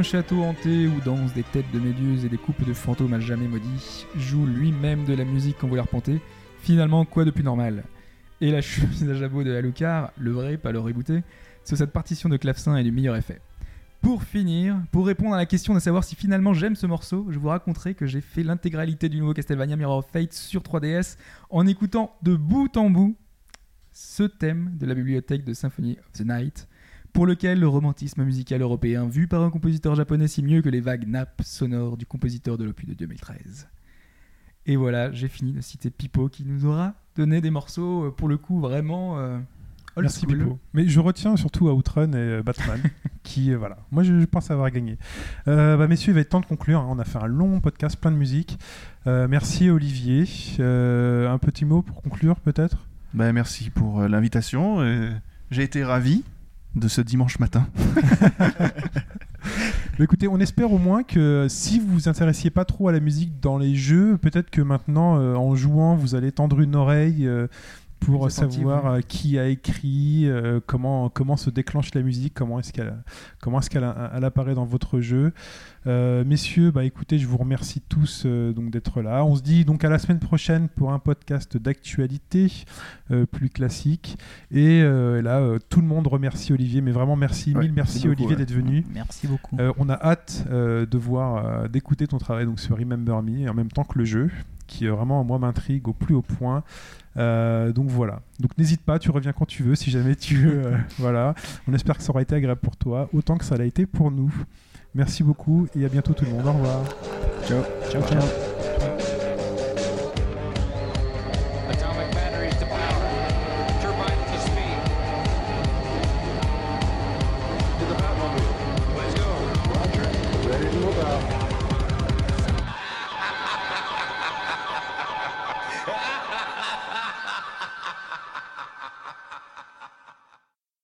Qu'un château hanté où dansent des têtes de méduses et des couples de fantômes à jamais maudits joue lui-même de la musique quand vous l'arpentez. Finalement, quoi de plus normal? Et la chemise à jabot de Alucard, le vrai, pas le rebooté, sur cette partition de clavecin est du meilleur effet. Pour finir, pour répondre à la question de savoir si finalement j'aime ce morceau, je vous raconterai que j'ai fait l'intégralité du nouveau Castlevania Mirror of Fate sur 3DS en écoutant de bout en bout ce thème de la bibliothèque de Symphony of the Night, pour lequel le romantisme musical européen vu par un compositeur japonais si mieux que les vagues nappes sonores du compositeur de l'opus de 2013. Et voilà, j'ai fini de citer Pipo qui nous aura donné des morceaux euh, pour le coup vraiment euh, old Merci school. Pipo. Mais je retiens surtout Outrun et euh, Batman, qui, euh, voilà. Moi, je, je pense avoir gagné. Euh, bah, messieurs, il va être temps de conclure. hein. On a fait un long podcast, plein de musique. Euh, merci Olivier. Euh, un petit mot pour conclure, peut-être? Bah, merci pour l'invitation. J'ai été ravi de ce dimanche matin. Bah, Écoutez, on espère au moins que si vous vous intéressiez pas trop à la musique dans les jeux, peut-être que maintenant, euh, en jouant, vous allez tendre une oreille euh, pour savoir euh, qui a écrit, euh, comment, comment se déclenche la musique, comment est-ce qu'elle comment est-ce qu'elle elle apparaît dans votre jeu. Euh, messieurs, bah écoutez, je vous remercie tous euh, donc d'être là. On se dit donc à la semaine prochaine pour un podcast d'actualité euh, plus classique. Et euh, là, euh, tout le monde remercie Olivier, mais vraiment merci, Ouais, mille merci merci beaucoup, Olivier ouais. d'être venu. Merci beaucoup. Euh, on a hâte euh, de voir, euh, d'écouter ton travail donc sur Remember Me en même temps que le jeu, qui euh, vraiment moi m'intrigue au plus haut point. Euh, donc voilà. Donc n'hésite pas, tu reviens quand tu veux, si jamais tu veux. euh, voilà. On espère que ça aura été agréable pour toi, autant que ça l'a été pour nous. Merci beaucoup et à bientôt tout le monde. Au revoir. Ciao. Ciao, ciao.